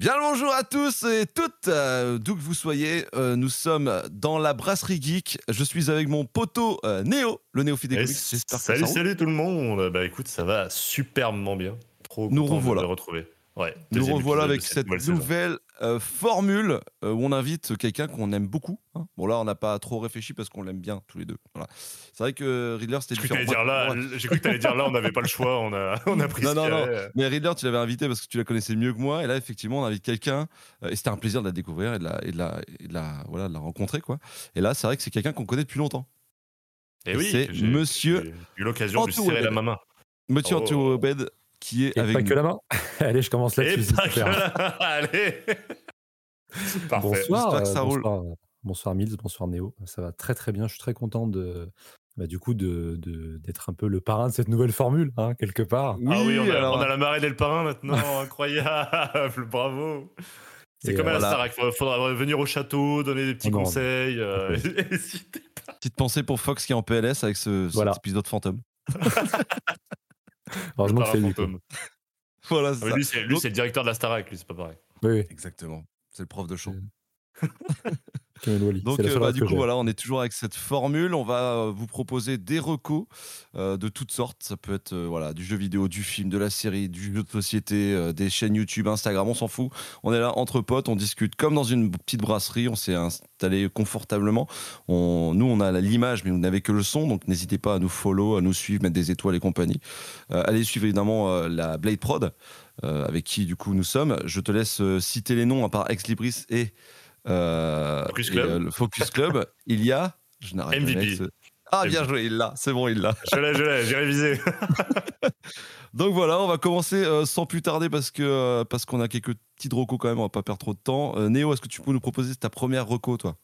Bien le bonjour à tous et toutes, euh, d'où que vous soyez. euh, nous sommes dans la brasserie geek. Je suis avec mon poteau euh, Néo, le néophyte des salut, salut tout le monde. Bah écoute, ça va superbement bien. Trop Nous content de le retrouver. Ouais. Nous revoilà avec cette nouvelle euh, formule euh, où on invite quelqu'un qu'on aime beaucoup. hein. Bon là, on n'a pas trop réfléchi parce qu'on l'aime bien tous les deux. Voilà. C'est vrai que Riddler c'était différent. dire là, j'ai cru que t'allais dire là, on n'avait pas le choix, on a, on a pris Non, non, non. Mais Riddler, tu l'avais invité parce que tu la connaissais mieux que moi. Et là, effectivement, on invite quelqu'un. euh, et c'était un plaisir de la découvrir et de la, et de la, et de la- voilà, de la rencontrer. Quoi. Et là, c'est vrai que c'est quelqu'un qu'on connaît depuis longtemps. Et oui, c'est Monsieur j'ai eu l'occasion de serrer la main. Monsieur Oh. Qui est Et avec pas nous. que la main. Allez, je commence là-dessus. que. Allez. Parfait. Bonsoir, que euh, ça roule. bonsoir, euh, bonsoir Mills, bonsoir Néo. Ça va très très bien. Je suis très content de, bah, du coup, de, de- d'être un peu le parrain de cette nouvelle formule, hein, quelque part. Oui, ah oui, on a, alors, on a la marée d'El Parrain maintenant, incroyable, bravo. C'est comme à la voilà. Starac, il faudra venir au château, donner des petits Oh non. conseils. euh, petite pensée pour Fox qui est en PLS avec ce, cet Voilà. épisode fantôme. Heureusement que c'est lui. Voilà, Ah, c'est lui, c'est lui, c'est le directeur de la Starac, lui, c'est pas pareil. Oui, oui. Exactement. C'est le prof de chant. Kamel Wally. Donc, euh, bah, du coup, voilà, on est toujours avec cette formule. On va euh, vous proposer des recos euh, de toutes sortes. Ça peut être voilà, du jeu vidéo, du film, de la série, du jeu de société, des chaînes YouTube, Instagram, on s'en fout. On est là entre potes, on discute comme dans une petite brasserie. On s'est installé confortablement. On, nous, on a l'image, mais vous n'avez que le son. Donc, n'hésitez pas à nous follow, à nous suivre, mettre des étoiles et compagnie. Allez suivre évidemment la Blade Prod, euh, avec qui du coup nous sommes. Je te laisse euh, citer les noms à part Ex Libris et, Focus et, Club. euh, le Focus Club. Il y a. Je n'arrête MVP. ce- Ah, bien joué, il l'a, c'est bon, il l'a. Je l'ai, je l'ai, j'ai révisé. Donc voilà, on va commencer euh, sans plus tarder parce que euh, parce qu'on a quelques petites recos quand même, on va pas perdre trop de temps. Euh, Néo, est-ce que tu peux nous proposer ta première reco, toi?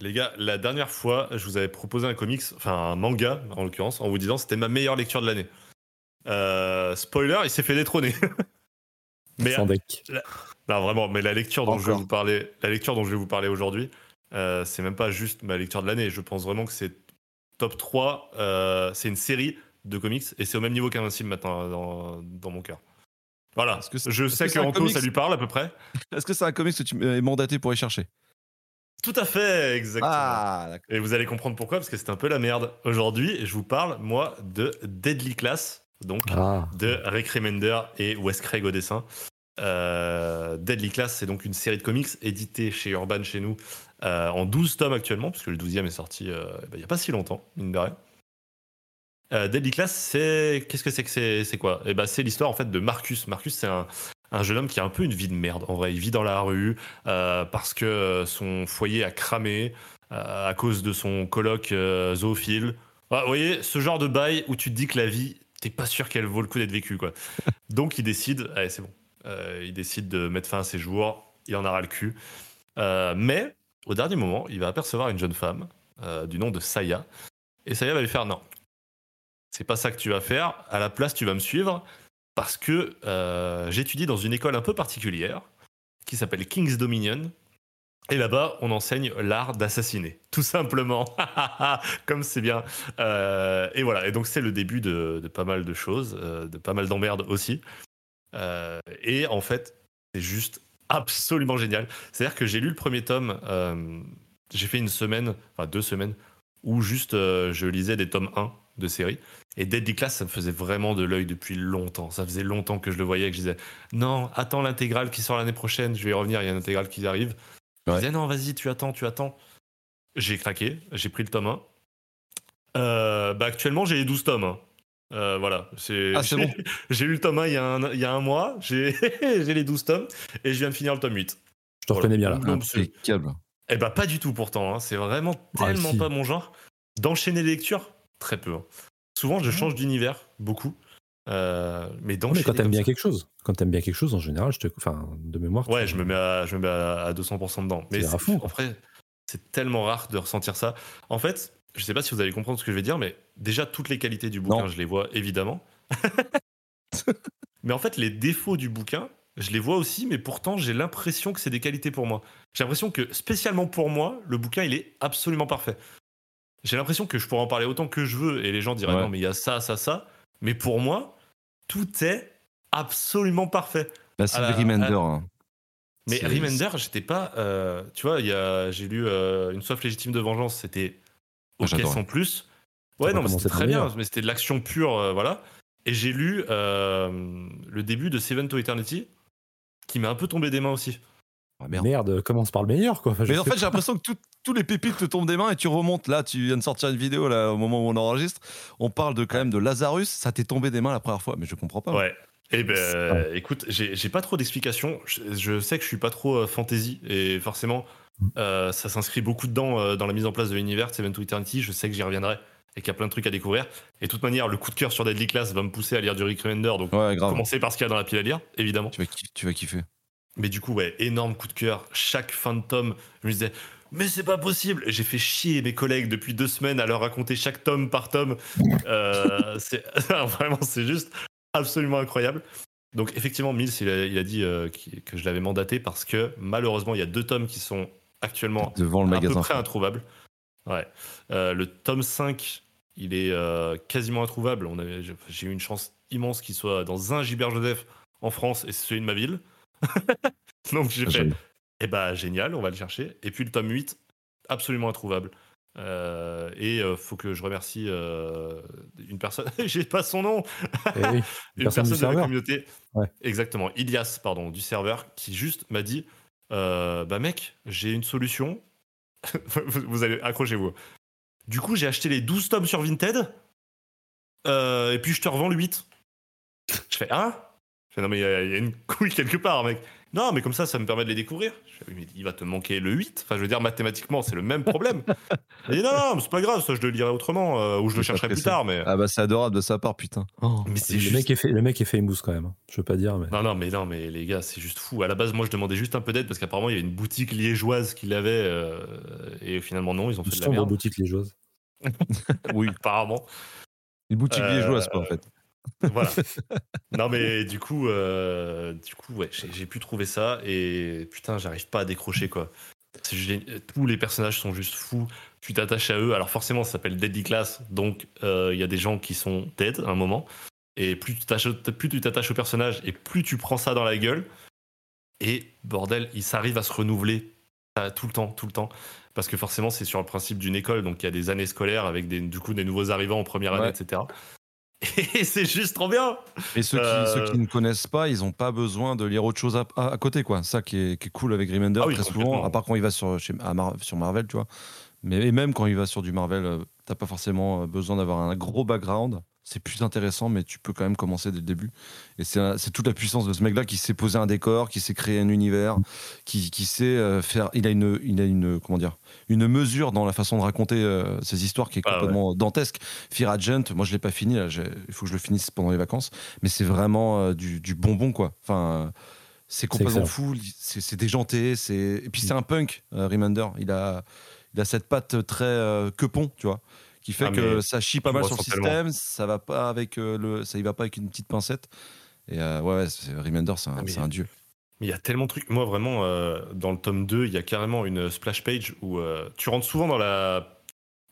Les gars, la dernière fois, je vous avais proposé un comics, enfin un manga en l'occurrence, en vous disant que c'était ma meilleure lecture de l'année. Euh, spoiler, il s'est fait détrôner. mais Sans deck. non, vraiment, mais la lecture dont je vais vous parler, la lecture dont je vais vous parler aujourd'hui, euh, c'est même pas juste ma lecture de l'année. Je pense vraiment que c'est top 3. euh, c'est une série de comics et c'est au même niveau qu'Invincible maintenant dans, dans mon cœur. Voilà. Que je sais que que, comics ça lui parle à peu près. Est-ce que c'est un comics que tu es mandaté pour y chercher? Tout à fait, exactement. Ah. Et vous allez comprendre pourquoi, parce que c'est un peu la merde. Aujourd'hui, je vous parle, moi, de Deadly Class, donc Ah, de Rick Remender et Wes Craig au dessin. Euh, Deadly Class, c'est donc une série de comics éditée chez Urban, chez nous, euh, en 12 tomes actuellement, puisque le 12e est sorti euh, bah, il n'y a pas si longtemps, mine de rien. Deadly Class, c'est. Qu'est-ce que c'est que c'est C'est quoi? Eh ben, C'est l'histoire en fait de Marcus. Marcus, c'est un, un jeune homme qui a un peu une vie de merde. En vrai, il vit dans la rue parce que son foyer a cramé à cause de son coloc euh, zoophile. Ah, vous voyez, ce genre de bail où tu te dis que la vie, t'es pas sûr qu'elle vaut le coup d'être vécue, quoi. Donc il décide, allez, c'est bon, Euh, il décide de mettre fin à ses jours, il en aura le cul. Euh, mais au dernier moment, il va apercevoir une jeune femme euh, du nom de Saya. Et Saya va lui faire non, c'est pas ça que tu vas faire. À la place, tu vas me suivre parce que j'étudie dans une école un peu particulière qui s'appelle King's Dominion. Et là-bas, on enseigne l'art d'assassiner, tout simplement. Comme c'est bien. Euh, et voilà. Et donc, c'est le début de, pas mal de choses, euh, de pas mal d'emmerdes aussi. Euh, et en fait, c'est juste absolument génial. C'est-à-dire que j'ai lu le premier tome, j'ai fait une semaine, enfin deux semaines, où juste je lisais des tomes 1 de série. Et Deadly Class, ça me faisait vraiment de l'œil depuis longtemps. Ça faisait longtemps que je le voyais et que je disais non, attends l'intégrale qui sort l'année prochaine, je vais y revenir, il y a une intégrale qui arrive. Je Ouais. disais non, vas-y, tu attends, tu attends. J'ai craqué, j'ai pris le tome 1. Euh, bah actuellement, j'ai les 12 tomes. hein. Euh, voilà, c'est Ah, bon. J'ai lu le tome 1 il y a un, il y a un mois, j'ai j'ai les 12 tomes et je viens de finir le tome 8. je te Voilà. reconnais bien là. Impeccable. Eh bah pas du tout pourtant, hein. c'est vraiment Ah, tellement si. pas mon genre. D'enchaîner les lectures, très peu. hein. Souvent je change d'univers, beaucoup. Euh, mais quand t'aimes bien quelque chose, quand t'aimes bien quelque chose en général, je te, enfin, de mémoire. Ouais, je me mets à, je me mets à, à 200% dedans. Mais C'est en vrai, c'est tellement rare de ressentir ça. En fait, je sais pas si vous allez comprendre ce que je vais dire, mais déjà toutes les qualités du bouquin, Non. je les vois évidemment. mais en fait, les défauts du bouquin, je les vois aussi, mais pourtant j'ai l'impression que c'est des qualités pour moi. J'ai l'impression que spécialement pour moi, le bouquin il est absolument parfait. J'ai l'impression que je pourrais en parler autant que je veux et les gens diraient Ouais. non mais il y a ça, ça, ça. Mais pour moi, tout est absolument parfait. Là, c'est Remender. hein. Mais Remender, j'étais pas. euh, tu vois, il y a- j'ai lu euh, Une soif légitime de vengeance, c'était Ah, ok sans plus. Ouais, non, mais c'était très bien, mais c'était de l'action pure, euh, voilà. Et j'ai lu le début de Seven to Eternity, qui m'a un peu tombé des mains aussi. Ah, merde. Merde, commence par le meilleur, quoi. Enfin, Mais en fait, j'ai l'impression que tout- tous les pépites te tombent des mains et tu remontes. Là, tu viens de sortir une vidéo là au moment où on enregistre. On parle de quand même de Lazarus. Ça t'est tombé des mains la première fois, mais je comprends pas. Ouais. Et ben, Ouais. écoute, j'ai pas trop d'explications. Je, je sais que je suis pas trop euh, fantasy et forcément, euh, ça s'inscrit beaucoup dedans euh, dans la mise en place de l'univers de Seven to Eternity. Je sais que j'y reviendrai et qu'il y a plein de trucs à découvrir. Et de toute manière, le coup de cœur sur Deadly Class va me pousser à lire du Rick Remender. Donc, Ouais, commencer par ce qu'il y a dans la pile à lire, évidemment. Tu vas, tu vas kiffer. Mais du coup, ouais, énorme coup de cœur. Chaque fin de tome, je me disais, mais c'est pas possible. J'ai fait chier mes collègues depuis deux semaines à leur raconter chaque tome par tome. Euh, c'est vraiment, c'est juste absolument incroyable. Donc effectivement, Mills, il a, il a dit euh, que je l'avais mandaté parce que malheureusement, il y a deux tomes qui sont actuellement Devant le à peu magasin. près introuvables. Ouais. Euh, le tome 5, il est quasiment introuvable. J'ai eu une chance immense qu'il soit dans un Gilbert Joseph en France et c'est celui de ma ville. Donc j'ai fait, J'aime. eh ben génial, on va le chercher. Et puis le tome 8, absolument introuvable. Euh, et euh, faut que je remercie euh, une personne, j'ai pas son nom, Eh oui, une personne de la communauté, Ouais. exactement, Ilias, pardon, du serveur, qui juste m'a dit Bah mec, j'ai une solution. vous, allez, accrochez-vous. Du coup, j'ai acheté les 12 tomes sur Vinted, et puis je te revends le 8. Je fais Ah Je fais, Non, mais il y, a- il y a une couille quelque part, mec. Non, mais comme ça, ça me permet de les découvrir. Je fais, Oui, mais il va te manquer le 8. Enfin, je veux dire, mathématiquement, c'est le même problème. Il dit Non, non, mais c'est pas grave, ça, je le lirai autrement, euh, ou je le chercherai plus tard, mais. Ah bah c'est adorable de sa part, putain. Oh. mais c'est le, juste mec est fait, le mec est famous quand même. hein. Je veux pas dire, mais. Non, non, mais non, mais les gars, c'est juste fou. À la base, moi, je demandais juste un peu d'aide parce qu'apparemment, il y avait une boutique liégeoise qui l'avait euh, et finalement, non, ils ont Une fait de la merde. boutique liégeoise. Oui, Apparemment. une boutique Euh, liégeoise quoi en fait. Voilà. non, mais du coup, euh, du coup, ouais, j'ai pu trouver ça et putain, j'arrive pas à décrocher quoi. Tous les personnages sont juste fous. Tu t'attaches à eux. Alors forcément, ça s'appelle Deadly Class, donc euh, il y a des gens qui sont dead à un moment. Et plus tu t'attaches plus tu t'attaches au personnage et plus tu prends ça dans la gueule. Et bordel, il s'arrive à se renouveler euh, tout le temps, tout le temps. Parce que forcément, c'est sur le principe d'une école, donc il y a des années scolaires avec des, du coup des nouveaux arrivants en première année, Ouais. etc. Et c'est juste trop bien. Et ceux qui, Euh, ceux qui ne connaissent pas, ils n'ont pas besoin de lire autre chose à, à- à côté, quoi. Ça qui est, qui est cool avec Remender, Ah oui, très souvent, à part quand il va sur, chez, Mar- sur Marvel, tu vois. Mais et même quand il va sur du Marvel, euh, t'as pas forcément euh, besoin d'avoir un gros background. C'est plus intéressant, mais tu peux quand même commencer dès le début. Et c'est c'est toute la puissance de ce mec-là qui sait poser un décor, qui sait créer un univers, qui, qui sait euh, faire. Il a une, il a une, comment dire, une mesure dans la façon de raconter euh, ses histoires qui est Ah ouais. complètement dantesque. Fear Agent, moi je l'ai pas fini, là, il faut que je le finisse pendant les vacances, mais c'est vraiment euh, du, du bonbon quoi. Enfin, euh, c'est complètement fou, c'est déjanté, c'est et puis c'est un punk. euh, Remender, il a, il a cette patte très euh, quepon, tu vois, qui fait Ah, que ça chie pas mal sur le système, ça va pas avec euh, le, ça y va pas avec une petite pincette. Et euh, ouais, Remender, c'est un, Ah, un dieu. Mais il y a tellement de trucs. Moi, vraiment, euh, dans le tome 2, il y a carrément une splash page où euh, tu rentres souvent dans la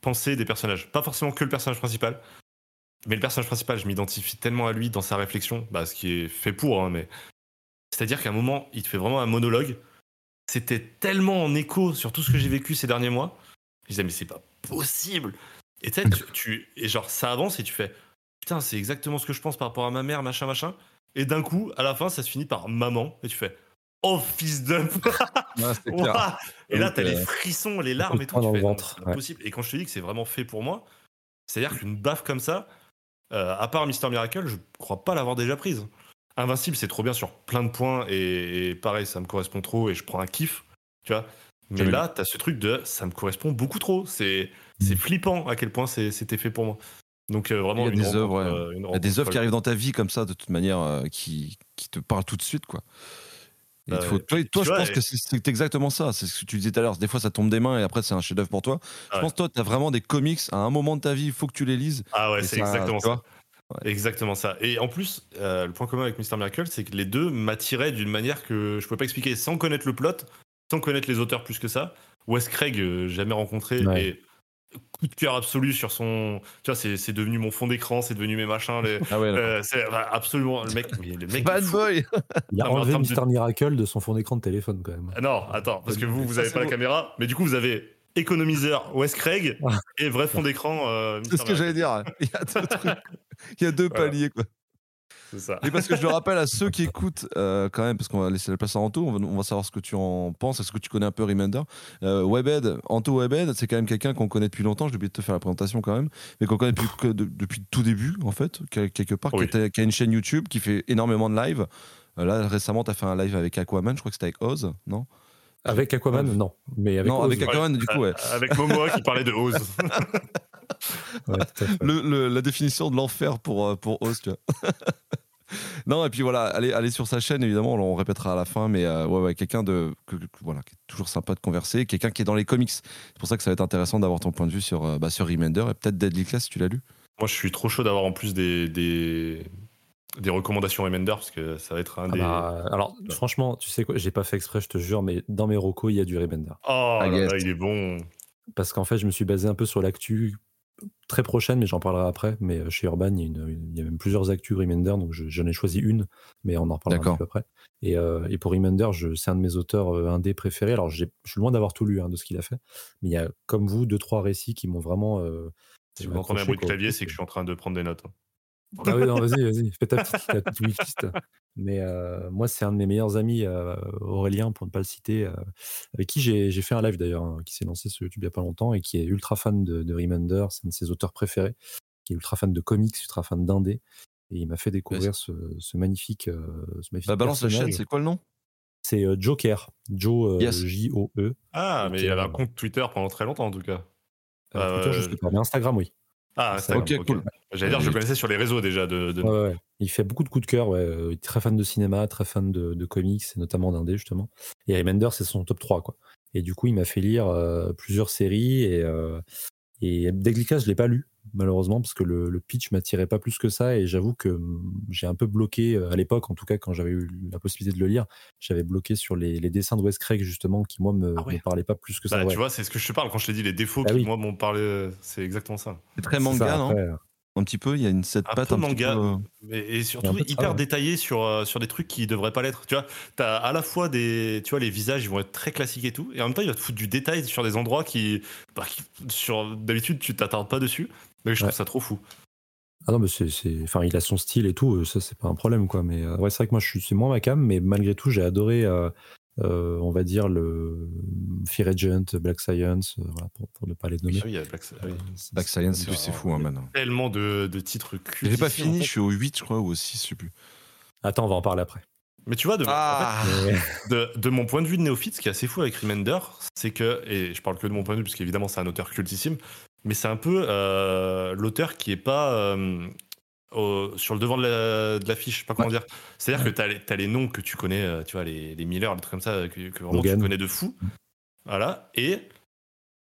pensée des personnages. Pas forcément que le personnage principal. Mais le personnage principal, je m'identifie tellement à lui dans sa réflexion, bah, ce qui est fait pour, hein, mais. C'est-à-dire qu'à un moment, il te fait vraiment un monologue. C'était tellement en écho sur tout ce que j'ai vécu ces derniers mois. Je disais, mais c'est pas possible. Et tu sais, tu, et genre, ça avance et tu fais, putain, c'est exactement ce que je pense par rapport à ma mère, machin, machin. Et d'un coup, à la fin, ça se finit par maman. Et tu fais, oh fils de. Et là, t'as euh, les frissons, les larmes et tout. tu dans le fais, non, mais ventre, c'est pas ouais. possible. Et quand je te dis que c'est vraiment fait pour moi, c'est-à-dire qu'une baffe comme ça, euh, à part Mister Miracle, je crois pas l'avoir déjà prise. Invincible, c'est trop bien sur plein de points. Et, et pareil, ça me correspond trop et je prends un kiff. Tu vois Mais là, t'as ce truc de ça me correspond beaucoup trop. C'est c'est flippant à quel point c'est- c'était fait pour moi. Donc euh, vraiment, Il y a des œuvres, rencontre, ouais. euh, une Il y a rencontre des œuvres qui arrivent dans ta vie comme ça, de toute manière, euh, qui, qui te parlent tout de suite, quoi. Et Bah faut- toi, Puis, toi, tu je vois, pense et- que c'est- exactement ça. C'est ce que tu disais tout à l'heure. Des fois, ça tombe des mains et après, c'est un chef-d'œuvre pour toi. Je Ouais. pense que toi, tu as vraiment des comics à un moment de ta vie, il faut que tu les lises. Ah ouais, c'est exactement ça. Exactement ça. Et en plus, euh, le point commun avec Mr. Miracle, c'est que les deux m'attiraient d'une manière que je peux pas expliquer sans connaître le plot, sans connaître les auteurs plus que ça. Wes Craig, euh, jamais rencontré. Ouais. Et coup de cœur absolu sur son. Tu vois, c'est c'est devenu mon fond d'écran, c'est devenu mes machins. Les... Ah ouais. Euh, c'est bah, absolument le mec. le mec Bad boy Il a Non, enlevé de- Miracle de son fond d'écran de téléphone quand même. Ah Non, attends, parce que vous, vous avez pas la caméra, mais du coup, vous avez économiseur Wes Craig Ah. et vrai fond d'écran. euh, C'est ce que j'allais dire. Il y a deux trucs. Il y a deux Voilà. paliers, quoi. C'est ça. Et parce que je le rappelle à ceux qui écoutent, euh, quand même, parce qu'on va laisser la place à Anto, on va, on va savoir ce que tu en penses, est-ce que tu connais un peu Remender euh, Webhead, Anto Webhead, c'est quand même quelqu'un qu'on connaît depuis longtemps, j'ai oublié de te faire la présentation quand même, mais qu'on connaît depuis, que de- depuis le tout début, en fait, quel- quelque part, qui, Oui. qui a une chaîne YouTube, qui fait énormément de live. Euh, là, récemment, tu as fait un live avec Aquaman, je crois que c'était avec Oz, non? Avec Aquaman, Ouais. non. Mais avec Non, Oz, avec ouais. Aquaman, du coup, ouais. Avec Momoa qui parlait de Oz. Ouais, le, le- la définition de l'enfer pour, euh, pour Oz, tu vois. non, et puis voilà, allez, allez sur sa chaîne, évidemment, on répétera à la fin, mais euh, ouais, ouais, quelqu'un de, que- que- voilà, qui est toujours sympa de converser, quelqu'un qui est dans les comics. C'est pour ça que ça va être intéressant d'avoir ton point de vue sur, euh, bah, sur Remender et peut-être Deadly Class si tu l'as lu. Moi, je suis trop chaud d'avoir en plus des, des, des recommandations Remender parce que ça va être un Ah des. bah, alors, franchement, tu sais quoi, j'ai pas fait exprès, je te jure, mais dans mes recos, il y a du Remender. Oh là yes. là, il est bon. Parce qu'en fait, je me suis basé un peu sur l'actu très prochaine, mais j'en parlerai après. Mais euh, chez Urban, il y a, une- il y a même plusieurs actus Remender, donc je- j'en ai choisi une, mais on en reparlera un D'accord. petit peu après. Et, euh, et pour Remender, c'est un de mes auteurs euh, indés préférés. Alors, je suis loin d'avoir tout lu hein, de ce qu'il a fait, mais il y a, comme vous, deux, trois récits qui m'ont vraiment. euh, Si vous entendez un bruit de clavier, c'est que je suis en train de prendre des notes. hein. Ah oui, non, vas-y, vas-y, fais ta petite, ta petite. Mais euh, moi, c'est un de mes meilleurs amis, euh, Aurélien, pour ne pas le citer, euh, avec qui j'ai j'ai fait un live d'ailleurs, hein, qui s'est lancé sur YouTube il n'y a pas longtemps et qui est ultra fan de, de Remender. C'est un de ses auteurs préférés, qui est ultra fan de comics, ultra fan d'indé. Et il m'a fait découvrir ce, ce magnifique. euh, ce magnifique Bah, balance la personnage. chaîne, c'est quoi le nom? C'est euh, Joker, Joe, euh, Yes. J-O-E. Ah, mais il avait un compte Twitter pendant très longtemps en tout cas. Euh, Euh, Twitter, je sais pas, mais Instagram, oui. Ah, Instagram, Ok, ok. cool. J'allais dire, je Euh, le connaissais sur les réseaux déjà de. de- Ouais. Il fait beaucoup de coups de cœur, ouais. euh, Il est très fan de cinéma, très fan de, de comics, et notamment d'indé, justement. Et Remender, c'est son top 3, quoi. Et du coup, il m'a fait lire euh, plusieurs séries, et, euh, et Class, je l'ai pas lu, malheureusement, parce que le, le pitch m'attirait pas plus que ça, et j'avoue que hum, j'ai un peu bloqué, euh, à l'époque, en tout cas, quand j'avais eu la possibilité de le lire, j'avais bloqué sur les, les dessins de Wes Craig, justement, qui, moi, me, Ah ouais. me parlaient pas plus que ça. Bah, ouais. Tu vois, c'est ce que je te parle quand je t'ai dit les défauts Ah qui, oui. moi, m'ont parlé. C'est exactement ça. C'est très manga, ça, non? après, euh, Un petit peu, il y a une cette Un patte peu un petit manga. peu, euh, Mais- et un surtout hyper détaillé sur, euh, sur des trucs qui devraient pas l'être. Tu vois, t'as à la fois des, tu vois, les visages, ils vont être très classiques et tout, et en même temps, il va te foutre du détail sur des endroits qui, bah, qui- sur d'habitude, tu t'attardes pas dessus. Mais je trouve Ouais. ça trop fou. Ah non, mais c'est, enfin, il a son style et tout, euh, ça c'est pas un problème quoi. Mais euh, ouais, c'est vrai que moi je suis, c'est moins ma cam, mais malgré tout j'ai adoré, euh, euh, on va dire le Fear Agent, Black Science, euh, voilà, pour, pour ne pas les nommer. Oui, il y a Black- oui. Euh, c'est- Black Science, c'est- c'est c'est fou, hein, maintenant. Tellement de, de titres cultes. J'ai pas en fini, fait. je suis au 8, je crois, ou au 6, je sais plus. Attends, on va en parler après. Mais tu vois, de, Ah fait, de, de mon point de vue de néophyte, ce qui est assez fou avec Remender, c'est que, et je parle que de mon point de vue, parce qu'évidemment c'est un auteur cultissime, mais c'est un peu euh, l'auteur qui est pas euh, au- sur le devant de la- de l'affiche, je sais pas comment dire. C'est-à-dire que tu as, les- t'as les noms que tu connais, euh, tu vois, les, les Miller, les trucs comme ça, que, que vraiment Logan. tu connais de fou. Voilà, et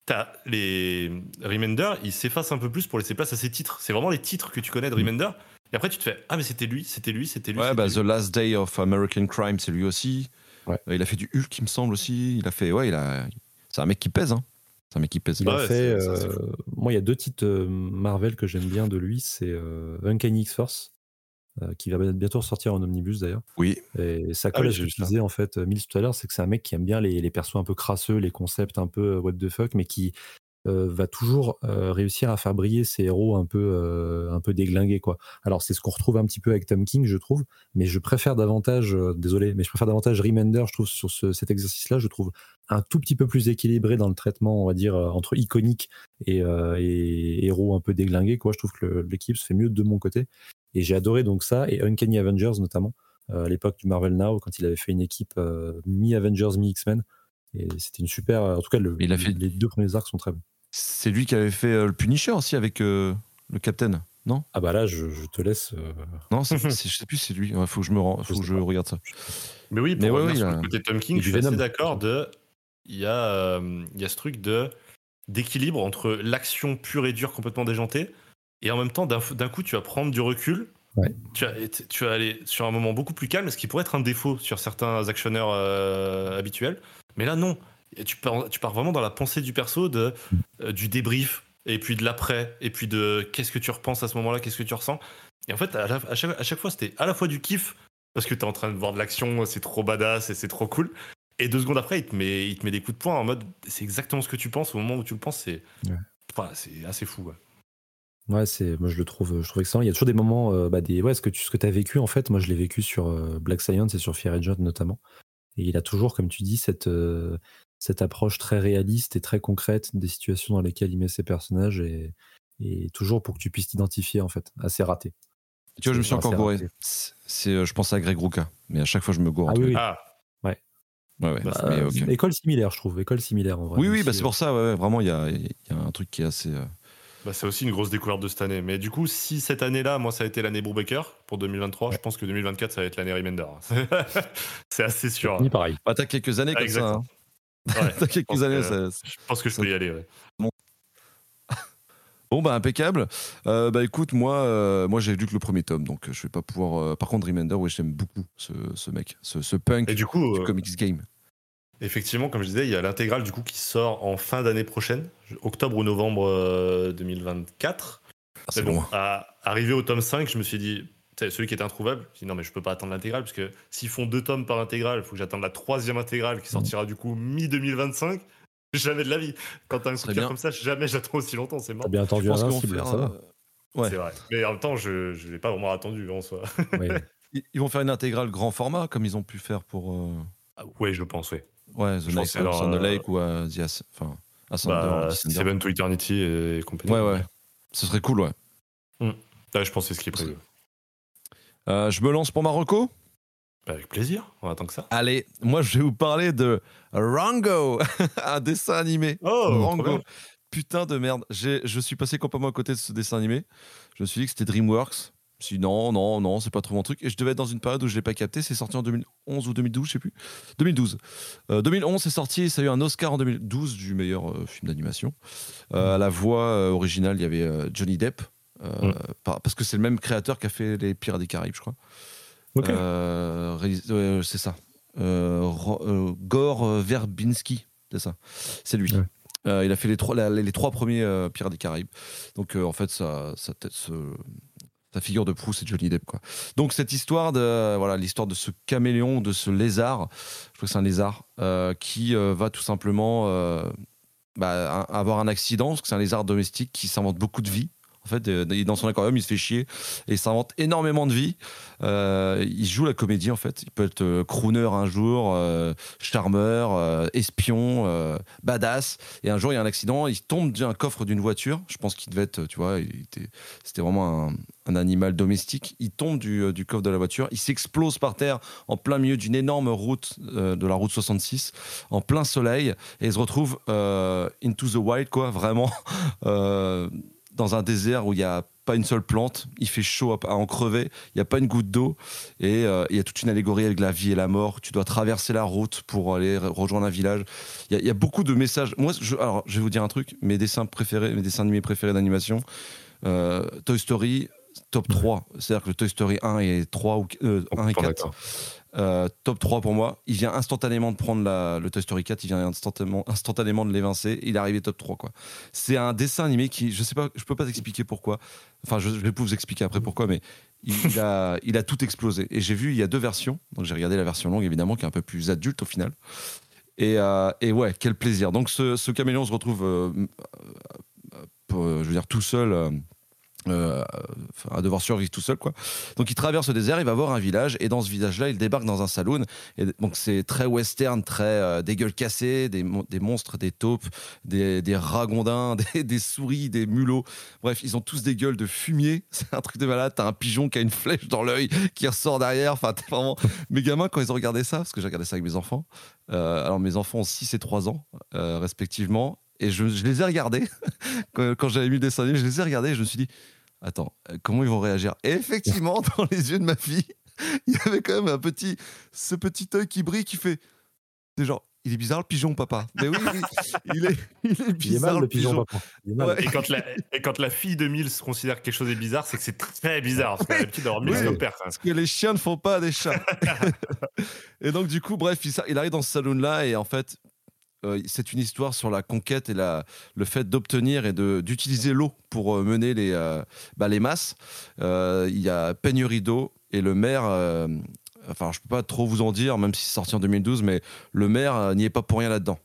t'as les Remender, il s'efface un peu plus pour laisser place à ses titres. C'est vraiment les titres que tu connais de Remender. Et après, tu te fais Ah, mais c'était lui, c'était lui, c'était lui. Ouais, bah, lui. The Last Day of American Crime, c'est lui aussi. Ouais. Euh, Il a fait du Hulk, il me semble aussi. Il a fait, ouais, il a. C'est un mec qui pèse, hein. C'est un mec qui pèse. Il a Ouais, fait, ça, euh, moi il y a deux titres euh, Marvel que j'aime bien de lui, c'est euh, Uncanny X-Force, euh, qui va bientôt sortir en omnibus d'ailleurs. Oui, Et ça Ah colle oui, à ce j'ai que vu je ça. disais en fait, Mills tout à l'heure, c'est que c'est un mec qui aime bien les, les persos un peu crasseux, les concepts un peu what the fuck, mais qui euh, va toujours euh, réussir à faire briller ses héros un peu, euh, un peu déglingués quoi. Alors c'est ce qu'on retrouve un petit peu avec Tom King, je trouve, mais je préfère davantage, désolé, mais je préfère davantage Remender, je trouve sur ce- cet exercice-là, je trouve un tout petit peu plus équilibré dans le traitement, on va dire entre iconique et, et héros un peu déglingués quoi. Je trouve que l'équipe se fait mieux de mon côté, et j'ai adoré donc ça et Uncanny Avengers notamment à l'époque du Marvel Now quand il avait fait une équipe mi-Avengers, mi-X-Men. Et c'était une super. En tout cas, le- Il a fait- les deux premiers arcs sont très bons. C'est lui qui avait fait euh, le Punisher aussi avec euh, le Captain. Non? Ah bah là, je, je te laisse. euh, Non, c'est- c'est- je sais plus c'est lui. Il faut que je me rends, faut que je regarde ça. Mais oui, pour Mais ouais, ouais, sur le côté Tom King, je suis assez d'accord de. Il y, a, euh, il y a ce truc de d'équilibre entre l'action pure et dure complètement déjantée et en même temps d'un d'un coup tu vas prendre du recul Ouais. tu, vas, tu aller sur un moment beaucoup plus calme ce qui pourrait être un défaut sur certains actionneurs euh, habituels mais là non Et tu pars, tu pars vraiment dans la pensée du perso de, euh, du débrief et puis de l'après, et puis de qu'est-ce que tu repenses à ce moment-là, qu'est-ce que tu ressens. Et en fait, à, chaque, à chaque, fois, c'était à la fois du kiff, parce que tu es en train de voir de l'action, c'est trop badass et c'est trop cool. Et deux secondes après, il te met, il te met des coups de poing en mode c'est exactement ce que tu penses au moment où tu le penses. C'est c'est assez fou. Ouais. c'est, moi je le trouve, je trouve excellent. Il y a toujours des moments, euh, bah, des, ouais, ce que tu ce que as vécu en fait, moi je l'ai vécu sur euh, Black Science et sur Fear Agent notamment. Et il a toujours, comme tu dis, cette, euh, cette approche très réaliste et très concrète des situations dans lesquelles il met ses personnages et, et toujours pour que tu puisses t'identifier en fait, assez raté. Tu vois, je me suis encore gouré. C'est, je pense à Greg Ruka, mais à chaque fois je me gourre. Ah oui, Ah. Ouais. Ouais, ouais. Bah, école similaire, je trouve. École similaire en vrai. Oui, oui, bah, c'est pour ça, ouais, vraiment, il y a, y a, un truc qui est assez. Bah, c'est aussi une grosse découverte de cette année. Mais du coup, si cette année-là, moi, ça a été l'année Brubaker pour 2023, je pense que 2024, ça va être l'année Remender. c'est assez sûr. Ni pareil. Bah, t'as quelques années comme ça. Hein. quelques années. ça, je pense que je peux y aller. Bon. bon, bah, impeccable. Euh, bah, écoute, moi, euh, moi j'ai lu que le premier tome, donc je vais pas pouvoir. Euh, par contre, Remender, oui, j'aime beaucoup ce, ce, mec, ce, ce punk Et du, coup, du comics game. Effectivement, comme je disais, il y a l'intégrale du coup qui sort en fin d'année prochaine, octobre ou novembre 2024. Euh, ah, c'est bon, arrivé au tome 5, je me suis dit, celui qui était introuvable, je dit non mais je peux pas attendre l'intégrale parce que s'ils font deux tomes par intégrale, il faut que j'attende la troisième intégrale qui sortira du coup mi 2025. Jamais de la vie. Quand t'as un truc comme ça, jamais j'attends aussi longtemps, c'est mort. bien attendu un Invincible, ça va. Ouais. C'est vrai. Mais en même temps, je ne l'ai pas vraiment attendu en soi. Ils vont faire une intégrale grand format comme ils ont pu faire pour. Euh... Ah, oui, je pense, oui. Ouais, The Night on the Lake ou à The enfin, bah, Seven to Eternity et compagnie. Ouais, ouais. Ce serait cool, ouais. Mm. je pense que c'est ce qui est prévu. Euh, je me lance pour Marocco bah, Avec plaisir, on attend que ça. Allez, moi je vais vous parler de Rango, un dessin animé. Oh, Rango. Putain de merde. Je suis passé complètement à côté de ce dessin animé. Je me suis dit que c'était DreamWorks. Si non, non, non, c'est pas trop mon truc. Et je devais être dans une période où je l'ai pas capté. C'est sorti en 2011 ou 2012, je sais plus. 2012. 2011, c'est sorti. Et ça a eu un Oscar en 2012 du meilleur euh, film d'animation. Euh, à la voix euh, originale, il y avait Johnny Depp. Mm. Parce que c'est le même créateur qui a fait Les Pirates des Caraïbes, je crois. c'est ça. Gore Verbinski, c'est ça. C'est lui. il a fait les trois, les, trois premiers Pirates des Caraïbes. Donc en fait, ça, ça, la figure de proue, c'est Johnny Depp. Quoi. Donc cette histoire de voilà l'histoire de ce caméléon, de ce lézard, je crois que c'est un lézard, euh, qui euh, va tout simplement euh, bah, avoir un accident, parce que c'est un lézard domestique qui s'invente beaucoup de vie. En fait, dans son aquarium, il se fait chier et s'invente énormément de vie. Euh, il joue la comédie, en fait. Il peut être euh, crooner un jour, euh, charmeur, espion, badass. Et un jour, il y a un accident, il tombe d'un coffre d'une voiture. Je pense qu'il devait être, tu vois, c'était vraiment un, animal domestique. Il tombe du, du, coffre de la voiture, il s'explose par terre en plein milieu d'une énorme route, de la route 66, en plein soleil, et il se retrouve into the wild, quoi, vraiment dans un désert où il n'y a pas une seule plante, il fait chaud à en crever, il n'y a pas une goutte d'eau, et euh, il y a toute une allégorie avec la vie et la mort. Tu dois traverser la route pour aller rejoindre un village. Il y, a beaucoup de messages. Moi, je, alors, je vais vous dire un truc mes dessins préférés, mes dessins animés préférés d'animation, euh, Toy Story, top 3. C'est-à-dire que Toy Story 1 et 3 ou 1 euh, et 4. Euh, top 3 pour moi. Il vient instantanément de prendre le Toy Story 4, il vient instantanément, instantanément de l'évincer. Il est arrivé top 3. quoi. C'est un dessin animé qui, je sais pas, je peux pas t'expliquer pourquoi. Enfin, je, vais vous expliquer après pourquoi, mais il, a, il a tout explosé. Et j'ai vu, il y a deux versions. Donc j'ai regardé la version longue, évidemment, qui est un peu plus adulte au final. Et, euh, et ouais, quel plaisir. Donc ce, ce caméléon se retrouve, euh, je veux dire, tout seul euh, à devoir survivre tout seul quoi. Donc il traverse le désert, il va voir un village et dans ce village-là, il débarque dans un saloon et donc c'est très western, très euh, des gueules cassées, des, des, monstres, des taupes, des, ragondins, des, souris, des mulots. Bref, ils ont tous des gueules de fumier. C'est un truc de malade. T'as un pigeon qui a une flèche dans l'œil qui ressort derrière. Enfin, vraiment. Mes gamins quand ils ont regardé ça, parce que j'ai regardé ça avec mes enfants. Euh, alors mes enfants ont 6 et 3 ans respectivement. Et je, les ai regardés quand, j'avais mis le dessin je les ai regardés et je me suis dit attends, euh, comment ils vont réagir? Et effectivement, dans les yeux de ma fille, il y avait quand même un petit, ce petit œil qui brille, qui fait, c'est genre, il est bizarre le pigeon, papa. Mais oui, il, est, il est bizarre le pigeon. papa. Et, quand la, et quand la fille de Mills considère que quelque chose est bizarre, c'est que c'est très bizarre. Parce l'habitude d'avoir Mills père. Parce que les chiens ne font pas des chats. et donc, du coup, bref, il, il arrive dans ce salon-là et en fait, euh, c'est une histoire sur la conquête et la, le fait d'obtenir et d'utiliser l'eau pour euh, mener les, euh, bah, les masses. Il y a pénurie d'eau et le maire. Enfin, je peux pas trop vous en dire, même si c'est sorti en 2012, mais le maire n'y est pas pour rien là-dedans.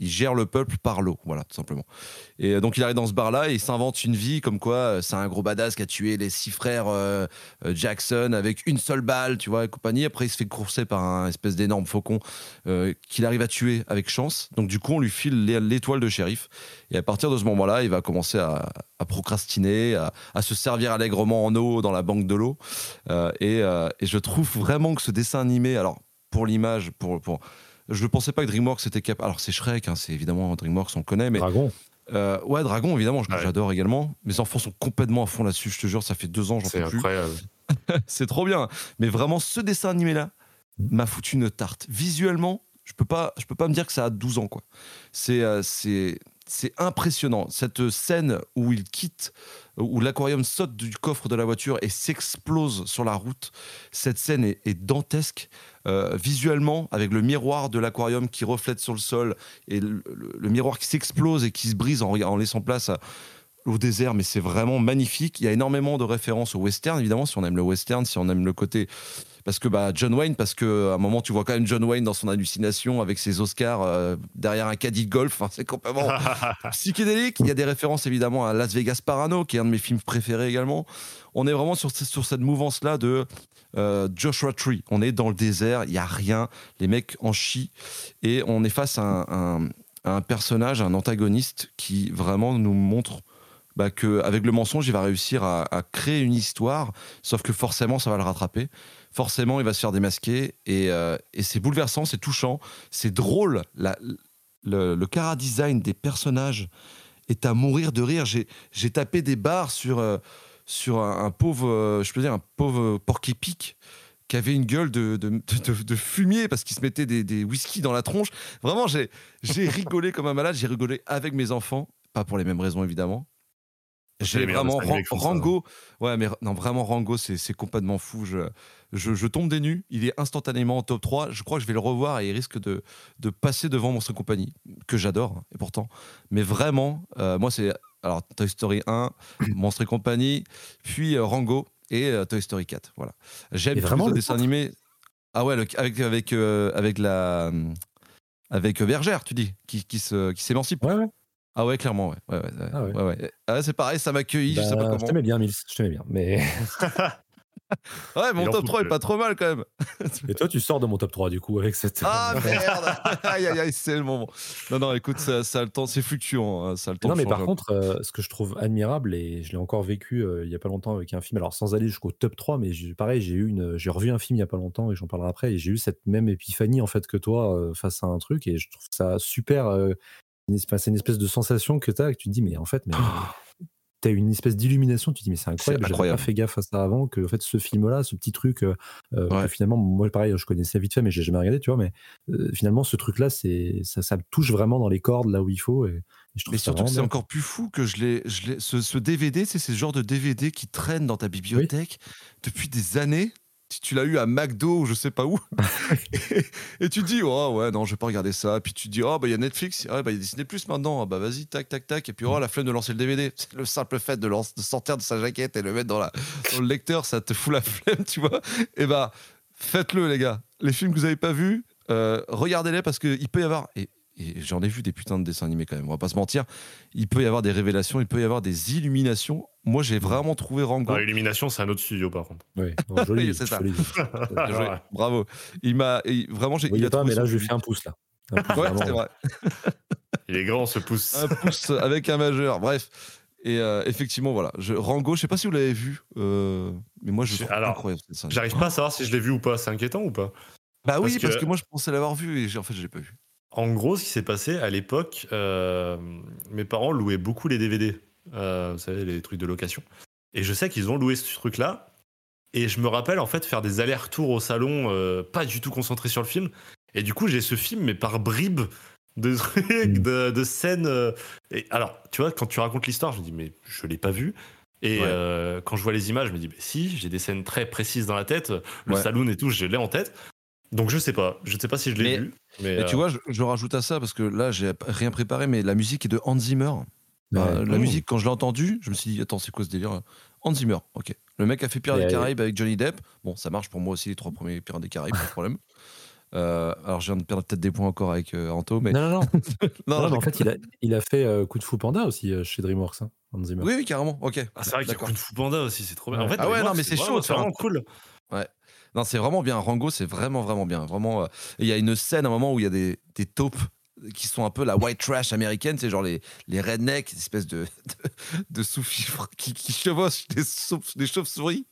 Il gère le peuple par l'eau, voilà, tout simplement. Et donc il arrive dans ce bar-là et il s'invente une vie comme quoi euh, c'est un gros badass qui a tué les six frères euh, euh, Jackson avec une seule balle, tu vois, et compagnie. Après, il se fait courser par un espèce d'énorme faucon qu'il arrive à tuer avec chance. Donc du coup, on lui file l'é- l'étoile de shérif. Et à partir de ce moment-là, il va commencer à, procrastiner, à, se servir allègrement en eau dans la banque de l'eau. Et, et je trouve vraiment que ce dessin animé, alors pour l'image, pour, pour je ne pensais pas que DreamWorks était capable. Alors c'est Shrek, hein, c'est évidemment DreamWorks, on connaît, mais Dragon. euh, ouais, Dragon, évidemment, Ouais. j'adore également. Mes enfants sont complètement à fond là-dessus, je te jure, ça fait deux ans, j'en peux plus. incroyable. C'est trop bien. Mais vraiment, ce dessin animé-là m'a foutu une tarte. Visuellement, je peux pas, je peux pas me dire que ça a 12 ans, quoi. C'est, euh, c'est, c'est impressionnant. Cette scène où il quitte, où l'aquarium saute du coffre de la voiture et s'explose sur la route, cette scène est, est dantesque. Euh, visuellement, avec le miroir de l'aquarium qui reflète sur le sol et le, miroir qui s'explose et qui se brise en, laissant place au désert, mais c'est vraiment magnifique. Il y a énormément de références au western, évidemment, si on aime le western, si on aime le côté. Parce que bah, John Wayne, parce qu'à un moment, tu vois quand même John Wayne dans son hallucination avec ses Oscars euh, derrière un caddie de golf. Enfin, c'est complètement psychédélique. Il y a des références évidemment à Las Vegas Parano, qui est un de mes films préférés également. On est vraiment sur, sur cette mouvance-là de euh, Joshua Tree. On est dans le désert, il n'y a rien, les mecs en chient, et on est face à un, un- à un personnage, un antagoniste qui vraiment nous montre bah, qu'avec le mensonge, il va réussir à, à créer une histoire, sauf que forcément, ça va le rattraper. Forcément, il va se faire démasquer, et, euh, c'est bouleversant, c'est touchant, c'est drôle. Le, le cara design des personnages est à mourir de rire. J'ai tapé des barres sur, euh, un, pauvre, euh, je peux dire, un pauvre Porky Pig qui avait une gueule de, fumier parce qu'il se mettait des, des whisky dans la tronche. Vraiment, j'ai rigolé comme un malade. J'ai rigolé avec mes enfants, pas pour les mêmes raisons évidemment. J'ai vraiment ça, Rango. Ouais, mais non, vraiment Rango, c'est complètement fou. Je, je, je tombe des nues. Il est instantanément en top 3. Je crois que je vais le revoir et il risque de, de passer devant Monstre et compagnie, que j'adore, hein, et pourtant. Mais vraiment, euh, moi, c'est alors Toy Story 1, Monstre et compagnie, puis euh, Rango et euh, Toy Story 4. Voilà. J'aime vraiment le dessin animé. Ah ouais, le- avec, avec, avec la. Avec Bergère, tu dis, qui, qui se- qui s'émancipe. Ouais, ouais. Ah ouais, clairement, ouais. ouais, ouais, ouais. Ah ouais. Ouais, ouais. Ah ouais, c'est pareil, ça m'accueille, je sais pas Bah, je comment. t'aimais bien, Mills. Je t'aimais bien. Mais... Ouais, mon top peut 3 est pas trop mal quand même. Et toi, tu sors de mon top 3 du coup avec cette. Ah merde Aïe aïe aïe, c'est le moment. Non, non, écoute, ça, ça a le temps, c'est fluctuant. hein, ça a le temps non, mais par contre, euh, ce que je trouve admirable, et je l'ai encore vécu euh, il y a pas longtemps avec un film, alors sans aller jusqu'au top 3, mais pareil, j'ai eu une, j'ai revu un film il y a pas longtemps et j'en parlerai après, et j'ai eu cette même épiphanie en fait que toi euh, face à un truc, et je trouve ça super. Une espèce- c'est une espèce de sensation que tu as, que tu te dis, mais en fait, mais. T'as une espèce d'illumination, tu te dis mais c'est incroyable, j'avais pas fait gaffe à ça avant, que en fait ce film-là, ce petit truc, euh, euh, Ouais. que finalement moi pareil, je connaissais vite fait mais j'ai jamais regardé, tu vois, mais euh, finalement ce truc-là, c'est ça, ça me touche vraiment dans les cordes là où il faut et, et je trouve Mais surtout c'est encore plus fou que je l'ai, je l'ai- ce, ce DVD, c'est ce genre de DVD qui traîne dans ta bibliothèque depuis des années. Tu, l'as eu à McDo ou je sais pas où. et, et tu te dis, oh ouais, non, je vais pas regarder ça. Puis tu te dis, oh bah il y a Netflix, ah, bah il y a Disney Plus maintenant. Ah, bah vas-y, tac, tac, tac. Et puis oh la flemme de lancer le DVD. Le simple fait de, lance- de sortir de sa jaquette et le mettre dans, la, dans le lecteur, ça te fout la flemme, tu vois. Et bah faites-le, les gars. Les films que vous avez pas vus, euh, regardez-les parce qu'il peut y avoir. Et, et j'en ai vu des putains de dessins animés quand même, on va pas se mentir. Il peut y avoir des révélations, il peut y avoir des illuminations. Moi, j'ai vraiment trouvé Rango. Non, Illumination, c'est un autre studio par contre. Oui, non, joli, Oui, c'est ça. joli. Bravo. Il m'a vraiment j'ai Vous il a pas, mais là je lui fais un pouce là. Un pouce, Ouais, c'est vrai. Il est grand, ce pouce. Un pouce avec un majeur. Bref. Et euh, effectivement, voilà. Je, Rango, je sais pas si vous l'avez vu, euh, mais moi je alors, incroyable. J'arrive pas à savoir si je l'ai vu ou pas. C'est inquiétant ou pas? Bah oui, parce parce que- que moi je pensais l'avoir vu et en fait je l'ai pas vu. En gros, ce qui s'est passé à l'époque, euh, mes parents louaient beaucoup les DVD. euh, vous savez, les trucs de location. Et je sais qu'ils ont loué ce truc-là. Et je me rappelle en fait faire des allers-retours au salon, euh, pas du tout concentré sur le film. Et du coup, j'ai ce film, mais par bribes de trucs, Mm. de, de scènes. Et alors, tu vois, quand tu racontes l'histoire, je me dis, mais je l'ai pas vu. Et Ouais. euh, quand je vois les images, je me dis, mais si, j'ai des scènes très précises dans la tête. Le Ouais. saloon et tout, je l'ai en tête. Donc je sais pas, je sais pas si je l'ai vu. Mais Et tu euh, vois, je, je rajoute à ça parce que là, j'ai rien préparé, mais la musique est de Hans Zimmer. Euh, la Mmh. musique, quand je l'ai entendue, je me suis dit, attends, c'est quoi ce délire Hans Zimmer, ok. Le mec a fait Pirates des euh, Caraïbes avec Johnny Depp. Bon, ça marche pour moi aussi, les trois premiers Pirates des Caraïbes, pas de problème. Euh, alors, je viens de perdre peut-être des points encore avec euh, Anto, mais. Non, non, non. Non, mais en fait, il a, il a fait euh, Coup de Fou Panda aussi euh, chez DreamWorks, hein, Hans Zimmer. Oui, oui, carrément, ok. ah, c'est vrai qu'il y a D'accord. Kung Fu Panda aussi, c'est trop bien. En Ouais. fait, Ah ouais, DreamWorks, non, mais c'est chaud de c'est vraiment cool. Non, c'est vraiment bien. Rango, c'est vraiment, vraiment bien. Vraiment, euh, il y a une scène à un moment où il y a des, des taupes qui sont un peu la white trash américaine, c'est genre les, les rednecks, des espèces de, de, de sous-fifres qui, qui chevauchent des, des chauves-souris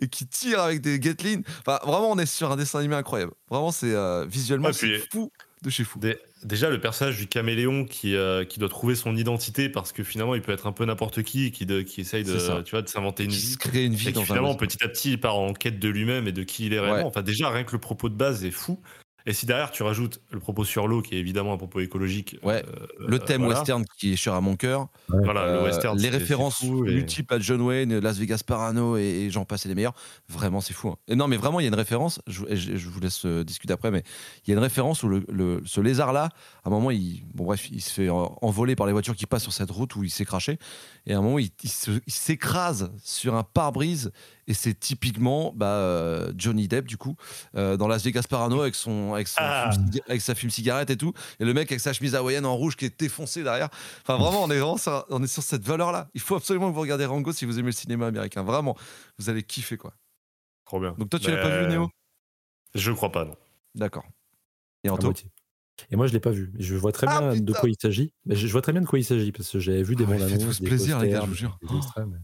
et qui tirent avec des Gatling. Enfin, vraiment, on est sur un dessin animé incroyable. Vraiment, c'est euh, visuellement, puis- fou de chez fou. Dé- Déjà, le personnage du caméléon qui, euh, qui doit trouver son identité parce que finalement, il peut être un peu n'importe qui et qui, de- qui essaye de, tu vois, de s'inventer une Qui vie. se crée une vie Et dans qui un finalement, petit à petit, il part en quête de lui-même et de qui il est réellement. Ouais. Enfin, déjà, rien que le propos de base est fou. Et si derrière, tu rajoutes le propos sur l'eau, qui est évidemment un propos écologique. Ouais. euh, Le thème voilà. western qui est cher à mon cœur. Voilà, Euh, le western. les références fou et- multiples à John Wayne, Las Vegas Parano et, et j'en passe et les meilleurs. Vraiment, c'est fou. hein. Et non, mais vraiment, il y a une référence. Je, je- je vous laisse euh, discuter après, mais il y a une référence où le, le- ce lézard-là, à un moment, il, bon, bref, il se fait en- envoler par les voitures qui passent sur cette route où il s'est craché. Et à un moment, il, il se- il s'écrase sur un pare-brise. Et c'est typiquement bah, euh, Johnny Depp, du coup, euh, dans Las Vegas Parano avec, son, avec, son Ah. fume avec sa fume-cigarette et tout. Et le mec avec sa chemise hawaïenne en rouge qui est défoncé derrière. Enfin, vraiment, on est vraiment sur, on est sur cette valeur-là. Il faut absolument que vous regardez Rango si vous aimez le cinéma américain. Vraiment, vous allez kiffer, quoi. Trop bien. Donc, toi, tu l'as pas vu, Néo Je crois pas, non. D'accord. Et Anto? Moitié. Et moi, je l'ai pas vu. Je vois très Ah, bien de quoi il s'agit. Mais Je je vois très bien de quoi il s'agit parce que j'avais vu des Ah, bandes faites-vous annonces, ce des plaisir, les gars, je vous jure. extraits, mais-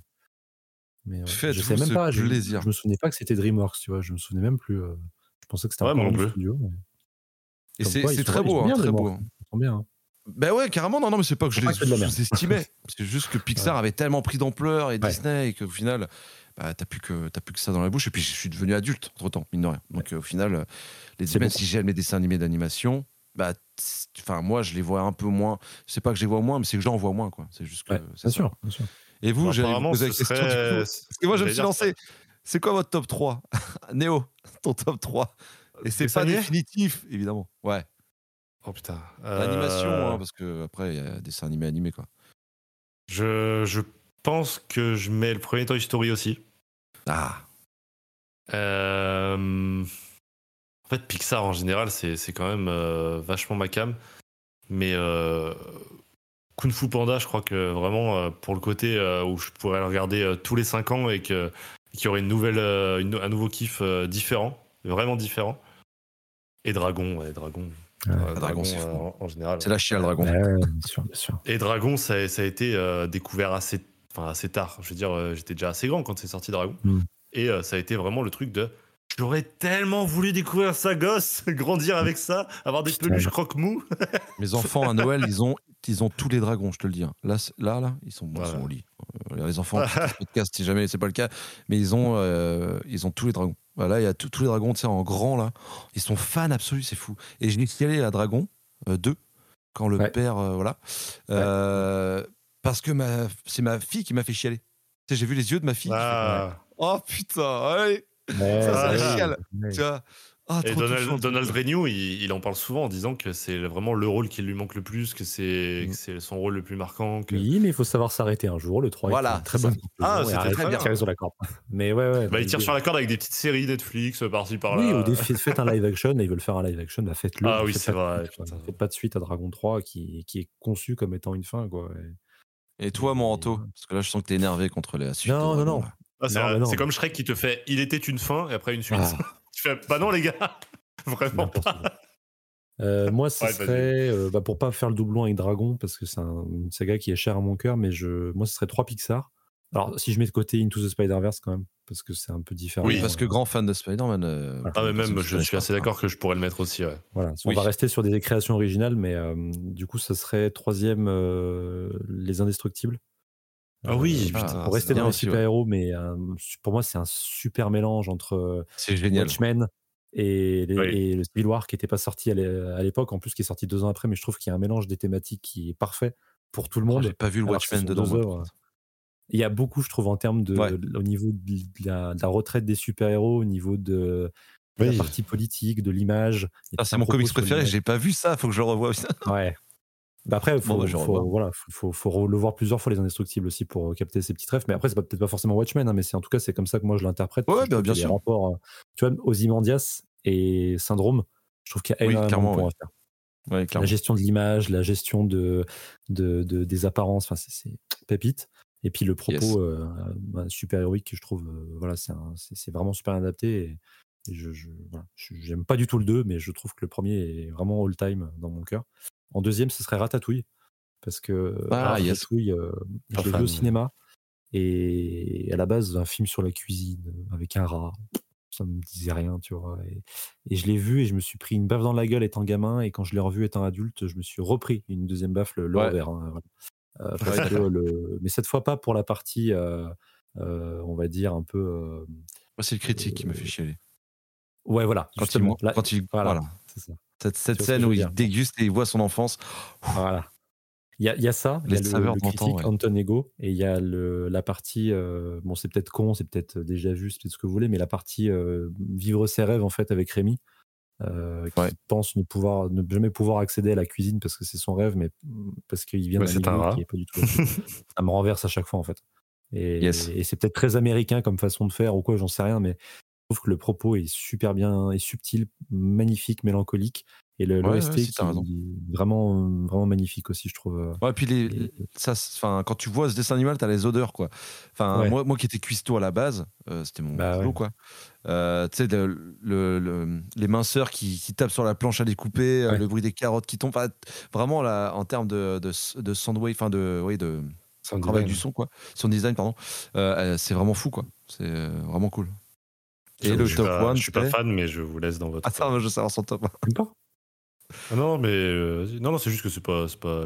mais ouais. je Faites-vous sais même pas. Je, plaisir. je me souvenais pas que c'était DreamWorks, tu vois. Je me souvenais même plus. euh, je pensais que c'était Ouais, un plus. studio. mais Et c'est très beau, hein, bien, très beau. bien. hein. Ben ouais, carrément. Non, non, mais c'est pas que je les sous-estimais. c'est juste que Pixar avait tellement pris d'ampleur et Ouais. Disney et qu'au final, bah, t'as plus, que, t'as plus que ça dans la bouche. Et puis, je suis devenu adulte, entre temps, mine de rien. Donc, euh, au final, euh, les, bon. si j'aime les dessins animés d'animation, bah, enfin, moi, je les vois un peu moins. C'est pas que je les vois moins, mais c'est que j'en vois moins, quoi. C'est juste que. Ouais, c'est sûr, bien sûr. Et vous, j'allais vous poser la ce question du serait- coup. Parce que moi, je me suis lancé. C'est quoi votre top 3 Néo, ton top 3 Et c'est Dessin pas animé définitif, évidemment. Ouais. Oh putain. L'animation, Euh, hein, parce que après, il y a des dessins animés animés, quoi. je, je pense que je mets le premier Toy Story aussi. Ah, Euh, En fait, Pixar en général, c'est c'est quand même euh, vachement ma cam. Mais euh, Kung Fu Panda, je crois que vraiment, euh, pour le côté euh, où je pourrais le regarder euh, tous les 5 ans et qu'il y aurait une nouvelle, euh, une- un nouveau kiff euh, différent, vraiment différent. Et Dragon, ouais, Dragon. Ouais, Euh, Dragon, c'est euh, en, en général. c'est la chiale, dragon. Ouais, bien sûr, bien sûr. Et Dragon, ça, ça a été euh, découvert assez, enfin, assez tard. Je veux dire, euh, j'étais déjà assez grand quand c'est sorti Dragon. Mm. Et euh, ça a été vraiment le truc de. J'aurais tellement voulu découvrir ça, gosse, grandir avec ça, avoir des Putain. peluches croque-mou. Mes enfants à Noël, ils ont, ils ont tous les dragons, je te le dis. hein. Là, là, là, ils sont, ils sont au lit. Euh, les enfants, podcast, si jamais c'est pas le cas, mais ils ont, euh, ils ont tous les dragons. Voilà, il y a tous les dragons, tu sais, en grand là. Ils sont fans absolus, c'est fou. Et je l'ai signalé à Dragon 2 quand le Ouais. père, euh, voilà, Euh, parce que ma, c'est ma fille qui m'a fait chialer. Tu sais, j'ai vu les yeux de ma fille. Ah. Oh putain, allez, Ouais, Ça, ça ouais, chiale. ouais. tu vois. Ah, Et Donald. Donald Renew, il, il en parle souvent en disant que c'est vraiment le rôle qui lui manque le plus, que c'est Mm. c'est son rôle le plus marquant. Que... Oui, mais il faut savoir s'arrêter un jour. Le 3 Voilà, est très c'est bonne Ah, c'était arrête très bien. tirer sur la corde. Mais ouais, ouais. Bah, il tire sur la corde avec des petites séries Netflix euh, par-ci par-là. Oui, ou des, faites un live action, et ils veulent faire un live action, bah faites-le. Ah oui, c'est vrai. Faites pas de suite à Dragon 3 qui, qui est conçu comme étant une fin, quoi. Et- Et toi, mon Anto Parce que là, je sens que t'es énervé contre la suite. Non, non, non. Ah, c'est Non, mais non. c'est comme Shrek qui te fait Il était une fin et après une suite. Ah. tu fais Bah non, les gars, vraiment pas. Euh, moi, ce Ouais, serait, euh, bah, pour pas faire le doublon avec Dragon, parce que c'est un- une saga qui est chère à mon cœur, mais je, moi, ce serait trois Pixar. Alors, si je mets de côté Into the Spider-Verse quand même, parce que c'est un peu différent. Oui, parce que grand fan de Spider-Man. euh, Ah, mais même, je suis assez d'accord que je pourrais le mettre aussi. Ouais. Voilà, on Oui. va rester sur des créations originales, mais euh, du coup, ça serait troisième, euh, Les Indestructibles. Ah oui, Ah, putain. Pour rester dans les ouais. super-héros, mais euh, pour moi, c'est un super mélange entre euh, génial. Watchmen et, les- Oui. et le Civil War qui n'était pas sorti à l'é- à l'époque, en plus qui est sorti deux ans après, mais je trouve qu'il y a un mélange des thématiques qui est parfait pour tout le Oh, monde. J'ai pas vu le Watchmen dedans. Il y a beaucoup, je trouve, en termes de, Ouais. au niveau de la, de la retraite des super-héros, au niveau de, la Oui. partie politique, de l'image. Ah, c'est mon comics préféré, j'ai pas vu ça, faut que je le revoie aussi. Ouais. Bah après, faut, Bon, bah, faut- voilà, faut, faut, le voir plusieurs fois les Indestructibles aussi pour euh, capter ces petits refs. Mais après, c'est peut-être pas forcément Watchmen, hein, mais c'est en tout cas c'est comme ça que moi je l'interprète. Ouais, bah, bien sûr. rapports, euh, tu vois, Ozymandias et Syndrome. Je trouve qu'il y a Oui, énormément points ouais. à faire. Ouais, La gestion de l'image, la gestion de, de, de- des apparences, enfin c'est pépite. Et puis le propos Yes. euh, bah, super héroïque, je trouve, euh, voilà, c'est vraiment super adapté. Et, et je, je- voilà, je- j'aime pas du tout le 2, mais je trouve que le premier est vraiment all time dans mon cœur. En deuxième, ce serait Ratatouille, parce que Ah. Ratatouille, euh, je l'ai vu au cinéma. Et à la base, un film sur la cuisine avec un rat, ça me disait rien, tu vois. Et, et je l'ai vu et je me suis pris une baffe dans la gueule étant gamin. Et quand je l'ai revu étant adulte, je me suis repris une deuxième baffe le, le Ouais. revers. hein, voilà. Euh, parce que le- mais cette fois pas pour la partie, euh, euh, on va dire un peu. Moi, c'est le critique qui me fait chialer. ouais, voilà. Quand il, Là, quand il- voilà, ça. Cette, cette scène où il dire? déguste et il voit son enfance. Voilà. Il y a, il y a ça, il y Les a le, saveurs le d'antan, critique ouais. Anton Ego, et il y a le, la partie, euh, bon c'est peut-être con, c'est peut-être déjà vu, c'est peut-être ce que vous voulez, mais la partie euh, vivre ses rêves en fait avec Rémi, euh, qui Ouais. pense ne pouvoir ne jamais pouvoir accéder à la cuisine parce que c'est son rêve, mais mm, parce qu'il vient Ouais, d'un milieu qui est pas du tout. ça me renverse à chaque fois en fait. Et, Yes. et c'est peut-être très américain comme façon de faire ou quoi, j'en sais rien, mais trouve que le propos est super bien et subtil, magnifique, mélancolique. Et le Ouais, l'OST qui est vraiment, vraiment magnifique aussi, je trouve. euh. Ouais, puis les, Et- ça, enfin, quand tu vois ce dessin animal, t'as les odeurs, quoi. Enfin, Ouais. moi, moi qui étais cuistot à la base, euh, c'était mon Bah boulot, quoi. Euh, tu sais, le- le- le- les minceurs qui, qui tapent sur la planche à découper, euh, le bruit des carottes qui tombent. Vraiment, là, en termes de, de, de soundwave, enfin, de, oui, de travail du son, quoi. Son design, pardon. Euh, euh, c'est vraiment fou, quoi. C'est euh, vraiment cool. Et le je suis top pas- one, Je suis pas fan, mais je vous laisse dans votre. Attends, je veux savoir son top. Même pas Ah non, mais euh, non, non, c'est juste que c'est pas, c'est pas,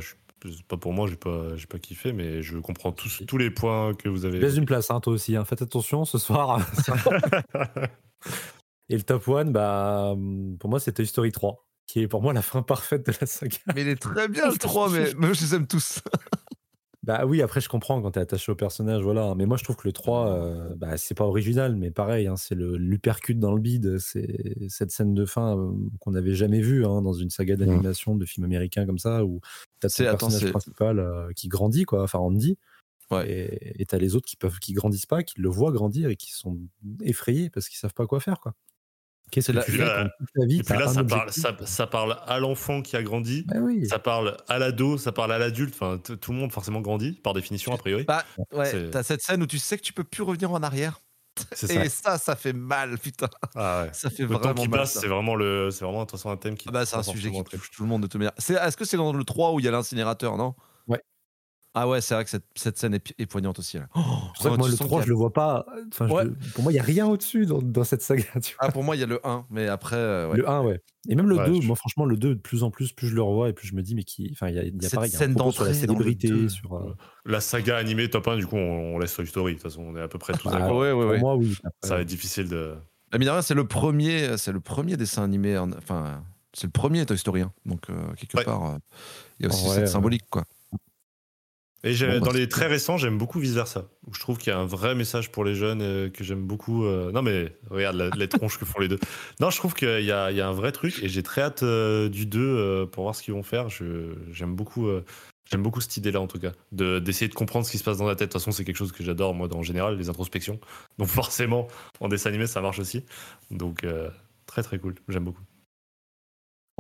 pas pour moi. J'ai pas, j'ai pas kiffé, mais je comprends tous, tous les points que vous avez. Laisse une place, hein, toi aussi. hein. Faites attention ce soir. Et le top one, bah, pour moi, c'est Toy Story 3, qui est pour moi la fin parfaite de la saga. Mais il est très bien, le 3, mais, mais je les aime tous. Bah oui, après, je comprends quand t'es attaché au personnage, voilà. Mais moi, je trouve que le 3, euh, bah, c'est pas original, mais pareil, hein, c'est le l'uppercut dans le bide. C'est cette scène de fin euh, qu'on n'avait jamais vue hein, dans une saga d'animation de film américain comme ça, où t'as attends, personnage principal euh, qui grandit, quoi, enfin Andy. Ouais. Et et t'as les autres qui peuvent qui grandissent pas, qui le voient grandir et qui sont effrayés parce qu'ils savent pas quoi faire, quoi. Qu'est-ce que tu fais vie Et puis là, ça parle, objectif ça, ça parle à l'enfant qui a grandi, Bah oui. ça parle à l'ado, ça parle à l'adulte. Enfin, tout le monde forcément grandit par définition a priori. Bah, ouais, t'as cette scène où tu sais que tu peux plus revenir en arrière. Ça. Et ça, ça fait mal, putain. Ah ouais. Ça fait Le temps vraiment qui mal. c'est vraiment le, c'est vraiment un thème qui. Ah bah, c'est un sujet qui touche tout le monde de toute manière. C'est- Est-ce que c'est dans le 3 où il y a l'incinérateur, non? Ah ouais, c'est vrai que cette, cette scène est, poignante aussi. Là. Oh, C'est pour ça que moi, le sens 3, qu'il y je le vois pas. Enfin, Ouais. pour moi, il y a rien au-dessus dans, dans cette saga. Tu vois. a- Ah, pour moi, il y a le 1, mais après. euh, ouais. Le 1, ouais. Et même le Ouais, 2, je- moi, franchement, le 2, de plus en plus, plus je le revois et plus je me dis, mais qui. Enfin, il y a, y a Cette pareil, il y a un scène sur la célébrité, 2. sur. euh, La saga animée top 1, du coup, on, on laisse Toy Story. De toute façon, on est à peu près tous bah, d'accord. ouais, ouais, pour ouais. moi, oui. Après, Ça va être difficile de. Ah, mine de rien, c'est le premier, c'est le premier dessin animé. en- Enfin, c'est le premier Toy Story. hein. Donc euh, quelque Ouais. part, euh, il y a aussi cette symbolique, quoi. Et Bon, bah, dans les très récents, j'aime beaucoup vice versa. Où je trouve qu'il y a un vrai message pour les jeunes euh, que j'aime beaucoup. euh, Non, mais regarde la- les tronches que font les deux. Non, je trouve qu'il y a, il y a un vrai truc et j'ai très hâte euh, du 2 euh, pour voir ce qu'ils vont faire. J'aime beaucoup, j'aime beaucoup cette idée-là en tout cas, de- d'essayer de, comprendre ce qui se passe dans la tête. De toute façon, c'est quelque chose que j'adore moi en général, les introspections. Donc forcément, en dessin animé, ça marche aussi. Donc très très cool. J'aime beaucoup.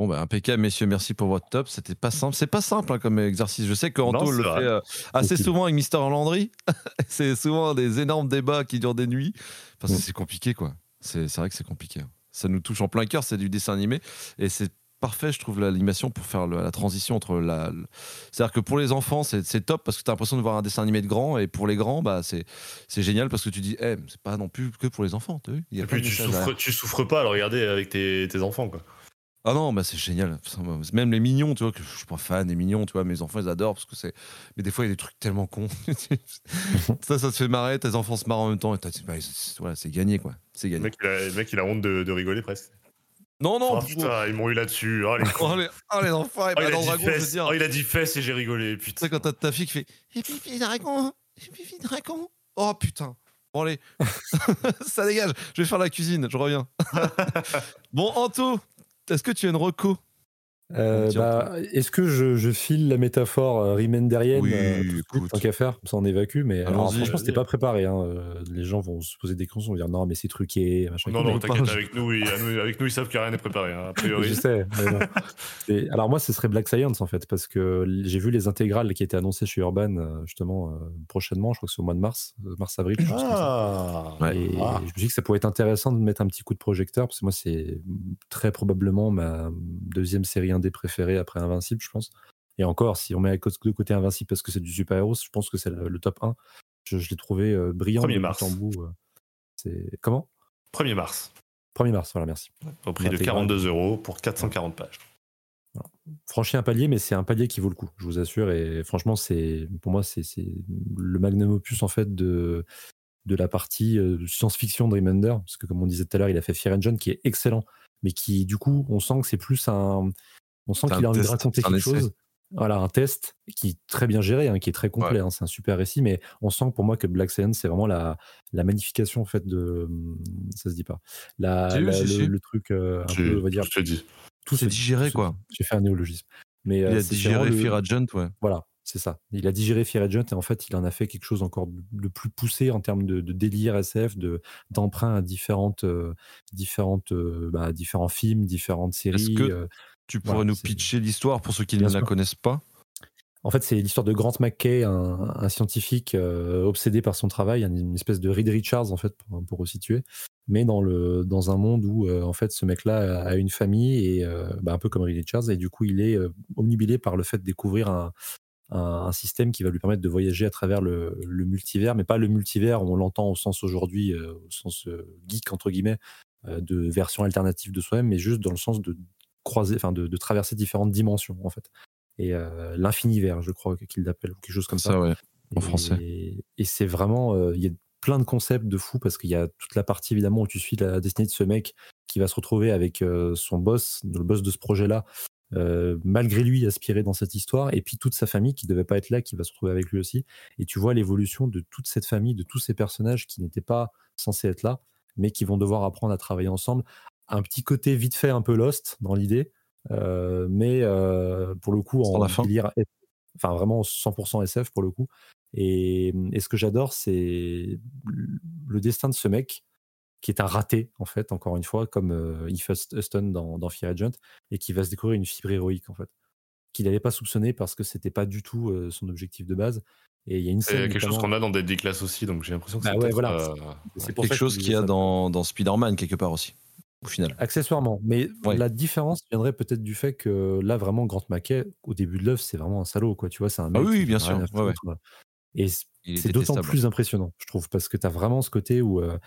Bon, bah, impeccable, messieurs, merci pour votre top. C'était pas simple. C'est pas simple hein, comme exercice. Je sais que Non, Anto c'est le vrai. fait euh, assez souvent avec Mister Landry. c'est souvent des énormes débats qui durent des nuits. Parce que Mm. c'est compliqué, quoi. C'est c'est vrai que c'est compliqué. hein. Ça nous touche en plein cœur, c'est du dessin animé. Et c'est parfait, je trouve, l'animation pour faire le- la transition entre la. le- C'est-à-dire que pour les enfants, c'est c'est top parce que tu as l'impression de voir un dessin animé de grand. Et pour les grands, bah, c'est c'est génial parce que tu dis, eh, c'est pas non plus que pour les enfants. t'as vu? Il y a Et puis tu souffres, tu souffres pas à le regarder avec tes, tes enfants quoi. Ah non, bah c'est génial. Moi, Même les mignons, tu vois, que je suis pas fan des mignons, tu vois, mes enfants ils adorent parce que c'est. Mais des fois il y a des trucs tellement cons. ça, ça te fait marrer, tes enfants se marrent en même temps et bah, c'est voilà, c'est gagné quoi. C'est Le gagné. mec, il a, le mec, il a honte de, de rigoler presque. Non, non, oh putain, ils m'ont eu là-dessus. Oh, les. Oh les, oh, les enfants, Oh, bah, il, a dit Dragon, je veux fesses. dire. Oh, il a dit fesses et j'ai rigolé. Tu Putain. sais, quand t'as ta fille qui fait Et pipi dragon Et pipi dragon Oh putain Bon, allez. ça dégage. Je vais faire la cuisine. Je reviens. bon, Anto, est-ce que tu as une reco? Euh, bah, Est-ce que je, je, file la métaphore euh, Rimenderienne oui, euh, tant qu'à faire, ça on évacue, mais alors, franchement c'était pas préparé. Hein. Les gens vont se poser des questions, vont dire non mais c'est truqué. Machin, non non t'inquiète avec nous, oui, avec nous ils savent que rien n'est préparé hein, a priori. je sais. alors moi ce serait Black Science en fait parce que j'ai vu les intégrales qui étaient annoncées chez Urban justement prochainement, je crois que c'est au mois de mars, mars avril. Je ah, et ah. je me dis que ça pourrait être intéressant de mettre un petit coup de projecteur parce que moi c'est très probablement ma deuxième série des préférés après Invincible, je pense. Et encore, si on met de côté Invincible parce que c'est du super-héros, je pense que c'est le, top 1. Je, l'ai trouvé euh, brillant 1er mars. Euh. c'est comment? 1er mars. 1er mars, voilà, merci. Au prix de 42 euros pour 440 pages. Voilà. un palier, mais c'est un palier qui vaut le coup, je vous assure. Et franchement, c'est pour moi, c'est le magnum opus en fait de, de la partie euh, science-fiction de Remender, parce que comme on disait tout à l'heure, il a fait Fear Engine qui est excellent, mais qui du coup, on sent que c'est plus un, on sent qu'il a envie de raconter quelque chose. Voilà, un test qui est très bien géré, hein, qui est très complet. Hein, c'est un super récit, mais on sent pour moi que Black Science, c'est vraiment la, la magnification en fait de. Ça se dit pas. La, le, truc euh, un peu, on va dire. Je te dis. Tout digéré, quoi. J'ai fait un néologisme. Mais, il a digéré Fear Agent, ouais. Voilà, c'est ça. Il a digéré Fear Agent et en fait, il en a fait quelque chose encore de, plus poussé en termes de, délire SF, de d'emprunt à différentes, euh, différentes, euh, bah, différents films, différentes séries. Tu pourrais nous pitcher l'histoire pour ceux qui ne la connaissent pas en fait, c'est l'histoire de Grant McKay, un, scientifique euh, obsédé par son travail, une espèce de Reed Richards en fait, pour, pour resituer, mais dans le dans un monde où euh, en fait ce mec-là a une famille et euh, bah, un peu comme Reed Richards et du coup il est omnibilé par le fait de découvrir un, un, système qui va lui permettre de voyager à travers le, le multivers, mais pas le multivers, on l'entend au sens aujourd'hui, au sens geek entre guillemets, de version alternative de soi-même, mais juste dans le sens de croiser, enfin de, traverser différentes dimensions en fait. Et euh, l'infinivers, je crois qu'il l'appelle, ou quelque chose comme ça. ça ouais, en français. Et, c'est vraiment, euh, il y a plein de concepts de fou parce qu'il y a toute la partie évidemment où tu suis la destinée de ce mec qui va se retrouver avec euh, son boss, le boss de ce projet-là, malgré lui aspiré dans cette histoire, et puis toute sa famille qui devait pas être là, qui va se retrouver avec lui aussi. Et tu vois l'évolution de toute cette famille, de tous ces personnages qui n'étaient pas censés être là, mais qui vont devoir apprendre à travailler ensemble un petit côté vite fait un peu lost dans l'idée, euh, mais euh, pour le coup, en fin. enfin vraiment 100% SF pour le coup. Et, ce que j'adore, c'est le destin de ce mec qui est un raté, en fait, encore une fois, comme euh, Huston dans, dans, Fear Agent, et qui va se découvrir une fibre héroïque, en fait, qu'il n'avait pas soupçonné parce que c'était pas du tout euh, son objectif de base. Et il y a une scène. quelque chose qu'on a dans Deadly Class aussi, donc j'ai l'impression que bah c'est voilà. quelque chose qu'il y a dans, dans Spider-Man, quelque part aussi au final. Accessoirement. Mais la différence viendrait peut-être du fait que là, vraiment, Grant Mackay, au début de l'œuvre, c'est vraiment un salaud, quoi. Tu vois, c'est un ah oui, bien sûr. Et c'est d'autant plus impressionnant, je trouve, parce que tu as vraiment ce côté où. Euh,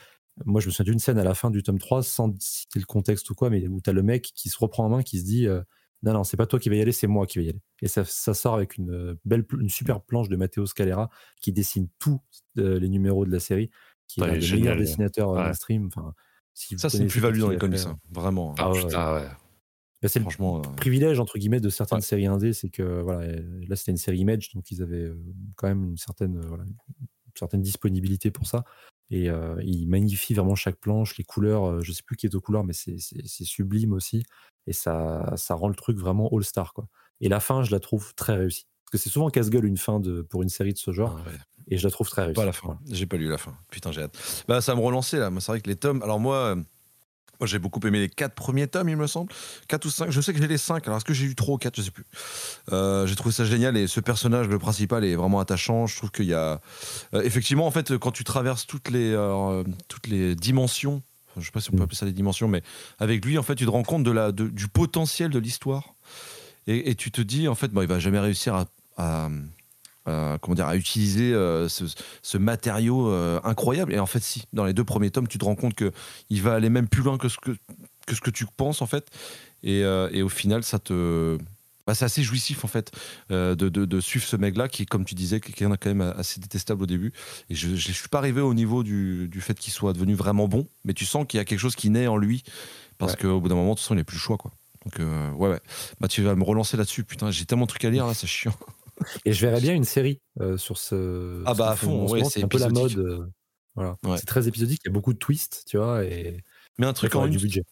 moi, je me souviens d'une scène à la fin du tome 3, sans citer le contexte ou quoi, mais où tu as le mec qui se reprend en main, qui se dit euh, Non, non, c'est pas toi qui va y aller, c'est moi qui vais y aller. Et ça, ça sort avec une, euh, belle, une super planche de Matteo Scalera qui dessine tous les numéros de la série, qui est un des meilleurs dessinateurs ouais. mainstream. Enfin, ça, c'est une plus-value dans les comics, hein, vraiment. Ah, putain, ouais. Bah, c'est Franchement, le euh, privilège entre guillemets de certaines séries indé, c'est que voilà, là c'était une série Image, donc ils avaient euh, quand même une certaine, euh, voilà, une certaine disponibilité pour ça. Et ils magnifient vraiment chaque planche, les couleurs. je sais plus qui est aux couleurs, mais c'est sublime aussi. Et ça, ça rend le truc vraiment all-star. quoi. Et la fin, je la trouve très réussie. Que c'est souvent casse-gueule une fin de, pour une série de ce genre. Ah et je la trouve très réussie. Pas la fin. J'ai pas lu la fin. Putain, j'ai hâte. Bah, ça me relançait là. C'est vrai que les tomes. Alors moi. Euh, moi, j'ai beaucoup aimé les quatre premiers tomes, il me semble. Quatre ou cinq. Je sais que j'ai les cinq. Alors, est-ce que j'ai eu ou quatre? Je sais plus. Euh, j'ai trouvé ça génial. Et ce personnage, le principal, est vraiment attachant. Je trouve qu'il y a. Euh, effectivement, en fait, quand tu traverses toutes les, toutes les dimensions, je sais pas si on peut mm. appeler ça des dimensions, mais avec lui, en fait, tu te rends compte de la, du potentiel de l'histoire. Et, tu te dis, en fait, bon, il va jamais réussir à euh, comment dire, à utiliser euh, ce, matériau euh, incroyable. Et en fait, si, dans les deux premiers tomes, tu te rends compte qu'il va aller même plus loin que ce que, que, ce que tu penses, en fait. Et, et au final, ça te. Bah, c'est assez jouissif, en fait, de, de, de, suivre ce mec-là, qui, comme tu disais, qui est quand même assez détestable au début. Et je ne suis pas arrivé au niveau du, du fait qu'il soit devenu vraiment bon, mais tu sens qu'il y a quelque chose qui naît en lui, parce qu'au bout d'un moment, de toute façon, il n'est plus le choix, quoi. Donc, ouais, ouais. Bah, tu vas me relancer là-dessus. Putain, j'ai tellement de trucs à lire, là, c'est chiant. Et je verrais bien une série euh, sur ce. Ah bah à fond, c'est un peu la mode. Euh, Voilà. Ouais. C'est très épisodique, il y a beaucoup de twists, tu vois, et Mais un truc en du budget.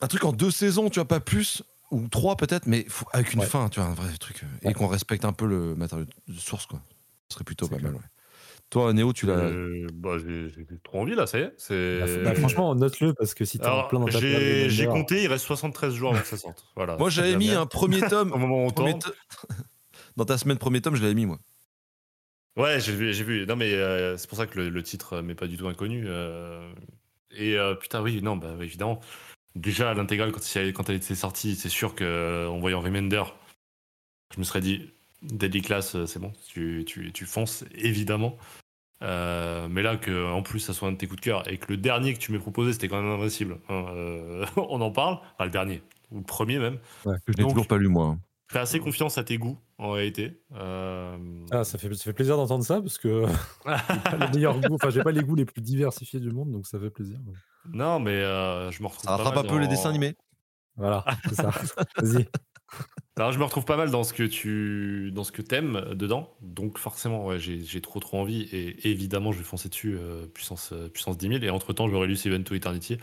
un truc en deux saisons, tu vois, pas plus, ou trois peut-être, mais faut- avec une Ouais. fin, tu vois, un vrai truc. euh, Et Ouais. qu'on respecte un peu le matériau de source, quoi. Ce serait plutôt C'est pas clair. mal, ouais. Toi, Néo, tu l'as. Euh, bah, j'ai j'ai trop envie là, ça y est. C'est... Bah, bah, franchement, note-le parce que si t'es en plein dans ta j'ai, compté, il reste 73 jours avant que ça sorte. Voilà. Moi, j'avais mis un premier tome. Au moment où on premier to- Dans ta semaine, premier tome, je l'avais mis, moi. Ouais, j'ai vu, j'ai vu. Non, mais euh, c'est pour ça que le, le titre euh, m'est pas du tout inconnu. euh. Et euh, putain, oui, non, bah évidemment. Déjà, l'intégrale, quand, quand elle était sortie, c'est sûr qu'en voyant Remender, je me serais dit, Deadly Class, c'est bon, tu, tu, tu fonces, évidemment. Euh, mais là, que en plus, ça soit un de tes coups de cœur et que le dernier que tu m'as proposé, c'était quand même invincible. hein, euh, on en parle. Enfin, le dernier, ou le premier même. Je l'ai Donc- toujours pas lu, moi. Fais assez confiance à tes goûts, en réalité. Euh, Ah, ça fait, ça fait plaisir d'entendre ça parce que j'ai pas les meilleurs goûts, enfin j'ai pas les goûts les plus diversifiés du monde, donc ça fait plaisir. Non, mais euh, je me retrouve. Ça rattrape un mal peu les dans- dessins animés. Voilà, c'est ça. Vas-y. Alors, je me retrouve pas mal dans ce que tu, dans ce que t'aimes dedans. Donc forcément, ouais, j'ai j'ai trop trop envie et évidemment, je vais foncer dessus euh, puissance euh, puissance 10 000. Et entre temps, j'aurai lu Seven to Eternity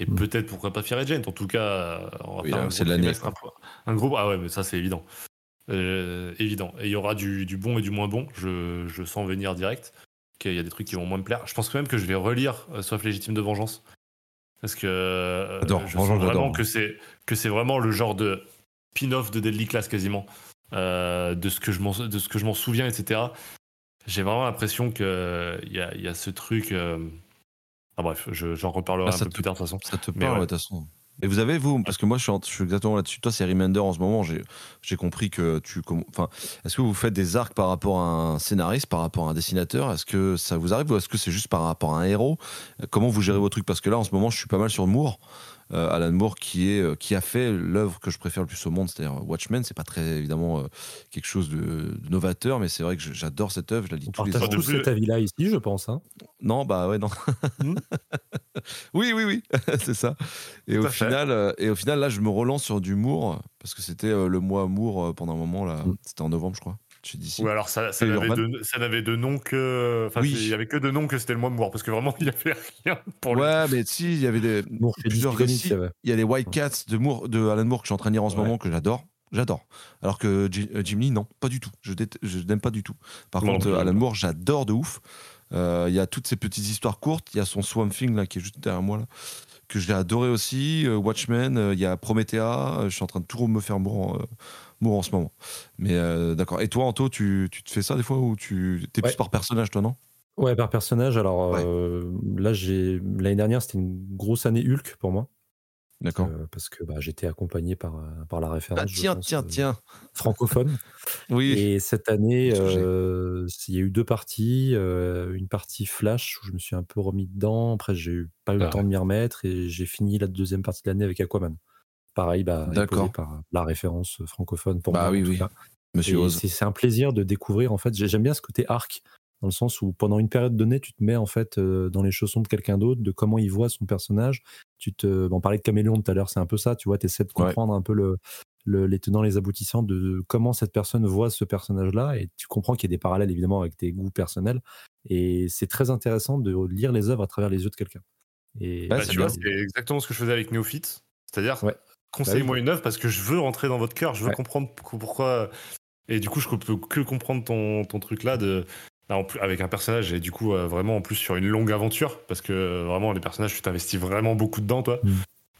et Mm. peut-être pourquoi pas Fear Agent. En tout cas, euh, on va Oui, faire un c'est de l'année, Un, un gros. Ah ouais, mais ça c'est évident. Euh, évident. Et il y aura du, du bon et du moins bon. Je, je sens venir direct. Qu'il y a des trucs qui vont moins me plaire. Je pense quand même que je vais relire euh, Soif légitime de vengeance. Parce que euh, je sens vraiment que c'est que c'est vraiment le genre de pin-off de Deadly Class quasiment. Euh, de ce que je m'en de ce que je m'en souviens, etc. J'ai vraiment l'impression que il y a, y a ce truc. Ah bref, je- j'en reparlerai Ah, un ça peu te- plus tard de toute façon. Ça te parle, de toute façon. Et vous avez, vous, parce que moi je suis, en- je suis exactement là-dessus. Toi, c'est Remender en ce moment. J'ai j'ai compris que tu. Enfin, est-ce que vous faites des arcs par rapport à un scénariste, par rapport à un dessinateur? Est-ce que ça vous arrive ou est-ce que c'est juste par rapport à un héros? Comment vous gérez vos trucs? Parce que là, en ce moment, je suis pas mal sur Moore. Euh, Alan Moore qui, est, euh, qui a fait l'œuvre que je préfère le plus au monde, c'est-à-dire Watchmen. C'est pas très évidemment euh, quelque chose de, de novateur, mais c'est vrai que j'adore cette œuvre. Je la lis On tous les ans. tous cet avis-là ici, je pense. Hein. Non, bah ouais, non. Hmm. oui, oui, oui, c'est ça. Et au, final, euh, et au final, là, je me relance sur du Moore, parce que c'était euh, le mois Moore euh, pendant un moment, là. Mm. C'était en novembre, je crois. Chez DC. Ou alors ça, n'avait de, ça n'avait de nom que. Enfin, Oui. il y avait que de nom que c'était le mois de mort parce que vraiment il n'y avait rien pour lui. Ouais, mais si, il y avait des, chez plusieurs récits. il y a les White Cats de, Moore, de Alan Moore que je suis en train de lire en ce Ouais. moment, que j'adore. J'adore. Alors que euh, Jim Lee, non, pas du tout. Je, n'aime pas du tout. Par non contre, euh, Alan. Moore, j'adore de ouf. Euh, Il y a toutes ces petites histoires courtes. Il y a son Swamp Thing, là, qui est juste derrière moi, là, que j'ai adoré aussi. Euh, Watchmen, euh, il y a Promethea. Euh, je suis en train de tout me faire Moore, Moore en ce moment. Mais euh, d'accord. Et toi, Anto, tu, tu te fais ça des fois ou tu es Ouais. plus par personnage, toi, non? Ouais, par personnage. Alors Ouais. euh, là, j'ai l'année dernière, c'était une grosse année Hulk pour moi. D'accord. euh, parce que bah, j'étais accompagné par, par la référence Ah, tiens, pense, tiens, tiens. francophone. Oui. Et cette année, il y a eu deux parties. une partie Flash où je me suis un peu remis dedans. Après, j'ai eu pas eu le Ah temps de m'y remettre et j'ai fini la deuxième partie de l'année avec Aquaman. Pareil, bah, D'accord. par la référence francophone pour Bah moi. oui, oui. Monsieur c'est c'est un plaisir de découvrir. En fait, J'ai- j'aime bien ce côté arc, dans le sens où pendant une période donnée, tu te mets en fait euh, dans les chaussons de quelqu'un d'autre, de comment il voit son personnage. Tu te, bon, on parlait de Caméléon tout à l'heure, c'est un peu ça. Tu vois, tu essaies de Ouais. comprendre un peu le, le- les tenants, les aboutissants de comment cette personne voit ce personnage-là, et tu comprends qu'il y a des parallèles évidemment avec tes goûts personnels. Et c'est très intéressant de lire les œuvres à travers les yeux de quelqu'un. Et Bah, Ah, c'est tu vois, bien. c'est exactement ce que je faisais avec Néophyte. C'est-à-dire, Ouais. Conseille-moi Bah une œuvre parce que je veux rentrer dans votre cœur, je veux Ouais. comprendre pourquoi-. Et du coup, je peux que comprendre ton, ton truc là de. là, en plus, avec un personnage et du coup euh, vraiment en plus sur une longue aventure parce que euh, vraiment les personnages tu t'investis vraiment beaucoup dedans toi Mm.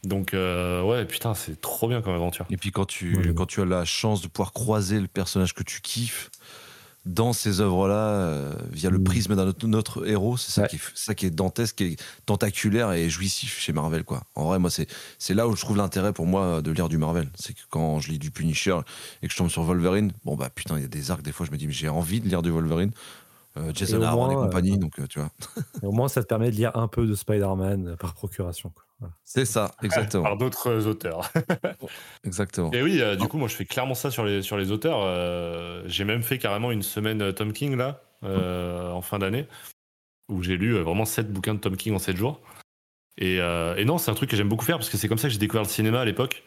donc euh, ouais putain c'est trop bien comme aventure Et puis quand tu, Ouais, quand tu as la chance de pouvoir croiser le personnage que tu kiffes dans ces œuvres-là, euh, via le Mm. prisme d'un autre, notre héros, c'est ça, Ouais. qui est, ça qui est dantesque, qui est tentaculaire et jouissif chez Marvel. Quoi. En vrai, moi, c'est, c'est là où je trouve l'intérêt pour moi de lire du Marvel. C'est que quand je lis du Punisher et que je tombe sur Wolverine, bon bah putain, il y a des arcs, des fois je me dis, mais j'ai envie de lire du Wolverine. Euh, Jason Aaron et compagnie, euh, donc euh, tu vois. et au moins, ça te permet de lire un peu de Spider-Man par procuration. Voilà. C'est ça, exactement. par d'autres auteurs exactement. et oui euh, du coup moi je fais clairement ça sur les sur les auteurs Euh, j'ai même fait carrément une semaine Tom King là euh, en fin d'année où j'ai lu euh, vraiment 7 bouquins de Tom King en 7 jours et, euh, et non c'est un truc que j'aime beaucoup faire parce que c'est comme ça que j'ai découvert le cinéma à l'époque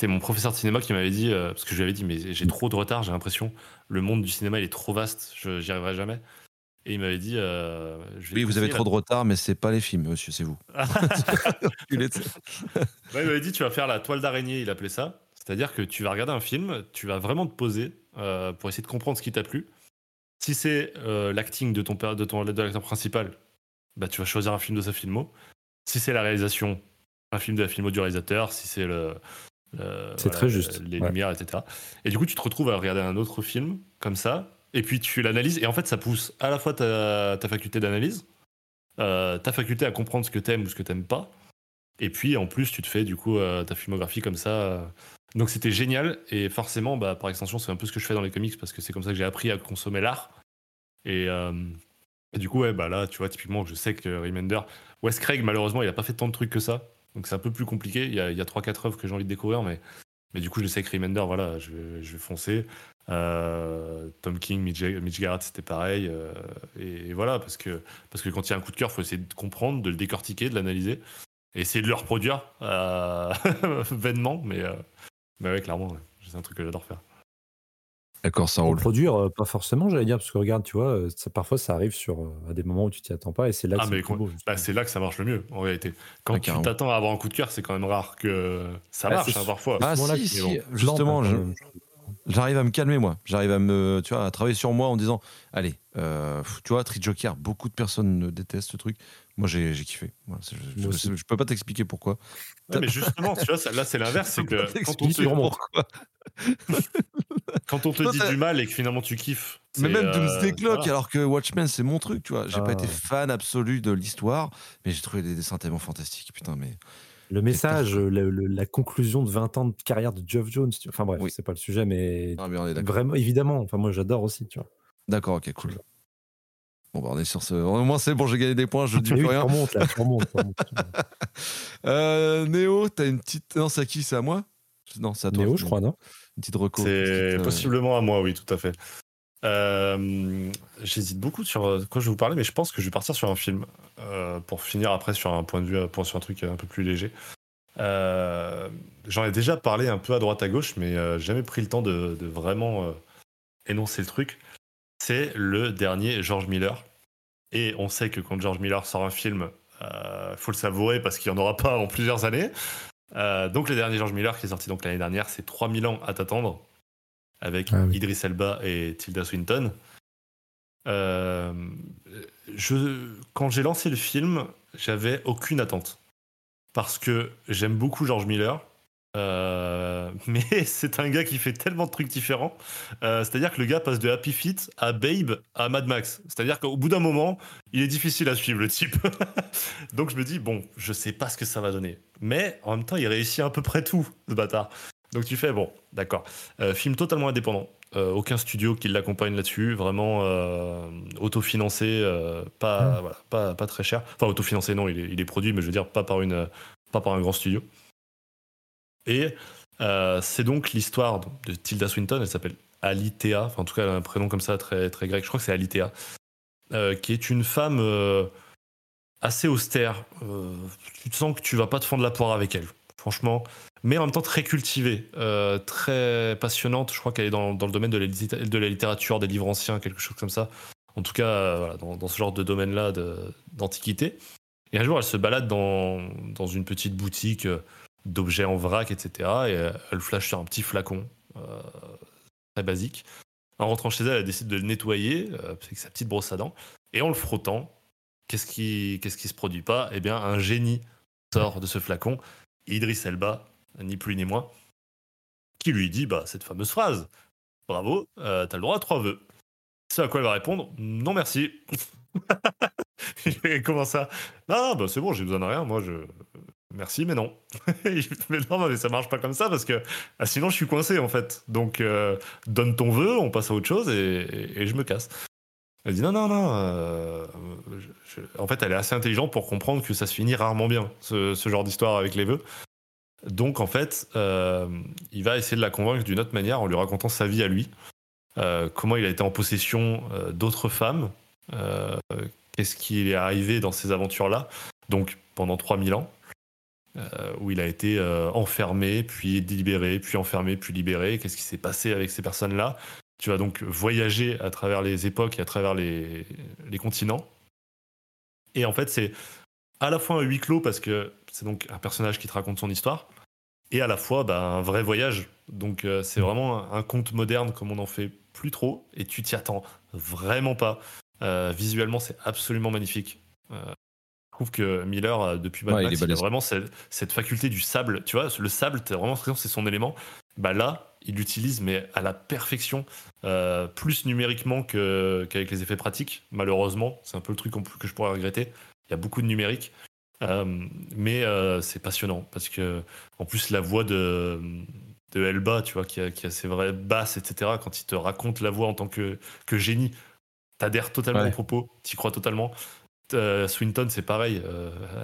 c'était mon professeur de cinéma qui m'avait dit euh, parce que je lui avais dit mais j'ai trop de retard j'ai l'impression le monde du cinéma il est trop vaste je j'y arriverai jamais Et il m'avait dit. euh, je Oui, vous avez trop de retard, mais c'est pas les films, monsieur, c'est vous. Ouais, il m'avait dit tu vas faire la toile d'araignée, il appelait ça. C'est-à-dire que tu vas regarder un film, tu vas vraiment te poser euh, pour essayer de comprendre ce qui t'a plu. Si c'est euh, l'acting de ton père, de ton de l'acteur principal, bah tu vas choisir un film de sa filmo. Si c'est la réalisation, un film de la filmo du réalisateur. Si c'est le, le- C'est très juste, les ouais. lumières, etc. Et du coup, tu te retrouves à regarder un autre film comme ça, et puis tu l'analyses. Et en fait, ça pousse à la fois ta, ta faculté d'analyse, euh, ta faculté à comprendre ce que t'aimes ou ce que t'aimes pas. Et puis en plus, tu te fais du coup euh, ta filmographie comme ça. euh. Donc c'était génial. Et forcément, bah, par extension, c'est un peu ce que je fais dans les comics parce que c'est comme ça que j'ai appris à consommer l'art. Et, euh, et du coup, ouais, bah là, tu vois, typiquement, je sais que Remender, Wes Craig, malheureusement, il a pas fait tant de trucs que ça. Donc c'est un peu plus compliqué. Il y a, il y a 3-4 œuvres que j'ai envie de découvrir, mais, mais du coup, je sais que Remender, voilà, je vais, foncer. Euh, Tom King, Mitch, Garrett, c'était pareil. euh, et, voilà, parce que, parce que quand il y a un coup de cœur, il faut essayer de comprendre, de le décortiquer, de l'analyser et essayer de le reproduire euh, vainement. Mais, mais ouais, clairement, c'est un truc que j'adore faire. D'accord, ça Pour roule. produire, euh, pas forcément, j'allais dire, parce que regarde, tu vois, euh, ça, parfois ça arrive sur, euh, à des moments où tu t'y attends pas, et c'est là que Ah, beau. Bah, c'est là que ça marche le mieux, en réalité. Quand Ah, tu t'attends à avoir un coup de cœur, c'est quand même rare que ça Ah, marche hein, parfois. Ah, si, si, bon, justement, je-. J'arrive à me calmer, moi. J'arrive à me, tu vois, à travailler sur moi en disant, allez, euh, tu vois, Tri Joker, beaucoup de personnes détestent ce truc. Moi, j'ai j'ai kiffé. Voilà, je, Moi je- aussi. je peux pas t'expliquer pourquoi. Ouais, mais justement, tu vois, ça- là c'est l'inverse, c'est Je que quand on te. quand on te dit du mal et que finalement tu kiffes. Mais même euh, Doomsday Clock, voilà. alors que Watchmen, c'est mon truc, tu vois. J'ai pas Ah. été fan absolu de l'histoire, mais j'ai trouvé des dessins tellement fantastiques. Putain, mais. Le message, le- le- la conclusion de 20 ans de carrière de Geoff Jones, tu- enfin bref, Oui. c'est pas le sujet, mais Ah, mais on est d'accord. vraiment, évidemment, enfin moi j'adore aussi, tu vois. D'accord, ok, cool. Bon, bah, on est sur ce. Au moins, c'est bon, j'ai gagné des points, je dis plus oui, rien. tu remontes là, remontes. Euh, Néo, t'as une petite. Non, c'est à qui? C'est à moi? Non, c'est à toi. Néo, je crois, non? Petite reco. C'est Petite, euh, possiblement à moi, oui, tout à fait. Euh, J'hésite beaucoup sur euh, quoi je vais vous parler, mais je pense que je vais partir sur un film euh, pour finir après sur un point de vue, pour- sur un truc un peu plus léger. Euh, J'en ai déjà parlé un peu à droite à gauche, mais jamais pris le temps de, de vraiment énoncer le truc. C'est le dernier George Miller. Et on sait que quand George Miller sort un film, il faut le savourer parce qu'il n'y en aura pas en plusieurs années. Euh, donc le dernier George Miller qui est sorti donc l'année dernière, c'est 3000 ans à t'attendre avec Ah oui. Idris Elba et Tilda Swinton. Euh, je, quand j'ai lancé le film, j'avais aucune attente parce que j'aime beaucoup George Miller. Euh, mais c'est un gars qui fait tellement de trucs différents. Euh, C'est-à-dire que le gars passe de Happy Feet à Babe à Mad Max. C'est-à-dire qu'au bout d'un moment, il est difficile à suivre le type. Donc je me dis, bon, je sais pas ce que ça va donner. Mais en même temps, il réussit à peu près tout, ce bâtard. Donc tu fais, bon, d'accord. Euh, film totalement indépendant. Aucun studio qui l'accompagne là-dessus. Vraiment autofinancé, pas, voilà, pas, pas très cher. Enfin, autofinancé, non, il est, il est produit, mais je veux dire, pas par, une, pas par un grand studio. Et euh, c'est donc l'histoire de Tilda Swinton, elle s'appelle Alitea, enfin en tout cas elle a un prénom comme ça très, très grec, je crois que c'est Alitea, euh, qui est une femme euh, assez austère. Tu te sens que tu vas pas te fendre la poire avec elle, franchement, mais en même temps très cultivée, très passionnante. Je crois qu'elle est dans, le domaine de la, littérature, des livres anciens, quelque chose comme ça. En tout cas, dans, ce genre de domaine-là d'antiquité. Et un jour, elle se balade dans, dans une petite boutique d'objets en vrac, etc. Et euh, elle flash sur un petit flacon, euh, très basique. En rentrant chez elle, elle décide de le nettoyer euh, avec sa petite brosse à dents. Et en le frottant, qu'est-ce qui, qu'est-ce se produit pas? Eh bien, un génie sort de ce flacon, Idris Elba, ni plus ni moins, qui lui dit bah, cette fameuse phrase Bravo, t'as le droit à trois vœux. C'est à quoi elle va répondre Non, merci. Comment ça Ah, bah c'est bon, j'ai besoin de rien. Moi, je. Merci, mais non. Mais non, mais ça marche pas comme ça parce que ah, sinon je suis coincé en fait. Donc euh, donne ton vœu, on passe à autre chose et, je me casse. Elle dit non, non, non. euh, En fait, elle est assez intelligente pour comprendre que ça se finit rarement bien, ce, genre d'histoire avec les vœux. Donc en fait, euh, il va essayer de la convaincre d'une autre manière en lui racontant sa vie à lui. Comment il a été en possession d'autres femmes. Qu'est-ce qui est arrivé dans ces aventures-là. Donc pendant 3000 ans euh, où il a été euh, enfermé, puis libéré, puis enfermé, puis libéré. Qu'est-ce qui s'est passé avec ces personnes-là? Tu vas donc voyager à travers les époques et à travers les, continents. Et en fait, c'est à la fois un huis clos parce que c'est donc un personnage qui te raconte son histoire, et à la fois bah, un vrai voyage. Donc euh, c'est vraiment un, conte moderne comme on n'en fait plus trop, et tu t'y attends vraiment pas. Visuellement, c'est absolument magnifique. Trouve que Miller, depuis Mad Max, il, a vraiment cette, faculté du sable. Tu vois, le sable, as vraiment c'est son élément. Bah là, il l'utilise, mais à la perfection, plus numériquement qu'avec les effets pratiques. Malheureusement, c'est un peu le truc que je pourrais regretter. Il y a beaucoup de numérique. Euh, mais euh, c'est passionnant parce que, en plus, la voix de, de Elba, tu vois, qui a, qui a ses vraies basses, etc., quand il te raconte la voix en tant que, que génie, t'adhères totalement au propos, t'y crois totalement. Euh, Swinton, c'est pareil,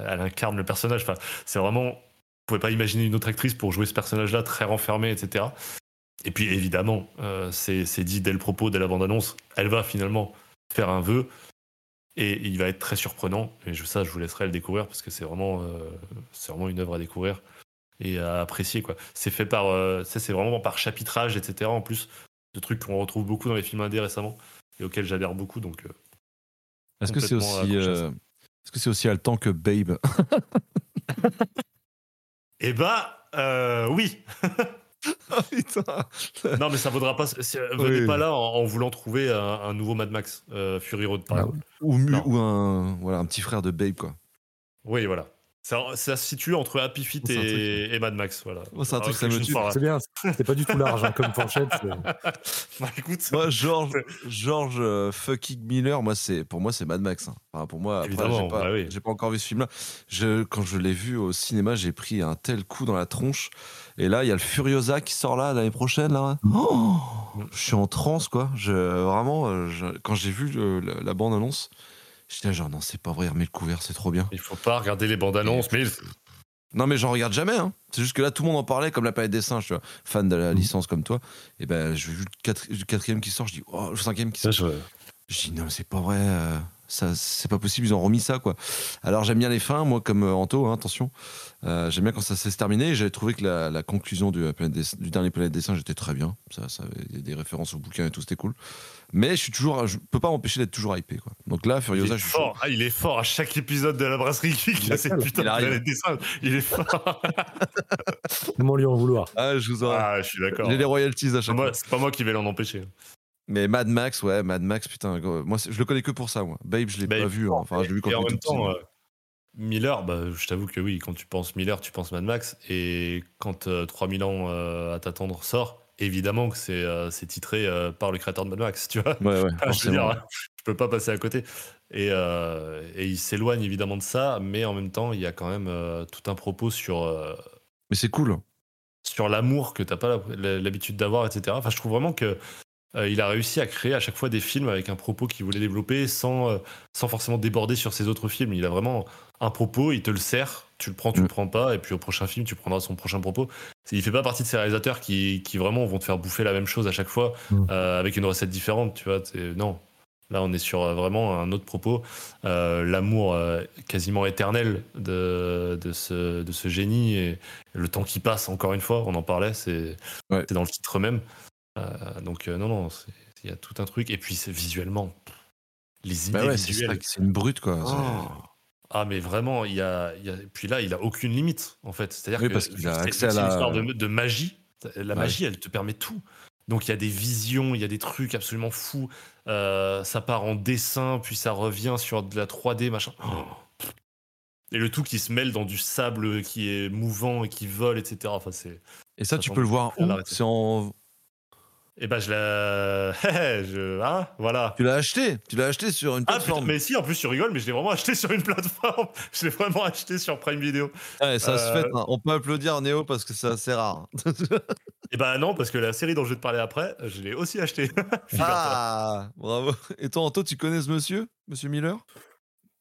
elle incarne le personnage. Enfin, c'est vraiment, vous pouvez pas imaginer une autre actrice pour jouer ce personnage-là, très renfermé, etc. Et puis évidemment, c'est dit dès le propos, dès la bande-annonce, elle va finalement faire un vœu. Et il va être très surprenant. Et ça, je vous laisserai le découvrir parce que c'est vraiment, euh, vraiment une œuvre à découvrir et à apprécier. C'est fait par, euh, c'est vraiment par chapitrage, etc. En plus, de trucs qu'on retrouve beaucoup dans les films indés récemment et auxquels j'adhère beaucoup. Donc, euh, est-ce que c'est aussi, est-ce que c'est aussi haletant que Babe? Eh bah, oui. oh, non, mais ça vaudra pas. Venez pas là en, voulant trouver un, nouveau Mad Max, euh, Fury Road, par ah exemple. Ou, ou, un, voilà, un petit frère de Babe, quoi. Oui, voilà. Ça, ça, se situe entre Happy Feet et, Mad Max. Voilà. c'est un truc, ça me tue. C'est bien, c'est pas du tout large hein, comme fourchette. bah, écoute, moi, George, George euh, fucking Miller, moi, c'est, pour moi, c'est Mad Max. Hein. Enfin, pour moi, j'ai pas, bah oui. pas, encore vu ce film-là. Je, quand je l'ai vu au cinéma, j'ai pris un tel coup dans la tronche. Et là, il y a le Furiosa qui sort là l'année prochaine. Là. Oh je suis en transe, quoi. Je, vraiment, euh, quand j'ai vu la bande-annonce, J'étais genre, non, c'est pas vrai, mais le couvert, c'est trop bien. Il faut pas regarder les bandes annonces, mais. Non, mais j'en regarde jamais. Hein. C'est juste que là, tout le monde en parlait comme la palette des singes, tu vois. Fan de la mhm. licence comme toi. Et ben, je vu le, quatrième qui sort, je dis, oh, le cinquième qui sort. je... dis, non, c'est pas vrai. Euh, ça, c'est pas possible, ils ont remis ça, quoi. Alors, j'aime bien les fins, moi, comme euh, Anto, hein, attention. Euh, j'aime bien quand ça s'est terminé. J'avais trouvé que la, conclusion du, du dernier Planète des Singes était très bien. Ça, ça avait des références au bouquin et tout, c'était cool. Mais je suis toujours, je peux pas m'empêcher d'être toujours hypé. Quoi. Donc là, Furiosa, il est je suis fort. Ah, il est fort à chaque épisode de la brasserie qui a cette putain de dessin. Il est fort. Comment lui en vouloir? Ah, je vous en... Ah, je suis d'accord. J'ai les royalties à chaque fois. C'est pas moi qui vais l'en empêcher. Mais Mad Max, ouais, Mad Max, putain, moi je le connais que pour ça, moi. Babe, je l'ai pas vu. Enfin, je l'ai vu quand même temps, euh, Miller, bah, je t'avoue que oui, quand tu penses Miller, tu penses Mad Max. Et quand 3000 euh, ans euh, à t'attendre sort, évidemment que c'est euh, titré par le créateur de Mad Max, tu vois. Ouais, ouais, je, veux dire, je peux pas passer à côté. Et, et il s'éloigne évidemment de ça, mais en même temps, il y a quand même tout un propos sur. mais c'est cool. Sur l'amour que t'as pas l'habitude d'avoir, etc. Enfin, je trouve vraiment que il a réussi à créer à chaque fois des films avec un propos qu'il voulait développer sans, sans forcément déborder sur ses autres films. Il a vraiment un propos, il te le sert, tu le prends, tu le mm. prends pas, et puis au prochain film, tu prendras son prochain propos. Il fait pas partie de ces réalisateurs qui, qui vraiment vont te faire bouffer la même chose à chaque fois, mm. euh, avec une recette différente, tu vois. Non. Là, on est sur euh, vraiment un autre propos, euh, l'amour quasiment éternel de, de, ce, de ce génie et le temps qui passe, encore une fois, on en parlait, c'est dans le titre même. Donc, non, non, il y a tout un truc. Et puis, visuellement, les bah idées visuelles. C'est une brute, quoi. Oh. Ah, mais vraiment, il y a, Puis là, il a aucune limite, en fait. C'est-à-dire que c'est une histoire de, magie. La magie, elle te permet tout. Donc il y a des visions, il y a des trucs absolument fous. Euh, ça part en dessin, puis ça revient sur de la 3D, machin. Et le tout qui se mêle dans du sable qui est mouvant et qui vole, etc. Enfin, c'est. Et ça, tu peux le voir où? C'est en eh ben je l'ai, je... Hein, voilà. Tu l'as acheté, tu l'as acheté sur une ah, plateforme. Ah, mais si, en plus tu rigoles, mais je l'ai vraiment acheté sur une plateforme. je l'ai vraiment acheté sur Prime Video. Ouais, ça se fait. Euh, hein. On peut applaudir Néo parce que c'est assez rare. Eh ben non, parce que la série dont je vais te parler après, je l'ai aussi acheté. ah, bravo. Et toi, Anto, tu connais ce monsieur, Monsieur Miller?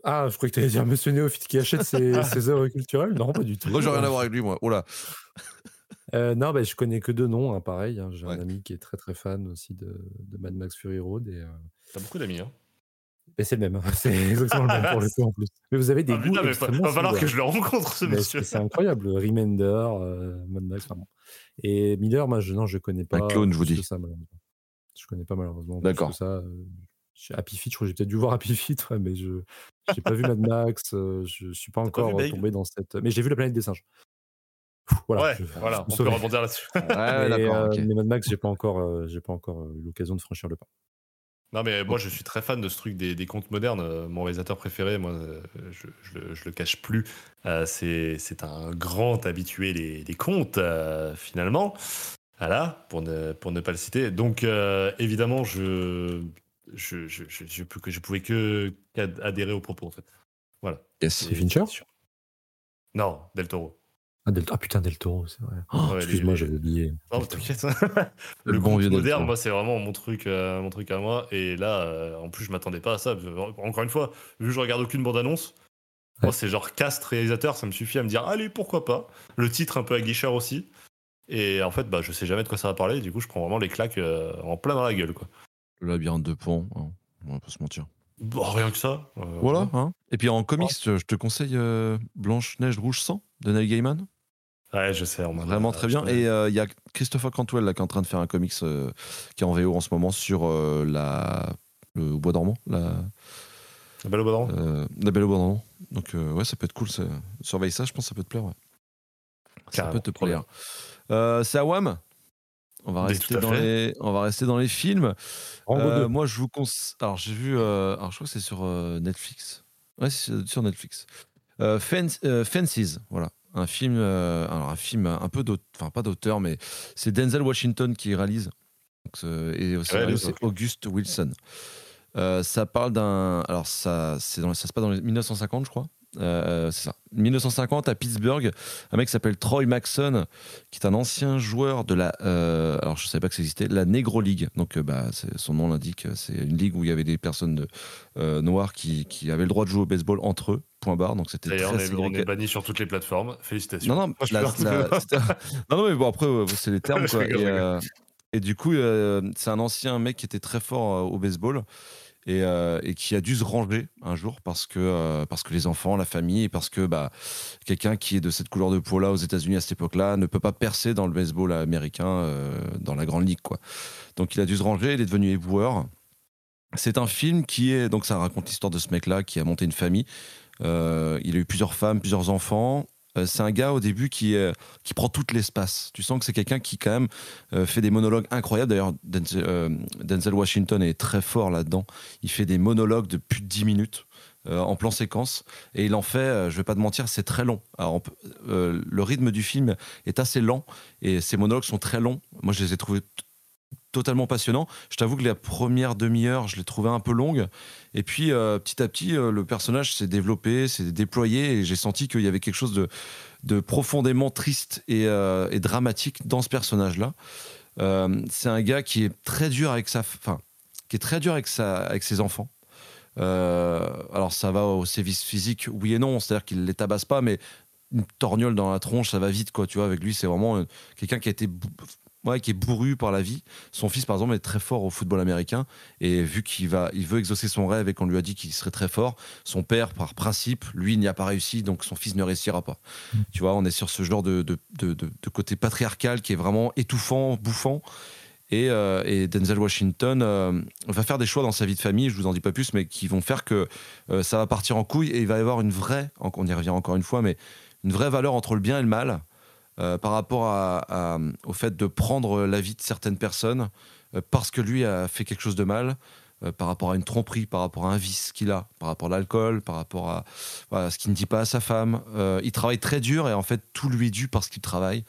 Ah, je croyais que tu allais dire Monsieur Néophyte qui achète ses, ses œuvres culturelles. Non, pas du tout. Moi, j'ai rien à voir avec lui, moi. Oh là. Euh, non, bah, je connais que deux noms, hein, pareil. Hein. J'ai un ami qui est très très fan aussi de, de Mad Max Fury Road. Et, euh... T'as beaucoup d'amis, hein c'est le même, hein. c'est exactement le même pour le coup en plus. Mais vous avez des ah, goûts Il va falloir que je le rencontre ce monsieur. C'est incroyable, Remender, euh, Mad Max, vraiment. Et Miller, moi je non, je connais pas. Un clone, je vous dis. Ça, Je connais pas malheureusement. D'accord. Ça, Happy Feet, je crois que j'ai peut-être dû voir Happy Feet, mais je n'ai pas vu Mad Max, je suis pas encore tombé dans cette. Mais j'ai vu La planète des singes. Voilà, ouais, voilà, on peut rebondir là-dessus. ouais, mais, mais, Mad Max, j'ai pas encore, j'ai pas encore eu l'occasion de franchir le pas. Non, mais moi, je suis très fan de ce truc des, des contes modernes. Mon réalisateur préféré, moi, je, je, le cache plus, c'est un grand habitué des, des contes, finalement. Voilà, pour ne, pour ne pas le citer. Donc, évidemment, je, je, je, je, je, pouvais que adhérer aux propos, en fait. Voilà. C'est Fincher? Non, Del Toro. Ah, ah, putain, Del Toro, c'est vrai. Oh, excuse-moi, j'avais oublié. Non, t'inquiète. le, bon vieux moderne, moi, c'est vraiment mon truc, euh, mon truc à moi. Et là, euh, en plus, je m'attendais pas à ça. Encore une fois, vu que je regarde aucune bande-annonce, moi, c'est genre cast réalisateur, ça me suffit à me dire, allez, pourquoi pas. Le titre un peu aguicheur aussi. Et en fait, bah, je sais jamais de quoi ça va parler. Du coup, je prends vraiment les claques euh, en plein dans la gueule, quoi. Le labyrinthe de Pont, hein. on va pas se mentir. Bon, rien que ça. voilà. Hein. Et puis en comics, je te conseille Blanche-Neige Rouge Sang de Neil Gaiman. Ouais, je sais. Vraiment très bien. Et euh, il y a Christopher Cantwell là, qui est en train de faire un comics euh, qui est en VO en ce moment sur euh, la, le Bois dormant. La, la Belle au Bois dormant La Belle au Bois dormant. Donc, ouais, ça peut être cool. Surveille ça, je pense que ça peut te plaire. Ouais. Ça peut te plaire. C'est Awam on va, rester dans les, on va rester dans les films. moi, je vous conseille. Alors, j'ai vu. alors, je crois que c'est sur Netflix. Ouais, c'est sur Netflix. Fences, voilà un film, euh, alors un film un peu d'auteur, enfin pas d'auteur, mais c'est Denzel Washington qui réalise. et c'est Auguste Wilson. Euh, ça parle d'un, alors ça, c'est dans, ça se passe dans les 1950, je crois. Euh, c'est ça. 1950 à Pittsburgh, un mec s'appelle Troy Maxon, qui est un ancien joueur de la, euh, alors je savais pas que ça existait, la Negro League. Donc euh, bah, son nom l'indique, c'est une ligue où il y avait des personnes de, noires qui, qui, avaient le droit de jouer au baseball entre eux. Point barre. Donc c'était D'ailleurs, on, est banni sur toutes les plateformes. Félicitations. Non non, non, non mais bon après c'est les termes quoi. Et, et, du coup c'est un ancien mec qui était très fort au baseball. Euh, et, qui a dû se ranger un jour parce que, euh, parce que les enfants, la famille, et parce que bah, quelqu'un qui est de cette couleur de peau-là aux États-Unis à cette époque-là ne peut pas percer dans le baseball américain, euh, dans la grande ligue. Quoi. Donc il a dû se ranger, il est devenu éboueur. C'est un film qui est. Donc ça raconte l'histoire de ce mec-là qui a monté une famille. il a eu plusieurs femmes, plusieurs enfants. Euh, c'est un gars au début qui, euh, qui prend tout l'espace. Tu sens que c'est quelqu'un qui quand même euh, fait des monologues incroyables. D'ailleurs, Denzel, Washington est très fort là-dedans. Il fait des monologues de plus de 10 minutes. en plan séquence et il en fait, je vais pas te mentir, c'est très long. Alors, le rythme du film est assez lent et ses monologues sont très longs. Moi, je les ai trouvés totalement passionnant. Je t'avoue que la première demi-heure, je l'ai trouvé un peu longue. Et puis, euh, petit à petit, euh, le personnage s'est développé, s'est déployé, et j'ai senti qu'il y avait quelque chose de, profondément triste et, euh, et, dramatique dans ce personnage-là. c'est un gars qui est très dur avec sa, enfin, qui est très dur avec sa, avec ses enfants. alors ça va au sévice physique, oui et non, c'est-à-dire qu'il les tabasse pas, mais une torgnole dans la tronche, ça va vite, quoi. Tu vois, avec lui, c'est vraiment quelqu'un qui a été qui est bourru par la vie. Son fils, par exemple, est très fort au football américain. Et vu qu'il va, il veut exaucer son rêve et qu'on lui a dit qu'il serait très fort, son père, par principe, lui, n'y a pas réussi, donc son fils ne réussira pas. Mm. Tu vois, on est sur ce genre de, de, de, côté patriarcal qui est vraiment étouffant, bouffant. Et, euh, et, Denzel Washington euh, va faire des choix dans sa vie de famille, je vous en dis pas plus, mais qui vont faire que euh, ça va partir en couille et il va y avoir une vraie, on y revient encore une fois, mais une vraie valeur entre le bien et le mal. Euh, par rapport à, au fait de prendre la vie de certaines personnes euh, parce que lui a fait quelque chose de mal, euh, par rapport à une tromperie, par rapport à un vice qu'il a, par rapport à l'alcool, par rapport à, ce qu'il ne dit pas à sa femme. il travaille très dur et en fait tout lui est dû parce qu'il travaille,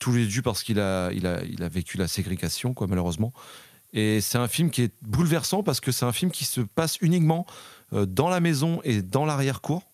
tout lui est dû parce qu'il a, il a, il a vécu la ségrégation, quoi, malheureusement. Et c'est un film qui est bouleversant parce que c'est un film qui se passe uniquement dans la maison et dans l'arrière-cour.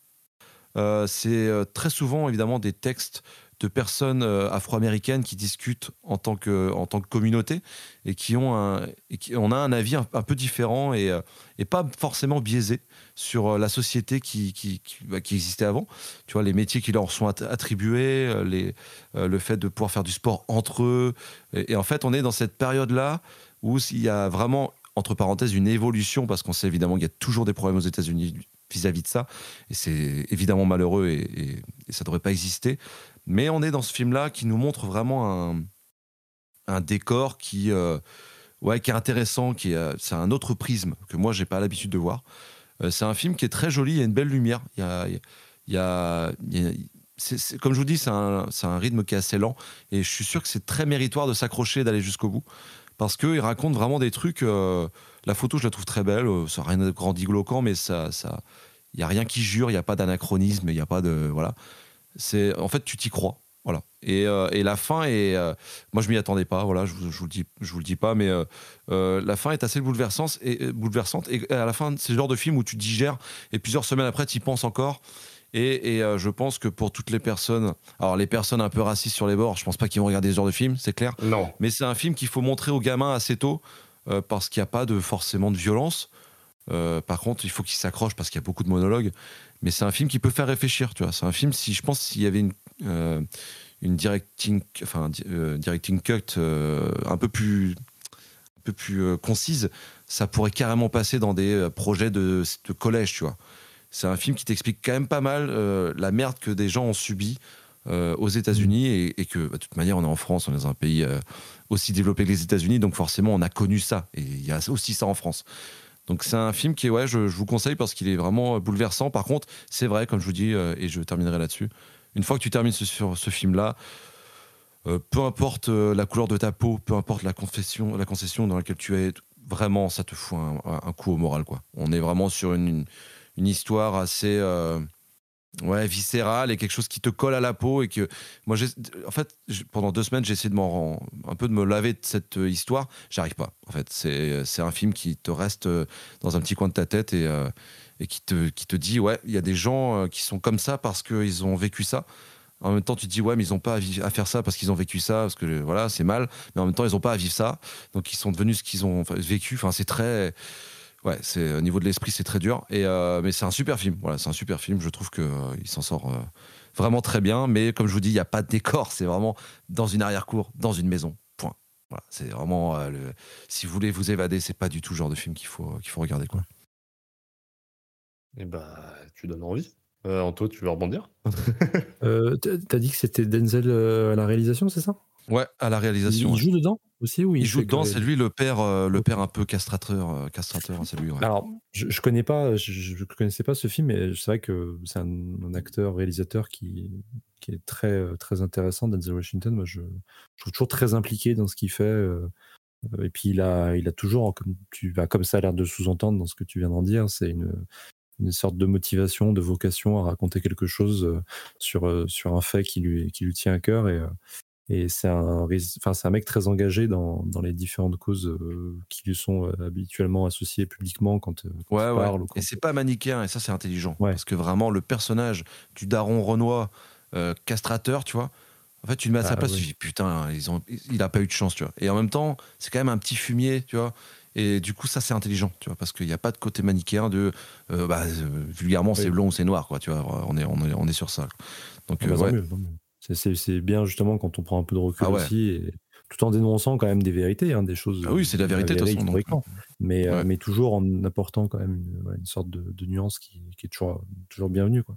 c'est très souvent évidemment des textes de personnes euh, afro-américaines qui discutent en tant que, en tant que communauté et qui ont un, et qui, on a un avis un, peu différent et, euh, et, pas forcément biaisé sur euh, la société qui, qui, bah, qui, existait avant. Tu vois, les métiers qui leur sont attribués, les, le fait de pouvoir faire du sport entre eux. Et, en fait, on est dans cette période-là où il y a vraiment, entre parenthèses, une évolution parce qu'on sait évidemment qu'il y a toujours des problèmes aux États-Unis vis-à-vis de ça. Et c'est évidemment malheureux et, et, ça ne devrait pas exister. Mais on est dans ce film-là qui nous montre vraiment un, décor qui, euh, ouais, qui est intéressant, qui est, c'est un autre prisme que moi j'ai pas l'habitude de voir. c'est un film qui est très joli, il y a une belle lumière, il y a, comme je vous dis, c'est un, rythme qui est assez lent et je suis sûr que c'est très méritoire de s'accrocher, d'aller jusqu'au bout parce qu'il raconte vraiment des trucs. Euh, la photo, je la trouve très belle, euh, ça n'a rien de grandiloquent, mais ça, ça, il y a rien qui jure, il n'y a pas d'anachronisme, il n'y a pas de voilà. C'est en fait tu t'y crois, voilà. Et, euh, et, la fin est, moi je m'y attendais pas, voilà, je, je, vous le dis, je vous le dis pas, mais la fin est assez bouleversante et bouleversante. Et à la fin, c'est le genre de film où tu digères et plusieurs semaines après tu y penses encore. Et, euh, je pense que pour toutes les personnes, alors les personnes un peu racistes sur les bords, je pense pas qu'ils vont regarder ce genre de film, c'est clair. Non. Mais c'est un film qu'il faut montrer aux gamins assez tôt euh, parce qu'il n'y a pas de forcément de violence. Euh, par contre, il faut qu'ils s'accrochent parce qu'il y a beaucoup de monologues. Mais c'est un film qui peut faire réfléchir, tu vois. C'est un film, si je pense, s'il y avait une, une directing, enfin, directing cut un peu plus, un peu plus concise, ça pourrait carrément passer dans des projets de, de collège, tu vois. C'est un film qui t'explique quand même pas mal euh, la merde que des gens ont subi euh, aux États-Unis et, que, bah, de toute manière, on est en France, on est dans un pays euh, aussi développé que les États-Unis, donc forcément, on a connu ça. Et il y a aussi ça en France. Donc c'est un film qui ouais, je, vous conseille parce qu'il est vraiment bouleversant. Par contre, c'est vrai, comme je vous dis, et je terminerai là-dessus, une fois que tu termines ce film-là, peu importe la couleur de ta peau, peu importe la confession, la concession dans laquelle tu es, vraiment, ça te fout un, coup au moral. Quoi. On est vraiment sur une histoire assez euh, ouais, viscérale et quelque chose qui te colle à la peau et que moi en fait pendant deux semaines j'ai essayé de m'en un peu de me laver de cette euh, histoire j'arrive pas en fait c'est c'est un film qui te reste euh, dans un petit coin de ta tête et, et qui te qui te dit ouais il y a des gens qui sont comme ça parce qu'ils ont vécu ça en même temps, tu te dis, ouais, mais ils n'ont pas à, faire ça parce qu'ils ont vécu ça, parce que voilà, c'est mal. Mais en même temps, ils n'ont pas à vivre ça. Donc, ils sont devenus ce qu'ils ont vécu. Enfin, c'est très ouais, c'est au niveau de l'esprit, c'est très dur. Et euh, mais c'est un super film. Voilà, c'est un super film. Je trouve que euh, il s'en sort euh, vraiment très bien. Mais comme je vous dis, il n'y a pas de décor. C'est vraiment dans une arrière-cour, dans une maison. Point. Voilà, c'est vraiment le... si vous voulez vous évader, c'est pas du tout le genre de film qu'il faut qu'il faut regarder quoi. Et eh bah, tu donnes envie. Anto, tu veux rebondir? T'as dit que c'était Denzel à la réalisation, c'est ça? Ouais, à la réalisation. Il, joue dedans? Aussi ou il, joue dedans, c'est lui le père, euh, le père un peu castrateur, euh, castrateur, c'est lui. Alors, je, je, connais pas, je, connaissais pas ce film, mais c'est vrai que c'est un, acteur réalisateur qui, qui est très euh, très intéressant. Denzel Washington, moi, je, trouve toujours très impliqué dans ce qu'il fait. et puis il a, il a toujours, comme tu, vas comme ça a l'air de sous-entendre dans ce que tu viens d'en dire, c'est une une sorte de motivation, de vocation à raconter quelque chose sur, sur un fait qui lui, qui lui tient à cœur. Et, et c'est un, enfin, un mec très engagé dans, dans les différentes causes euh, qui lui sont euh, habituellement associées publiquement quand, euh, quand ouais, il parle. Et c'est pas manichéen, et ça c'est intelligent. Parce que vraiment, le personnage du daron Renoir, castrateur, tu vois, en fait, tu le mets à sa ah place, tu dis putain, ils ont, il a pas eu de chance, tu vois. Et en même temps, c'est quand même un petit fumier, tu vois. Et du coup, ça, c'est intelligent, tu vois, parce qu'il n'y a pas de côté manichéen de, bah, vulgairement, c'est blond ou c'est noir, quoi, tu vois. On est, on est, on est sur ça. Donc, ah bah, ouais. C'est bien justement quand on prend un peu de recul ah aussi, et, tout en dénonçant quand même des vérités, hein, des choses. Ah oui, c'est la vérité de toute façon. Mais, euh, mais toujours en apportant quand même une, sorte de, nuance qui, qui, est toujours, toujours bienvenue. Quoi.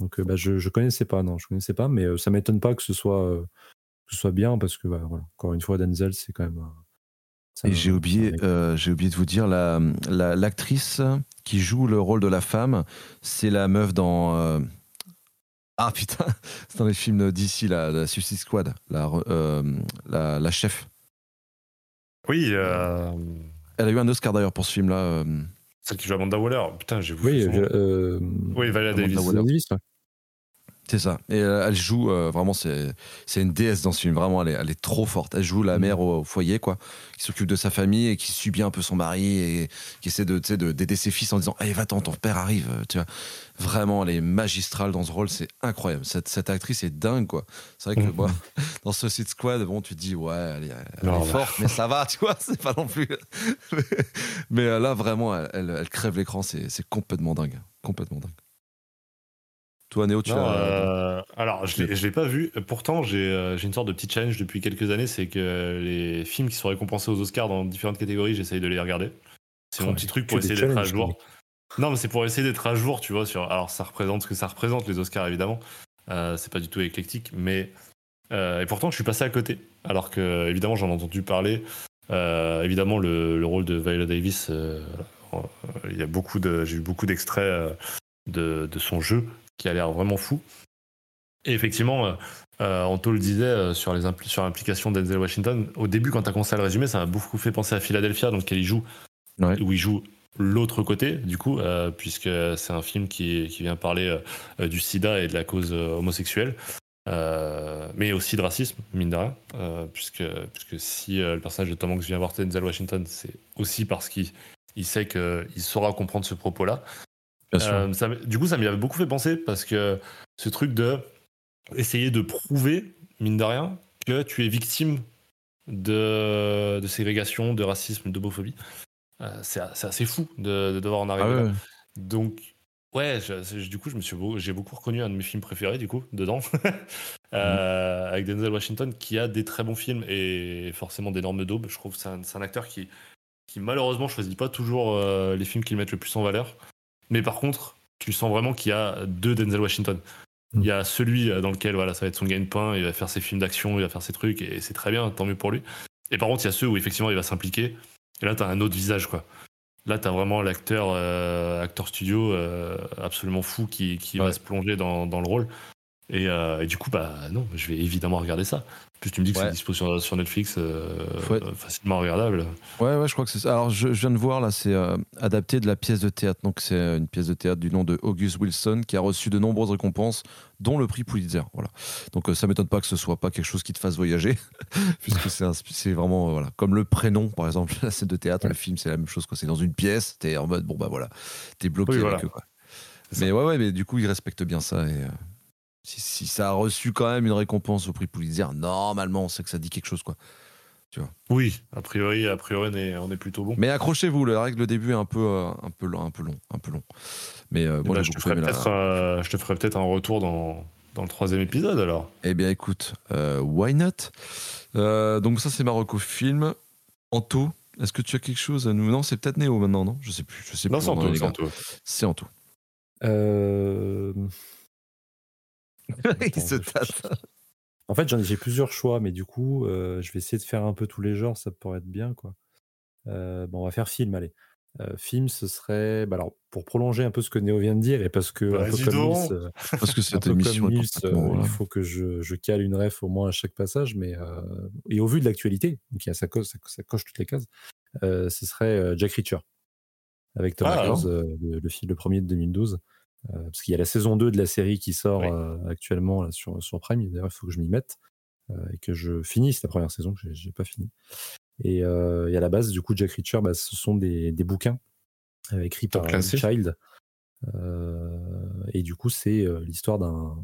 Donc bah, je ne connaissais pas, non, je connaissais pas, mais ça m'étonne pas que ce soit, que ce soit bien parce que bah, voilà, encore une fois, Denzel, c'est quand même. Et j'ai oublié, j'ai oublié de vous dire, l'actrice la, qui joue le rôle de la femme, c'est la meuf dans ah putain, c'est dans les films d'ici, la, la Suicide Squad, la, euh, la, la, chef. Oui. Euh... Elle a eu un Oscar d'ailleurs pour ce film-là. Euh... Celle qui joue Amanda Waller. Putain, j'ai vu. Oui, euh, oui, Valeria Davis. Davis c'est ça. Et euh, elle joue euh, vraiment, c'est une déesse dans ce film. Vraiment, elle est, elle est trop forte. Elle joue la mm. mère au, foyer, quoi, qui s'occupe de sa famille et qui subit un peu son mari et qui essaie de d'aider ses fils en disant Allez, va-t'en, ton père arrive. Tu vois. Vraiment, elle est magistrale dans ce rôle. C'est incroyable. Cette, cette, actrice est dingue, quoi. C'est vrai que mm. moi, dans ce site squad, bon, tu te dis Ouais, elle, est, forte, mais ça va, tu vois. C'est pas non plus. mais euh, là, vraiment, elle, elle crève l'écran. C'est complètement dingue. Complètement dingue. Toi, Néo, tu as... Euh, alors, je ne l'ai pas vu. Pourtant, euh, j'ai une sorte de petit challenge depuis quelques années c'est que les films qui sont récompensés aux Oscars dans différentes catégories, j'essaye de les regarder. C'est mon petit truc pour essayer d'être à jour. Non, mais c'est pour essayer d'être à jour, tu vois. Sur... Alors, ça représente ce que ça représente, les Oscars, évidemment. Euh, c'est pas du tout éclectique, mais. et pourtant, je suis passé à côté. Alors que, évidemment, j'en ai entendu parler. évidemment, le, rôle de Viola Davis, il y a beaucoup de, j'ai eu beaucoup d'extraits de, de, son jeu qui a l'air vraiment fou. Et effectivement, euh, Anto le disait euh, sur les sur l'implication d'Enzel Washington. Au début, quand tu as commencé à le résumer, ça m'a beaucoup fait penser à Philadelphia, donc il joue, où il joue l'autre côté, du coup, euh, puisque c'est un film qui, qui vient parler euh, du sida et de la cause homosexuelle, mais aussi de racisme, mine de rien, puisque, puisque si le personnage de Tom Hanks vient voir Denzel Washington, c'est aussi parce qu'il il sait qu'il saura comprendre ce propos-là. du coup, ça m'y avait beaucoup fait penser, parce que ce truc de essayer de prouver, mine de rien, que tu es victime de, de ségrégation, de racisme, d'homophobie. Euh, c'est assez fou de, devoir en arriver ah là. Donc, ouais, du coup, je me suis j'ai beaucoup reconnu un de mes films préférés, du coup, dedans, euh, avec Denzel Washington, qui a des très bons films et forcément d'énormes daubes. Je trouve que c'est un, acteur qui, qui malheureusement choisit pas toujours euh, les films qui le mettent le plus en valeur. Mais par contre, tu sens vraiment qu'il y a deux Denzel Washington. Il y a celui dans lequel voilà, ça va être son gagne-pain, il va faire ses films d'action, il va faire ses trucs, et c'est très bien, tant mieux pour lui. Et par contre, il y a ceux où effectivement il va s'impliquer, et là, tu as un autre visage, quoi. Là, tu as vraiment l'acteur euh, acteur studio euh, absolument fou qui, qui va se plonger dans, dans le rôle. Et, et, du coup, bah non, je vais évidemment regarder ça plus tu me dis que c'est dispo sur, Netflix, euh, facilement regardable. Ouais, ouais, je crois que c'est ça. Alors, je, viens de voir, là, c'est euh, adapté de la pièce de théâtre. Donc, c'est euh, une pièce de théâtre du nom de August Wilson qui a reçu de nombreuses récompenses, dont le prix Pulitzer. Voilà. Donc, ça m'étonne pas que ce soit pas quelque chose qui te fasse voyager, puisque c'est vraiment, voilà, comme le prénom, par exemple, la scène de théâtre, le film, c'est la même chose. C'est dans une pièce, t'es en mode, bon, bah voilà, t'es bloqué avec eux, quoi. Mais ouais, ouais, mais du coup, ils respectent bien ça et si, ça a reçu quand même une récompense au prix Pulitzer, normalement, on sait que ça dit quelque chose, quoi. Tu vois. Oui, a priori, a priori, on est, on est plutôt bon. Mais accrochez-vous, le règle le début est un peu, euh, un peu, long, un peu long, un peu long. Mais euh, je, te ferai euh, je te ferai peut-être un retour dans, dans le troisième épisode, alors. Eh bien, écoute, why not? Donc ça, c'est Marocco film. Anto, est-ce que tu as quelque chose à nous? Non, c'est peut-être Néo maintenant, non? Je sais plus. Je sais non, c'est Anto. C'est Anto. Euh... Il se En fait, j'ai plusieurs choix, mais du coup, euh, je vais essayer de faire un peu tous les genres, ça pourrait être bien, quoi. Euh, bon, on va faire film, allez. Euh, film, ce serait. Bah alors, pour prolonger un peu ce que Néo vient de dire, et parce que. un peu comme parce que cette émission. Il faut que je, je, cale une ref au moins à chaque passage, mais. et au vu de l'actualité, donc ça, coche, ça, coche toutes les cases, ce serait Jack Reacher, avec Tom ah, le, le, film, le premier de 2012. Euh, parce qu'il y a la saison 2 de la série qui sort euh, actuellement sur, sur Prime. D'ailleurs, il faut que je m'y mette euh, et que je finisse la première saison, que j'ai pas fini. Et, et, à la base, du coup, Jack Reacher, bah, ce sont des, des bouquins écrits par Child. Et du coup, c'est l'histoire d'un.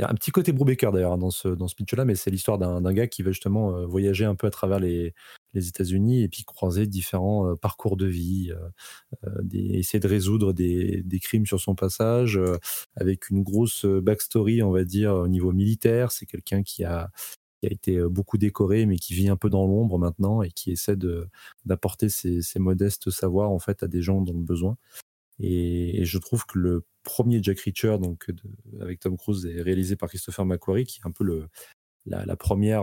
Un petit côté Brubaker d'ailleurs dans ce, dans ce pitch-là, mais c'est l'histoire d'un gars qui va justement voyager un peu à travers les, les États-Unis et puis croiser différents parcours de vie, essayer de résoudre des, des, crimes sur son passage, avec une grosse backstory, on va dire, au niveau militaire. C'est quelqu'un qui a, qui a été beaucoup décoré, mais qui vit un peu dans l'ombre maintenant et qui essaie d'apporter ses, ses, modestes savoirs en fait à des gens dans le besoin. Et, je trouve que le premier Jack Reacher, donc avec Tom Cruise, est réalisé par Christopher McQuarrie, qui est un peu le, la, première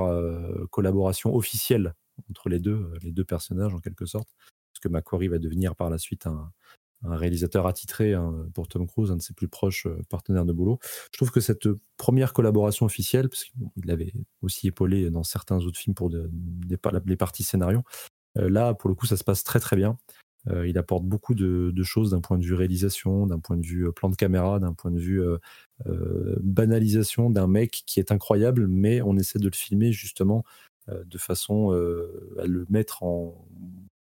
collaboration officielle entre les deux, les deux personnages en quelque sorte, parce que McQuarrie va devenir par la suite un, réalisateur attitré hein, pour Tom Cruise, un de ses plus proches euh, partenaires de boulot. Je trouve que cette première collaboration officielle, parce qu'il avait aussi épaulé dans certains autres films pour les parties scénario, euh, là, pour le coup, ça se passe très très bien. Euh, il apporte beaucoup de, de choses d'un point de vue réalisation, d'un point de vue plan de caméra, d'un point de vue banalisation d'un mec qui est incroyable, mais on essaie de le filmer justement de façon à le mettre en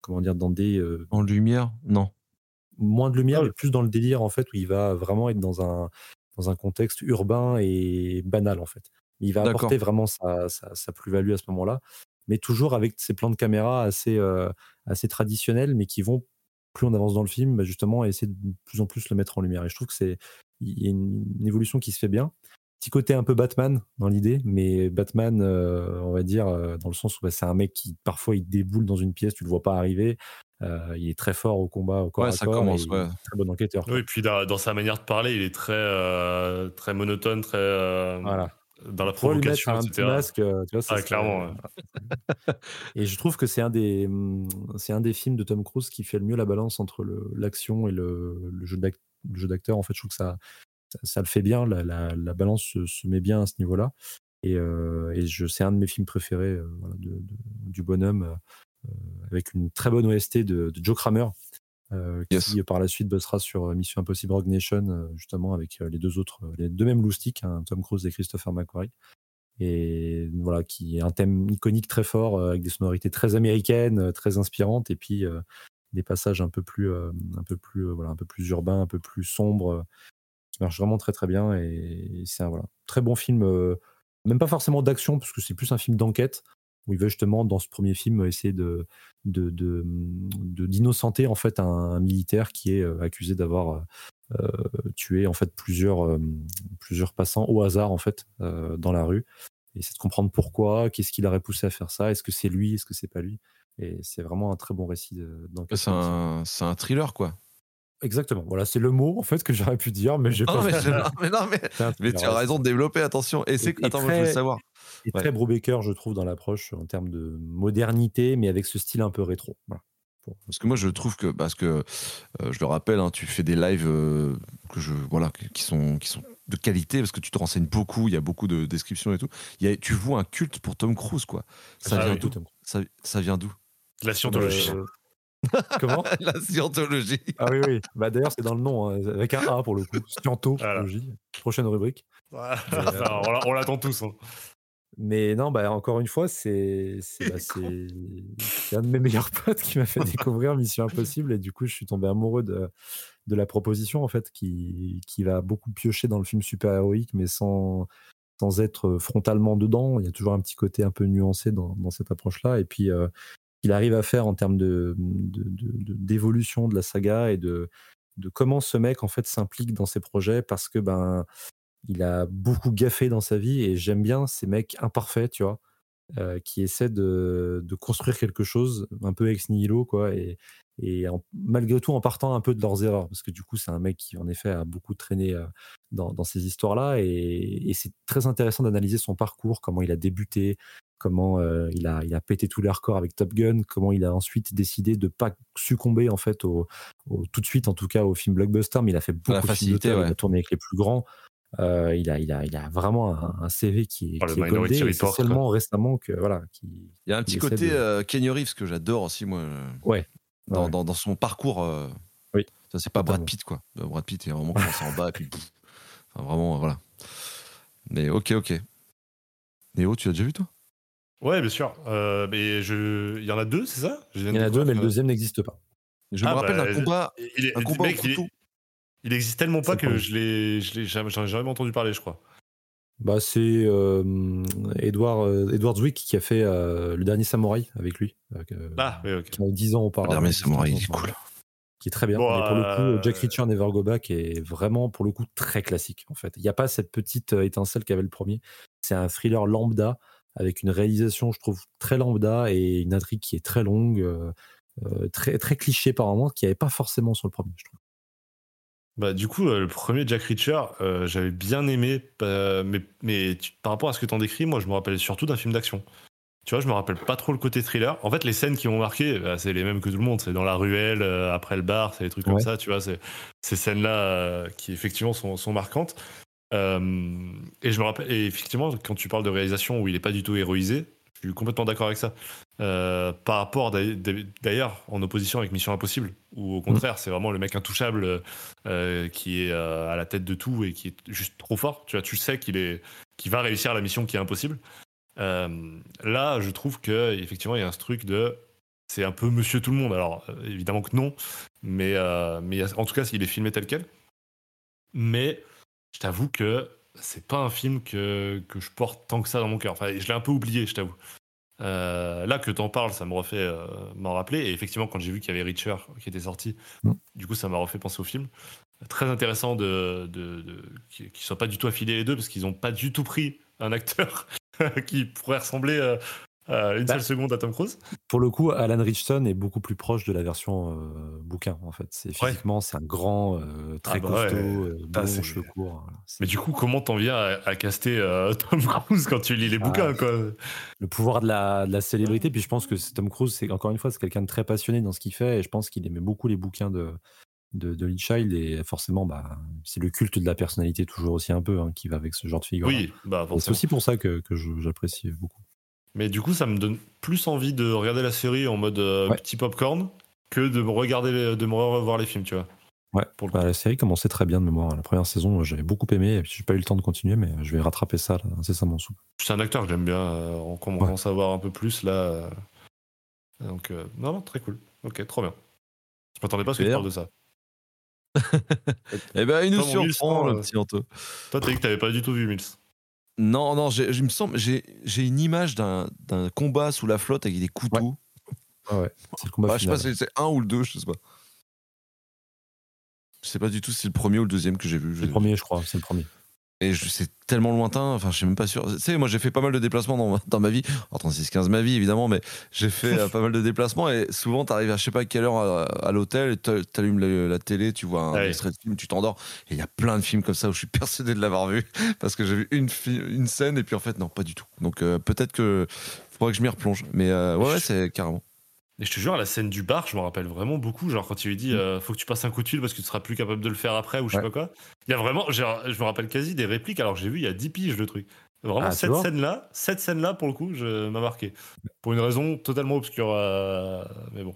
comment dire dans des en lumière non. moins de lumière, mais plus dans le délire en fait où il va vraiment être dans un dans un contexte urbain et banal en fait. Il va apporter vraiment sa, sa, plus-value à ce moment-là, mais toujours avec ses plans de caméra assez assez traditionnels, mais qui vont plus on avance dans le film, bah, justement, essayer de plus en plus le mettre en lumière. Et je trouve que c'est y a une, évolution qui se fait bien. Petit côté un peu Batman dans l'idée, mais Batman, on va dire, dans le sens où bah, c'est un mec qui parfois il déboule dans une pièce, tu le vois pas arriver. Euh, il est très fort au combat, au corps ouais, ça commence, ouais. Très bon enquêteur. Oui, et puis dans, sa manière de parler, il est très, euh, très monotone, très. Euh, voilà. Dans la lui mettre provocation, un petit etc. masque, euh, tu vois, ça Ah, serait- clairement. ouais. Et je trouve que c'est un des, hum, c'est un des films de Tom Cruise qui fait le mieux la balance entre l'action et le, jeu d'ac- le jeu d'acteur. En fait, je trouve que ça, ça, ça le fait bien. La, la- la balance se, se met bien à ce niveau-là. Et, euh, et je, c'est un de mes films préférés euh, voilà, de- de- du bonhomme, euh, avec une très bonne OST de, de Joe Kramer, euh, qui par la suite bossera sur euh, Mission Impossible Rogue Nation, euh, justement avec les deux autres, les deux mêmes loustiques, hein, Tom Cruise et Christopher McQuarrie. Et voilà qui est un thème iconique très fort avec des sonorités très américaines très inspirantes et puis des passages un peu plus euh, un peu plus euh, voilà un peu plus urbains un peu plus sombres euh, qui marchent vraiment très très bien. Et c'est un voilà très bon film même pas forcément d'action parce que c'est plus un film d'enquête où il veut justement dans ce premier film essayer de de de- de- d'innocenter en fait un, un militaire qui est euh, accusé d'avoir euh, tué en fait plusieurs euh, plusieurs passants au hasard en fait euh, dans la rue. Et c'est de comprendre pourquoi qu'est-ce qui l'aurait poussé à faire ça est-ce que c'est lui est-ce que c'est pas lui. Et c'est vraiment un très bon récit d'enquête C'est un, c'est un thriller, quoi. Exactement voilà c'est le mot en fait que j'aurais pu dire mais j'ai Non, pas mais, fait. non, mais, non, mais, mais tu as raison de développer, attention. Et c'est attends, moi, je veux très- savoir. et Ouais. très Brubaker je trouve dans l'approche en termes de modernité mais avec ce style un peu rétro voilà. Parce que moi, je trouve que, parce que, euh, je le rappelle, hein, tu fais des lives euh, que je, voilà, qui sont, qui sont de qualité, parce que tu te renseignes beaucoup, il y a beaucoup de descriptions et tout. Il y a, tu vois un culte pour Tom Cruise, quoi. Ça Ah vient oui. d'où? Ça, ça vient d'où? La scientologie. Euh, comment La scientologie. ah oui oui bah d'ailleurs c'est dans le nom hein, avec un A pour le coup scientologie prochaine rubrique Voilà. Enfin, on l'a- on l'attend tous. hein. Mais non, bah, encore une fois, c'est bah, un de mes meilleurs potes qui m'a fait découvrir Mission Impossible et du coup, je suis tombé amoureux de, de la proposition en fait, qui, qui va beaucoup piocher dans le film super-héroïque, mais sans, sans être frontalement dedans. Il y a toujours un petit côté un peu nuancé dans, dans cette approche-là. Et puis, euh, arrive à faire en termes de de- de- de- d'évolution de, la saga et de, de comment ce mec en fait s'implique dans ses projets parce que ben il a beaucoup gaffé dans sa vie et j'aime bien ces mecs imparfaits, tu vois, euh, qui essaient de, de construire quelque chose un peu ex nihilo, quoi, et, et malgré tout en partant un peu de leurs erreurs, parce que du coup, c'est un mec qui, en effet, a beaucoup traîné euh, dans, dans ces histoires-là, et, et c'est très intéressant d'analyser son parcours, comment il a débuté, comment euh, il, a, il a pété tous les records avec Top Gun, comment il a ensuite décidé de pas succomber, en fait, au, au- tout de suite, en tout cas, au film blockbuster, mais il a fait beaucoup de facilité, ouais. il a tourné avec les plus grands, euh, il, a, il, a, il a vraiment un, un CV qui est, Oh, le qui est goldé, et Report, seulement récemment que voilà, qui, Il y a un petit côté de- euh, Kenny Reeves que j'adore aussi, moi. Ouais. Dans, Ouais. dans, dans son parcours. Oui. Ça, c'est pas Brad. Pitt, quoi. Brad Pitt est vraiment commencé en bas, et puis. Enfin, vraiment, voilà. Mais ok, ok. Néo, tu as déjà vu, toi? Ouais, bien sûr. Euh, mais je... Il y en a deux, c'est ça? Il y en a deux, mais le deuxième n'existe pas. Je Ah, me rappelle bah, d'un je- combat. euh, il est- Un mec, combat au il, est- couteau. il existe tellement pas C'est que pas- je l'ai, je l'ai jamais, j'en ai jamais entendu parler, je crois. Bah, c'est euh, Edward, euh, Edward Zwick qui a fait euh, le dernier samouraï avec lui, avec, euh, Ah, oui, ok. qui a 10 ans auparavant. Dernier 10, Samouraï, 15 il est ans cool. Qui est très bien. Bon, mais pour le coup, euh, Jack Reacher Never Go Back est vraiment, pour le coup, très classique. En fait, il n'y a pas cette petite euh, étincelle qu'avait le premier. C'est un thriller lambda avec une réalisation, je trouve, très lambda et une intrigue qui est très longue, euh, euh, très, très cliché par moments, qui n'y avait pas forcément sur le premier, je trouve. Bah, du coup, euh, le premier Jack Reacher, euh, j'avais bien aimé, mais, mais tu- par rapport à ce que tu en décris, moi, je me rappelle surtout d'un film d'action. Tu vois, je me rappelle pas trop le côté thriller. En fait, les scènes qui m'ont marqué, bah, c'est les mêmes que tout le monde. C'est dans la ruelle, après le bar, c'est des trucs comme ça, tu vois. C'est ces scènes-là qui, effectivement, sont, sont marquantes. Euh, et je me rappelle, effectivement, quand tu parles de réalisation où il est pas du tout héroïsé, je suis complètement d'accord avec ça. Euh, par rapport d'ailleurs- en opposition avec Mission Impossible, où au contraire, c'est vraiment le mec intouchable euh, qui est à la tête de tout et qui est juste trop fort. Tu vois, tu sais qu'il est, va réussir la mission qui est impossible. Là, je trouve que effectivement, il y a un truc de, c'est un peu Monsieur Tout le Monde. Alors évidemment que non, mais mais en tout cas, il est filmé tel quel. Mais je t'avoue que c'est pas un film que, que je porte tant que ça dans mon cœur. Enfin, je l'ai un peu oublié, je t'avoue. Euh, là que t'en parles, ça me refait euh, m'en rappeler. Et effectivement, quand j'ai vu qu'il y avait Reacher qui était sorti, Mm. du coup, ça m'a refait penser au film. Très intéressant de, de, de- qu'ils qu'ils soient pas du tout affilés les deux parce qu'ils ont pas du tout pris un acteur qui pourrait ressembler euh, euh, une Bah, seule seconde à Tom Cruise. Pour le coup, Alan Richardson est beaucoup plus proche de la version euh, bouquin, en fait. C'est Ouais. physiquement, c'est un grand, euh, très Ah bah ouais. costaud, blond, c'est- cheveux courts. voilà. Mais du coup, comment t'en viens à, à caster Tom Cruise quand tu lis les Ah, bouquins quoi? Le pouvoir de la, de la célébrité. Puis je pense que Tom Cruise, c'est encore une fois, c'est quelqu'un de très passionné dans ce qu'il fait. Et je pense qu'il aimait beaucoup les bouquins de, de, de Lee Child. Et forcément, bah, c'est le culte de la personnalité, toujours aussi un peu, hein, qui va avec ce genre de figure. Oui, bah C'est aussi pour ça que, j'apprécie beaucoup. Mais du coup, ça me donne plus envie de regarder la série en mode euh, Ouais. petit popcorn que de me regarder, les- de me revoir les films, tu vois. Ouais, Pour bah, la série commençait très bien de mémoire. La première saison, euh, j'avais beaucoup aimé. Et puis, j'ai pas eu le temps de continuer, mais je vais rattraper ça là, incessamment sous. C'est un acteur que j'aime bien. euh, on commence à voir un peu plus là. euh. Donc, euh, non, non, très cool. Ok, trop bien. Je m'attendais pas à ce que tu parles de ça. Eh ben, il nous surprend, le euh, petit Anto. Toi, t'as dit que t'avais pas du tout vu Mills. Non, non, il me semble, j'ai une image d'un d'un combat sous la flotte avec des couteaux. Ouais, ouais. C'est le combat Ah, je sais pas final. si c'est un ou le deux, je sais pas. Je sais pas du tout si c'est le premier ou le deuxième que j'ai vu. C'est Je- le premier, je crois. C'est le premier. Et c'est tellement lointain, enfin, je suis même pas sûr. Tu sais, moi, j'ai fait pas mal de déplacements dans, ma- dans ma vie. En 36-15, ma vie, évidemment, mais j'ai fait euh, pas mal de déplacements. Et souvent, t'arrives à je sais pas quelle heure à, à l'hôtel, t'allumes la, la télé, tu vois un Ouais. extrait de film, tu t'endors. Et il y a plein de films comme ça où je suis persuadé de l'avoir vu. Parce que j'ai vu une, une scène, et puis en fait, non, pas du tout. Donc, euh, peut-être que faudrait que je m'y replonge. Mais euh, ouais, ouais, c'est carrément. Et je te jure, la scène du bar, je me rappelle vraiment beaucoup. Genre, quand il lui dit euh, faut que tu passes un coup de fil parce que tu seras plus capable de le faire après ou je sais Ouais. pas quoi. Il y a vraiment, genre, je me rappelle quasi des répliques alors que j'ai vu il y a 10 piges le truc. Vraiment, Ah, cette scène-là, cette scène-là, pour le coup, je m'a marqué. Pour une raison totalement obscure. euh, Mais bon.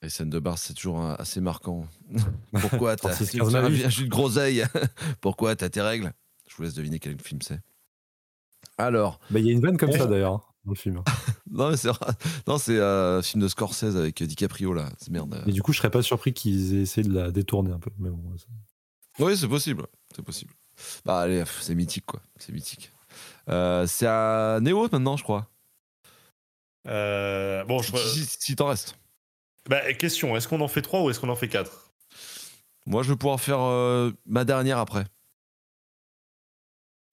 Les scènes de bar, c'est toujours euh, assez marquant. Pourquoi t'as 36, tu 15 as ma vie. un jus de groseille Pourquoi t'as tes règles? Je vous laisse deviner quel film c'est. Alors, Bah, Il y a une vanne comme ça d'ailleurs dans le film. non, mais c'est non, c'est euh, un film de Scorsese avec DiCaprio là. C'est merde. Et du coup, je serais pas surpris qu'ils aient essayé de la détourner un peu. Mais bon, c'est- Oui, c'est possible. C'est possible. Bah allez, c'est mythique quoi. C'est mythique. Euh, c'est à Néo maintenant, je crois. Euh, bon, je... Si, si- si t'en restes. bah, question est-ce qu'on en fait 3 ou est-ce qu'on en fait 4 Moi, je vais pouvoir faire euh, ma dernière après.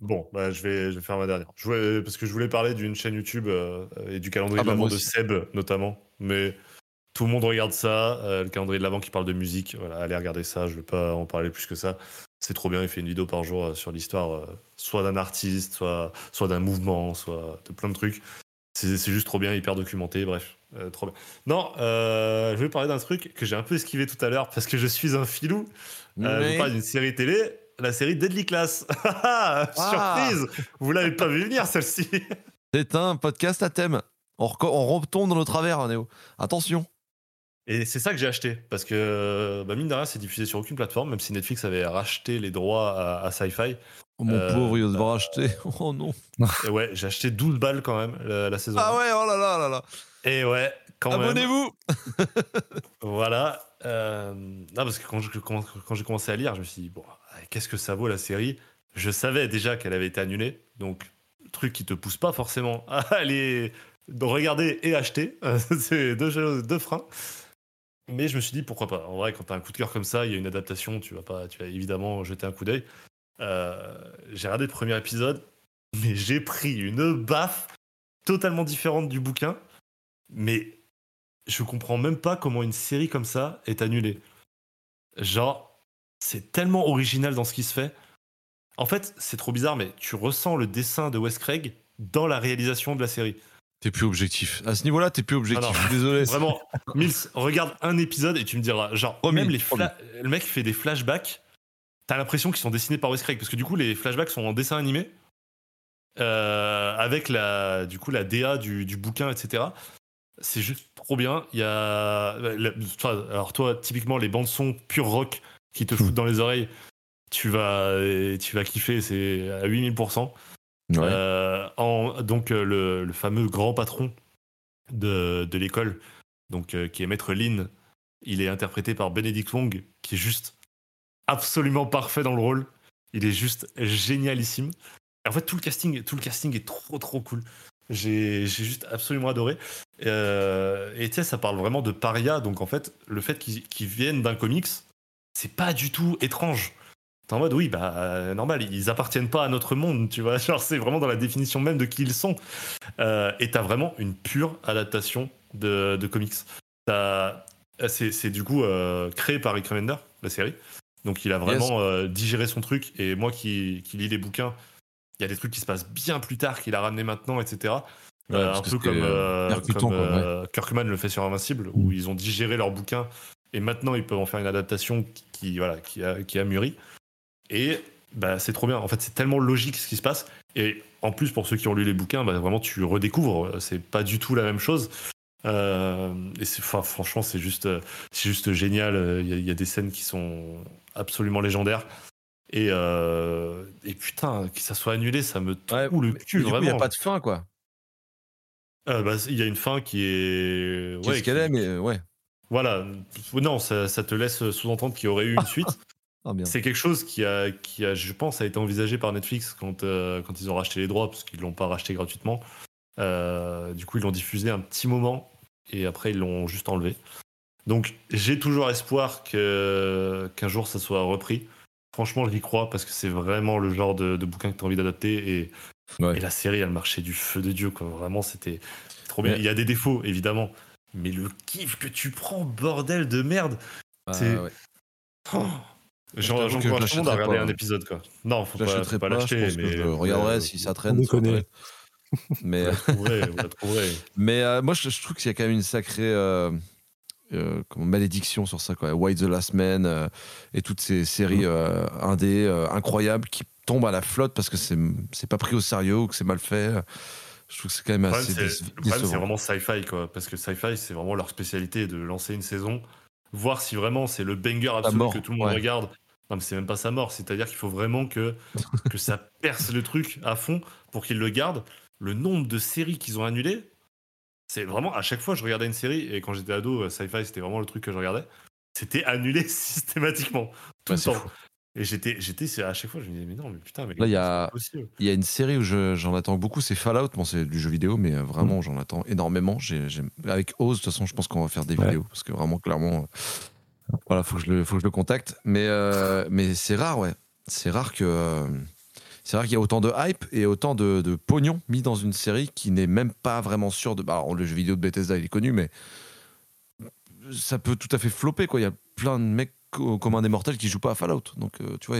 Bon, bah, je, vais, je vais faire ma dernière. Je voulais- parce que je voulais parler d'une chaîne YouTube euh, et du calendrier Ah de bah, l'avant moi de. Seb, notamment. Mais tout le monde regarde ça. euh, le calendrier de l'avant qui parle de musique. Voilà, allez regarder ça. Je vais pas en parler plus que ça. C'est trop bien. Il fait une vidéo par jour euh, sur l'histoire, soit d'un artiste, soit, soit d'un mouvement, soit de plein de trucs. C'est juste trop bien, hyper documenté. Bref, trop bien. Non, je vais parler d'un truc que j'ai un peu esquivé tout à l'heure parce que je suis un filou. Je Mais- parle d'une série télé, la série Deadly Class. Surprise Vous l'avez pas vu venir celle-ci C'est un podcast à thème. On, on retombe dans nos travers, hein, Néo. Attention. Et c'est ça que j'ai acheté parce que bah, mine de rien, c'est diffusé sur aucune plateforme, même si Netflix avait racheté les droits à, à Sci-Fi. Oh, mon Euh, pauvre, il va devoir euh, acheter. Oh non. Et ouais, j'ai acheté 12 balles quand même la, la saison. Ah ouais, oh là là là là. Et ouais, quand même. Abonnez-vous. Voilà. Euh, non, parce que quand je- quand, quand j'ai commencé à lire, je me suis dit, bon, qu'est-ce que ça vaut la série? Je savais déjà qu'elle avait été annulée, donc truc qui te pousse pas forcément à aller regarder et acheter. C'est deux, deux freins. Mais je me suis dit, pourquoi pas? En vrai, quand t'as un coup de cœur comme ça, il y a une adaptation, tu vas, pas, tu vas évidemment jeter un coup d'œil. Euh, j'ai regardé le premier épisode, mais j'ai pris une baffe totalement différente du bouquin. Mais je comprends même pas comment une série comme ça est annulée. Genre, c'est tellement original dans ce qui se fait. En fait, c'est trop bizarre, mais tu ressens le dessin de Wes Craig dans la réalisation de la série. T'es plus objectif. À ce niveau-là, t'es plus objectif. Ah désolé. Vraiment, Mills, regarde un épisode et tu me diras, genre, Promis, même les fla- le mec fait des flashbacks, t'as l'impression qu'ils sont dessinés par Wes Craig, parce que du coup, les flashbacks sont en dessin animé, euh, avec la, du coup, la DA du, du bouquin, etc. C'est juste trop bien. Il y a. enfin, alors, toi, typiquement, les bandes-son pur rock qui te foutent dans les oreilles, tu vas, tu vas kiffer, c'est à 8000%. Ouais. Euh, en, donc euh, le, le fameux grand patron de, de l'école, donc euh, qui est Maître Lin, il est interprété par Benedict Wong, qui est juste absolument parfait dans le rôle. Il est juste génialissime. En fait, tout le casting, tout le casting est trop trop cool. J'ai juste absolument adoré. Euh, et tu sais, ça parle vraiment de paria. Donc en fait, le fait qu'ils qu'ils viennent d'un comics, c'est pas du tout étrange. T'es en mode, oui, bah, normal, ils appartiennent pas à notre monde, tu vois. Genre, c'est vraiment dans la définition même de qui ils sont. Euh, et t'as vraiment une pure adaptation de, de comics. C'est du coup euh, créé par Rick Remender, la série. Donc, il a vraiment euh, digéré son truc. Et moi qui, qui lis les bouquins, il y a des trucs qui se passent bien plus tard qu'il a ramené maintenant, etc. un peu comme, comme Kirkman le fait sur Invincible, où ils ont digéré leurs bouquins et maintenant ils peuvent en faire une adaptation qui, voilà, qui, a, qui a mûri. Et bah, c'est trop bien. En fait, c'est tellement logique ce qui se passe. Et en plus, pour ceux qui ont lu les bouquins, bah, vraiment, tu redécouvres. C'est pas du tout la même chose. Euh, et franchement, c'est juste, c'est juste génial. Il y, a, des scènes qui sont absolument légendaires. Et, euh, et putain, que ça soit annulé, ça me trouve le cul. Il n'y a pas de fin, quoi. Euh, bah, il y a une fin qui est. Qu'est-ce qu'elle est, mais ouais. Voilà. Non, ça, ça te laisse sous-entendre qu'il y aurait eu une suite. Ah, c'est quelque chose qui a, qui a, je pense, a été envisagé par Netflix quand, euh, quand ils ont racheté les droits, parce qu'ils l'ont pas racheté gratuitement. Euh, du coup, ils l'ont diffusé un petit moment et après, ils l'ont juste enlevé. Donc, j'ai toujours espoir que, qu'un jour ça soit repris. Franchement, j'y crois parce que c'est vraiment le genre de, bouquin que tu as envie d'adapter. Et, et, la série, elle marchait du feu de Dieu. Quoi. Vraiment, c'était trop bien. Il y a des défauts, évidemment. Mais le kiff que tu prends, bordel de merde. Ah, c'est. Oh J'encourage tout le monde à regarder un épisode, quoi. Non, faut pas, faut pas, l'acheter. Mais je regarderai si ça traîne. mais mais euh, moi, je, trouve qu'il y a quand même une sacrée euh, euh, malédiction sur ça, quoi. White the Last Man et toutes ces séries mm. indé incroyables qui tombent à la flotte parce que c'est pas pris au sérieux ou que c'est mal fait. Je trouve que c'est quand même assez. Le problème, c'est vraiment sci-fi, quoi. Parce que sci-fi, c'est vraiment leur spécialité de lancer une saison, voir si vraiment c'est le banger absolu que tout le monde regarde non, mais c'est même pas sa mort. C'est-à-dire qu'il faut vraiment que, que ça perce le truc à fond pour qu'ils le gardent. Le nombre de séries qu'ils ont annulées, c'est vraiment à chaque fois je regardais une série et quand j'étais ado, euh, Sci-Fi c'était vraiment le truc que je regardais. C'était annulé systématiquement tout le temps. Et j'étais, j'étais à chaque fois, je me disais, mais non, mais putain, mais là, il y a, il y a une série où j'en attends beaucoup, c'est Fallout. Bon, c'est du jeu vidéo, mais euh, vraiment, mm. j'en attends énormément. avec Oz, de toute façon, je pense qu'on va faire des vidéos parce que vraiment, clairement, voilà, faut que je le, faut que je le contacte. Mais, euh, mais c'est rare, ouais. C'est rare que. Euh, c'est rare qu'il y ait autant de hype et autant de, de, pognon mis dans une série qui n'est même pas vraiment sûr de. Bah, alors, le jeu vidéo de Bethesda, il est connu, mais ça peut tout à fait flopper, quoi. Il y a plein de mecs comme un des mortels qui jouent pas à Fallout. Donc, euh, tu vois,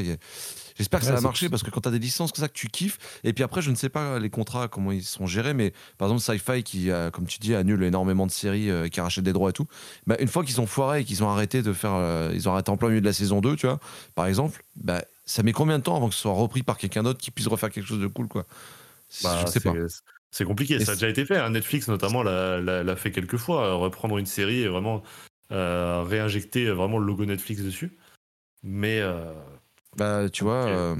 j'espère que ça va marcher parce que quand tu as des licences comme ça que tu kiffes, et puis après, je ne sais pas les contrats, comment ils sont gérés, mais par exemple, Sci-Fi qui, comme tu dis, annule énormément de séries, euh, qui rachète des droits et tout, bah, une fois qu'ils ont foiré et qu'ils ont arrêté de faire, euh, ils ont arrêté en plein milieu de la saison 2, tu vois, par exemple, bah, ça met combien de temps avant que ce soit repris par quelqu'un d'autre qui puisse refaire quelque chose de cool, quoi? Bah, Je sais pas. C'est compliqué, ça a déjà été fait. Hein. Netflix, notamment, l'a fait quelques fois. Reprendre une série et vraiment réinjecter vraiment le logo Netflix dessus. Mais. Euh, bah, tu vois. Euh,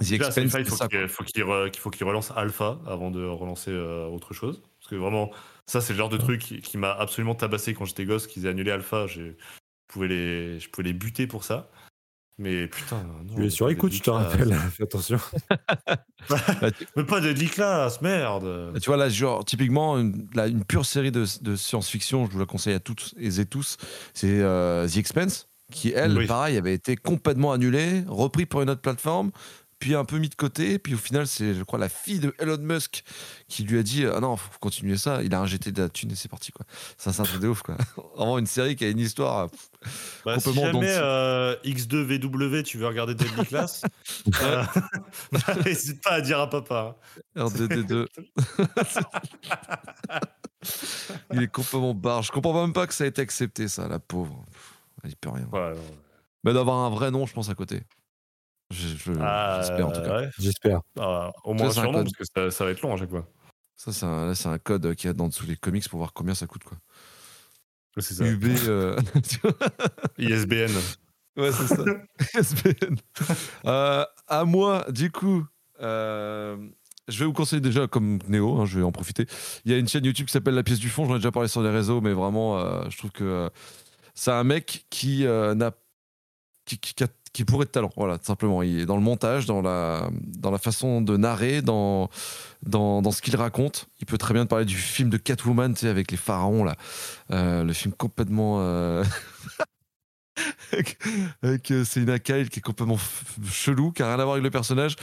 il faut qu'il faut qu'il relance Alpha avant de relancer euh, autre chose. Parce que vraiment, ça, c'est le genre de truc qui, m'a absolument tabassé quand j'étais gosse, qu'ils aient annulé Alpha. Je pouvais, les, je pouvais les buter pour ça. Mais putain. Non, tu es sur écoute, je te rappelle. Fais attention. Bah, mais pas de classe, merde. Bah, tu vois, là, genre, typiquement, une, une pure série de, de science-fiction, je vous la conseille à toutes et tous, c'est The Expense qui elle, pareil, avait été complètement annulée, repris pour une autre plateforme, puis un peu mis de côté. Puis au final, c'est, je crois, la fille de Elon Musk qui lui a dit Ah non, faut continuer ça. Il a injecté de la thune et c'est parti. Quoi. Ça, c'est un truc de ouf. Quoi. Vraiment une série qui a une histoire. Bah, si jamais euh, X2VW, tu veux regarder Deadly Class, euh, n'hésite pas à dire à papa. Hein. R2D2. Il est complètement barge. Je comprends même pas que ça a été accepté, ça, la pauvre. Il peut rien. Mais d'avoir un vrai nom, je pense, à côté. Ah, j'espère en tout cas. J'espère. Ah, au moins un nom, parce que ça, va être long à chaque fois. Ça, c'est un, c'est un code qui y a dans dessous les comics pour voir combien ça coûte. Quoi. C'est ça. UB. Euh, ISBN. Ouais, c'est ça. ISBN. Euh, à moi, du coup. Euh, je vais vous conseiller déjà comme Néo, hein, je vais en profiter. Il y a une chaîne YouTube qui s'appelle La pièce du fond, j'en ai déjà parlé sur les réseaux, mais vraiment, je trouve que c'est un mec qui euh, n'a qui, pourrait être talent, voilà, tout simplement. Il est dans le montage, dans la, dans la façon de narrer, dans, dans, dans ce qu'il raconte. Il peut très bien te parler du film de Catwoman, tu sais, avec les pharaons, là. Euh, le film complètement. Euh, avec, euh, une Kyle qui est complètement chelou, qui a rien à voir avec le personnage.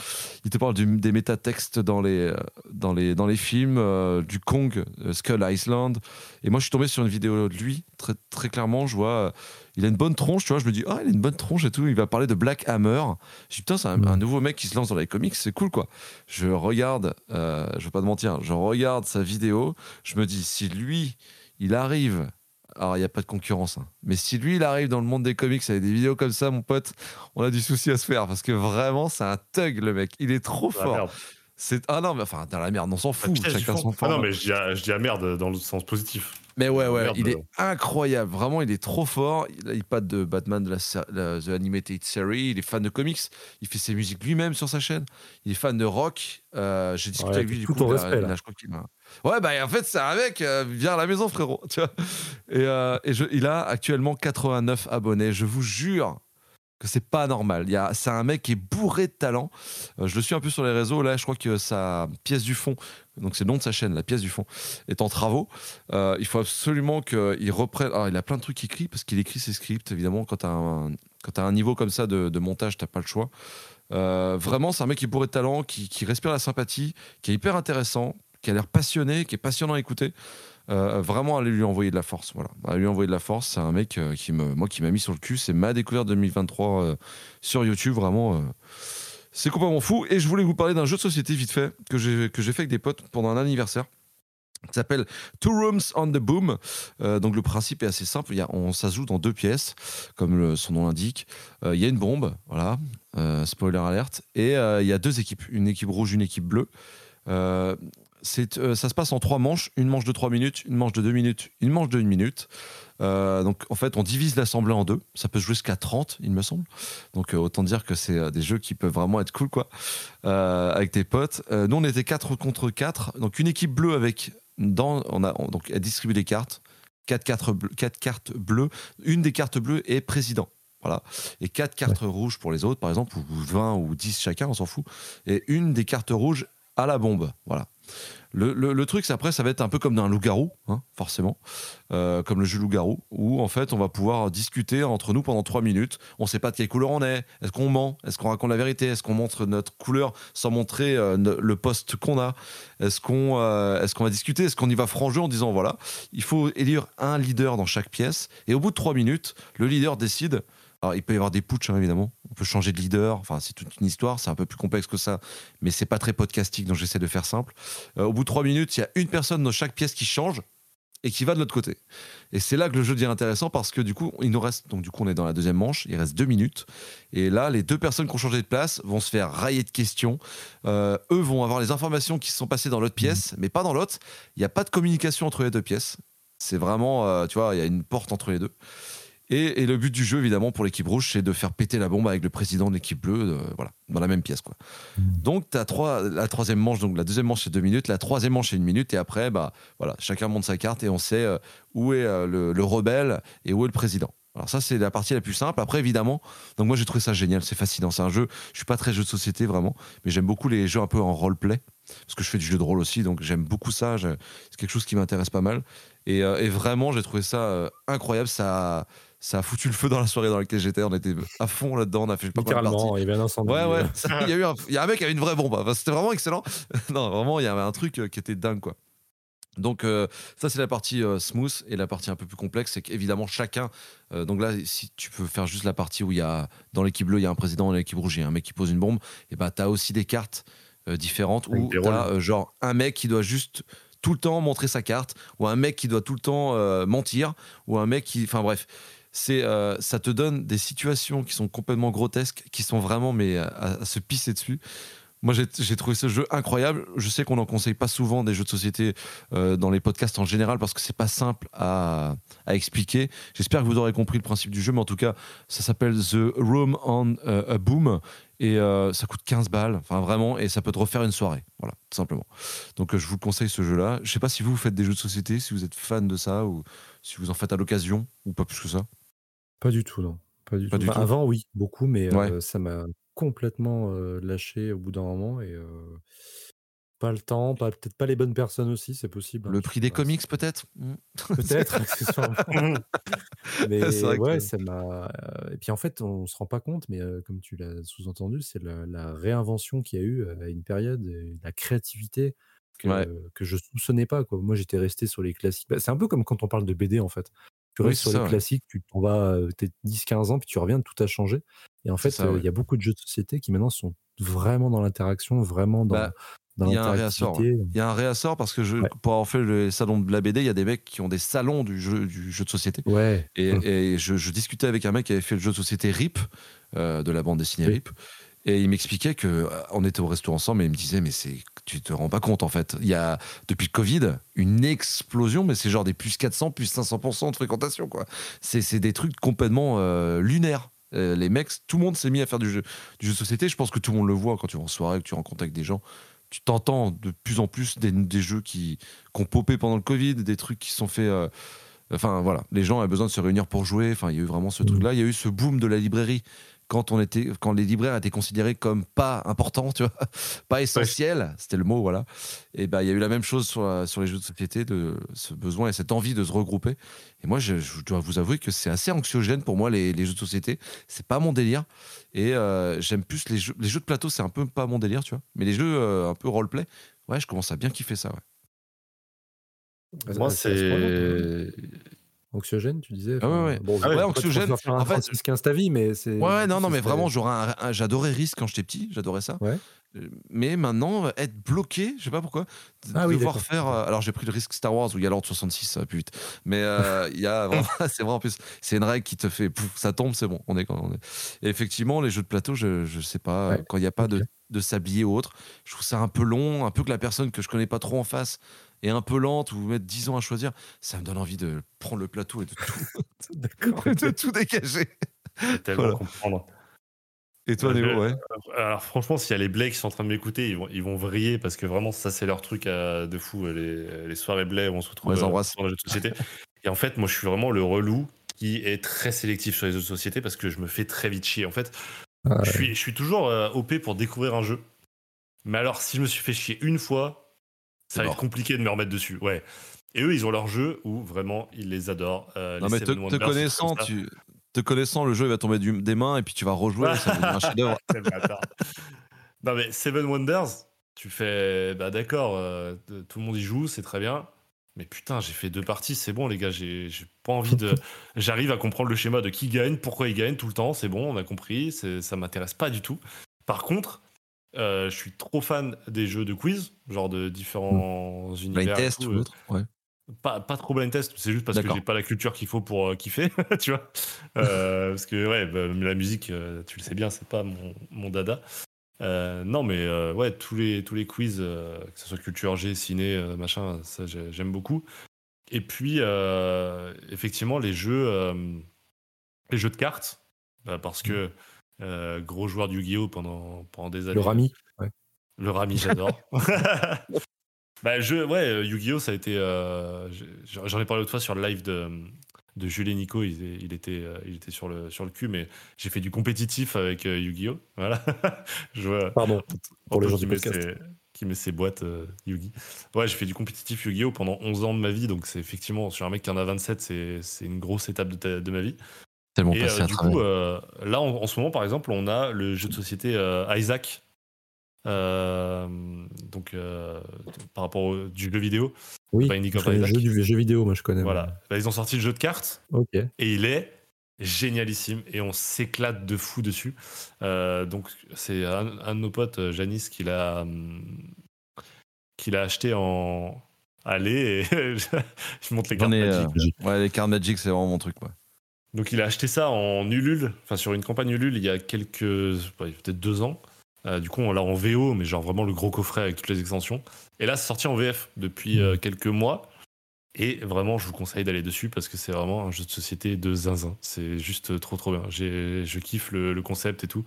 Il te parle des métatextes dans les, euh, dans les, dans les films, du Kong, Skull Island. Et moi, je suis tombé sur une vidéo de lui, très, clairement. Je vois il a une bonne tronche, tu vois. Je me dis, ah, il a une bonne tronche et tout. Il va parler de Black Hammer. Je dis, putain, c'est un, mm. nouveau mec qui se lance dans les comics, c'est cool, quoi. Je regarde, euh, je vais pas te mentir, je regarde sa vidéo. Je me dis, si lui, il arrive. Alors, il n'y a pas de concurrence, hein, mais si lui, il arrive dans le monde des comics avec des vidéos comme ça, mon pote, on a du souci à se faire parce que vraiment, c'est un thug, le mec. Il est trop fort. C'est ah non mais enfin dans la merde on s'en fout chacun son ah non mais je dis, je dis à merde dans le sens positif mais ouais, ouais, il est incroyable. Vraiment, il est trop fort. Il, il pas de Batman de la, The Animated Series. Il est fan de comics. Il fait ses musiques lui-même sur sa chaîne. Il est fan de rock. Euh, j'ai discuté avec lui du coup. Respect, là. Ouais, bah en fait, c'est un mec. Euh, viens à la maison, frérot. Et, euh, et il a actuellement 89 abonnés. Je vous jure que c'est pas normal. C'est un mec qui est bourré de talent. Euh, je le suis un peu sur les réseaux. Là, je crois que sa pièce du fond, donc c'est le nom de sa chaîne, la pièce du fond, est en travaux. Euh, il faut absolument qu'il reprenne. Alors, il a plein de trucs écrits parce qu'il écrit ses scripts, évidemment. Quand tu as, as, un niveau comme ça de, montage, tu pas le choix. Vraiment, c'est un mec qui est bourré de talent, qui respire la sympathie, qui est hyper intéressant, qui a l'air passionné, qui est passionnant à écouter. Euh, vraiment aller lui envoyer de la force. Voilà, aller lui envoyer de la force. C'est un mec euh, qui me, moi, qui m'a mis sur le cul. C'est ma découverte 2023 euh, sur YouTube. Vraiment, c'est complètement fou. Et je voulais vous parler d'un jeu de société vite fait que j'ai que j'ai fait avec des potes pendant un anniversaire qui s'appelle Two Rooms on the Boom. donc le principe est assez simple. Il y a, on, ça joue dans deux pièces, comme son nom l'indique. il y a une bombe, voilà, spoiler alerte, et il y a deux équipes, une équipe rouge, une équipe bleue. Euh, ça se passe en trois manches, une manche de trois minutes, une manche de deux minutes, une manche de une minute. Euh, donc en fait, on divise l'assemblée en deux. Ça peut jouer jusqu'à 30, il me semble. Donc euh, autant dire que c'est des jeux qui peuvent vraiment être cool, quoi, avec tes potes. nous, on était 4 contre 4. Donc une équipe bleue avec. Dans, on a, donc, elle distribue des cartes. 4, cartes bleues. Une des cartes bleues est président. Voilà. Et 4 cartes rouges pour les autres, par exemple, ou 20 ou 10 chacun, on s'en fout. Et une des cartes rouges à la bombe. Voilà. Le, truc, après, ça va être un peu comme dans un loup-garou, hein, forcément, euh, comme le jeu loup-garou, où en fait, on va pouvoir discuter entre nous pendant trois minutes. On ne sait pas de quelle couleur on est. Est-ce qu'on ment? Est-ce qu'on raconte la vérité? Est-ce qu'on montre notre couleur sans montrer euh, le poste qu'on a? Est-ce qu'on euh, est qu'on va discuter? Est-ce qu'on y va franc jeu en disant voilà, il faut élire un leader dans chaque pièce, et au bout de trois minutes, le leader décide alors, il peut y avoir des putsch, hein, évidemment. On peut changer de leader. Enfin, c'est toute une histoire. C'est un peu plus complexe que ça. Mais c'est pas très podcastique, donc j'essaie de faire simple. Euh, au bout de trois minutes, il y a une personne dans chaque pièce qui change et qui va de l'autre côté. Et c'est là que le jeu devient intéressant parce que du coup, il nous reste. Donc, du coup, on est dans la deuxième manche. Il reste deux minutes. Et là, les deux personnes qui ont changé de place vont se faire railler de questions. Euh, eux vont avoir les informations qui se sont passées dans l'autre pièce, mais pas dans l'autre. Il n'y a pas de communication entre les deux pièces. C'est vraiment, euh, tu vois, il y a une porte entre les deux. Et, le but du jeu, évidemment, pour l'équipe rouge, c'est de faire péter la bombe avec le président de l'équipe bleue, euh, voilà, dans la même pièce. Quoi. Hmm. Donc, tu as trois, la troisième manche, donc la deuxième manche, c'est deux minutes, la troisième manche, c'est une minute, et après, bah, voilà, chacun monte sa carte et on sait euh, où est euh, le, rebelle et où est le président. Alors ça, c'est la partie la plus simple. Après, évidemment, donc moi, j'ai trouvé ça génial, c'est fascinant. C'est un jeu, je suis pas très jeu de société, vraiment, mais j'aime beaucoup les jeux un peu en roleplay, parce que je fais du jeu de rôle aussi, donc j'aime beaucoup ça. C'est quelque chose qui m'intéresse pas mal. Et, et vraiment, j'ai trouvé ça incroyable. Ça ça a foutu le feu dans la soirée dans laquelle j'étais. On était à fond là-dedans. On a fait pas Littéralement, il y avait un incendie. Ouais, ouais. il, y a eu un, il y a un mec qui avait une vraie bombe. C'était vraiment excellent. non, vraiment, il y avait un truc euh, qui était dingue, quoi. Donc euh, ça c'est la partie euh, smooth et la partie un peu plus complexe c'est qu'évidemment chacun donc là si tu peux faire juste la partie où il y a dans l'équipe bleue il y a un président dans l'équipe rouge il y a un mec qui pose une bombe et bah t'as aussi des cartes différentes où t'as genre un mec qui doit juste tout le temps montrer sa carte ou un mec qui doit tout le temps mentir ou un mec qui enfin bref c'est euh, ça te donne des situations qui sont complètement grotesques, qui sont vraiment mais à, se pisser dessus. Moi, j'ai trouvé ce jeu incroyable. Je sais qu'on n'en conseille pas souvent des jeux de société euh, dans les podcasts en général parce que c'est pas simple à, expliquer. J'espère que vous aurez compris le principe du jeu, mais en tout cas, ça s'appelle The Room on euh, a Boom et ça coûte 15 balles, enfin vraiment, et ça peut te refaire une soirée, voilà, tout simplement. Donc je vous conseille ce jeu-là. Je sais pas si vous faites des jeux de société, si vous êtes fan de ça ou si vous en faites à l'occasion ou pas plus que ça. Pas du tout, non. Pas du tout. Avant, oui, beaucoup, mais ça m'a complètement lâché au bout d'un moment et Pas le temps, pas, peut-être pas les bonnes personnes aussi, c'est possible. hein, Le je prix sais des pas, comics, peut-être? Peut-être, accessoirement. Mais que- ça m'a. euh, Et puis en fait, on se rend pas compte, mais euh, comme tu l'as sous-entendu, c'est la, la réinvention qu'il y a eu euh, à une période, et la créativité que, que je soupçonnais pas. Quoi. Moi, j'étais resté sur les classiques. Bah, c'est un peu comme quand on parle de BD en fait. Tu Oui, restes sur ça, les ouais. classiques, tu t'en vas euh, peut-être 10-15 ans, puis tu reviens, tout a changé. Et en fait, euh, il ouais. y a beaucoup de jeux de société qui maintenant sont vraiment dans l'interaction, vraiment dans, Bah, il y a un réassort, l'interactivité. Il y a un réassort parce que je, Ouais. pour avoir fait le salon de la BD, il y a des mecs qui ont des salons du jeu, du jeu de société. Ouais. Et, Hum. et je, je discutais avec un mec qui avait fait le jeu de société RIP, euh, de la bande dessinée Oui. RIP. Et il m'expliquait que euh, on était au resto ensemble et il me disait mais c'est tu te rends pas compte en fait. Il y a depuis le Covid une explosion mais c'est genre des plus 400 plus 500 de fréquentation quoi. C'est des trucs complètement euh, lunaires. Euh, les mecs, tout le monde s'est mis à faire du jeu, du jeu de société. Je pense que tout le monde le voit quand tu vas en soirée, que tu rencontres avec des gens. Tu t'entends de plus en plus des, des jeux qui, qui ont popé pendant le Covid, des trucs qui sont faits. euh, Enfin voilà, les gens avaient besoin de se réunir pour jouer. Enfin, il y a eu vraiment ce truc-là. Il y a eu ce boom de la librairie quand on était, quand les libraires étaient considérés comme pas importants, tu vois, pas essentiels. C'était le mot, voilà. Et ben il y a eu la même chose sur, la- sur les jeux de société, de ce besoin et cette envie de se regrouper. Et moi, je, je dois vous avouer que c'est assez anxiogène pour moi les, les jeux de société. C'est pas mon délire. Et euh, j'aime plus les jeux, les jeux de plateau, c'est un peu pas mon délire, tu vois. Mais les jeux euh, un peu roleplay, ouais, je commence à bien kiffer ça. Ouais. Moi, c'est. Anxiogène, tu disais Ah ouais, enfin, ouais. Bon, Ah ouais, de anxiogène, faire un en fait- 36-15 ta vie, mais c'est. Ouais, ouais, non, non, mais vraiment, j'adorais Risk quand j'étais petit, j'adorais ça. Ouais. Euh, Mais maintenant, être bloqué, je sais pas pourquoi, de Ah oui, devoir faire. euh, alors, j'ai pris le risque Star Wars où il y a l'ordre 66, ça va plus vite. Mais euh, il y a vraiment, c'est vrai en plus, c'est une règle qui te fait, pouf, ça tombe, c'est bon, on est quand on est. Et effectivement, les jeux de plateau, je, je sais pas, Ouais, quand il n'y a pas de, de sablier ou autre, je trouve ça un peu long, un peu que la personne que je connais pas trop en face est un peu lente ou mettre 10 ans à choisir, ça me donne envie de prendre le plateau et de tout, de tout dégager. tellement Voilà. comprendre. Et toi, Néo, je- ouais. Alors franchement, s'il y a les Blais qui sont en train de m'écouter, ils vont, ils vont vriller parce que vraiment, ça c'est leur truc euh, de fou, les, les soirées Blais où on se retrouve On les euh, embrasse. sur les jeux de société. Et en fait, moi je suis vraiment le relou qui est très sélectif sur les jeux de société parce que je me fais très vite chier. En fait, Ah, je, suis, je suis toujours euh, OP pour découvrir un jeu. Mais alors, si je me suis fait chier une fois, ça va être compliqué de me remettre dessus. Ouais. Et eux, ils ont leur jeu où vraiment ils les adorent. Euh, Non, les mais te, connaissant, comme ça. tu, te connaissant, le jeu il va tomber du- des mains et puis tu vas rejouer, ça va un chef-d'œuvre. Non mais Seven Wonders, tu fais bah d'accord, euh, tout le monde y joue, c'est très bien. Mais putain, j'ai fait deux parties, c'est bon les gars, j'ai pas envie de. J'arrive à comprendre le schéma de qui gagne, pourquoi il gagne tout le temps, c'est bon, on a compris, ça m'intéresse pas du tout. Par contre, euh, je suis trop fan des jeux de quiz, genre de différents univers. Blind test tout, ou euh, autre. Ouais. pas, pas trop blind test, c'est juste parce que j'ai pas la culture qu'il faut pour euh, kiffer, tu vois. Euh, parce que ouais, bah, la musique, tu le sais bien, c'est pas mon, mon dada. Non, mais ouais, tous les, tous les quiz, que ce soit culture G, ciné, machin, ça j'ai- j'aime beaucoup. Et puis, effectivement, les jeux, les jeux de cartes, bah, parce que euh, gros joueur du Yu-Gi-Oh! pendant, pendant des années. Le Rami. Ouais. Le Rami, j'adore. bah, je, ouais, euh, Yu-Gi-Oh! ça a été. euh, J'en ai parlé autrefois sur le live de, de Jules et Nico. Il, il était, il était sur, le, sur le cul, mais j'ai fait du compétitif avec Yu-Gi-Oh! Voilà. je. Pardon. Pour les gens qui du met podcast. ses- qui met ses boîtes euh, Yu-Gi. Ouais, j'ai fait du compétitif Yu-Gi-Oh! pendant 11 ans de ma vie, donc c'est effectivement, sur un mec qui en a 27, c'est c'est une grosse étape de, ta- de ma vie. Tellement Et passé euh, à du travers. coup, euh, là, en, en ce moment, par exemple, on a le jeu de société euh, Isaac. Euh, donc, euh, par rapport au du jeu vidéo. Oui, connais le jeu du jeu vidéo, moi je connais. Voilà. Là, ils ont sorti le jeu de cartes Ok. et il est génialissime et on s'éclate de fou dessus. Euh, donc, c'est un, un de nos potes, Janice, qui l'a hum, qui l'a acheté en aller et je montre les cartes Magic. euh, ouais, les cartes Magic, c'est vraiment mon truc. Ouais. Donc il a acheté ça en Ulule, enfin sur une campagne Ulule il y a quelques, peut-être deux ans. Euh, du coup on l'a en VO, mais genre vraiment le gros coffret avec toutes les extensions. Et là c'est sorti en VF depuis euh, quelques mois. Et vraiment je vous conseille d'aller dessus parce que c'est vraiment un jeu de société de zinzin. C'est juste trop trop bien. Je kiffe le, concept et tout.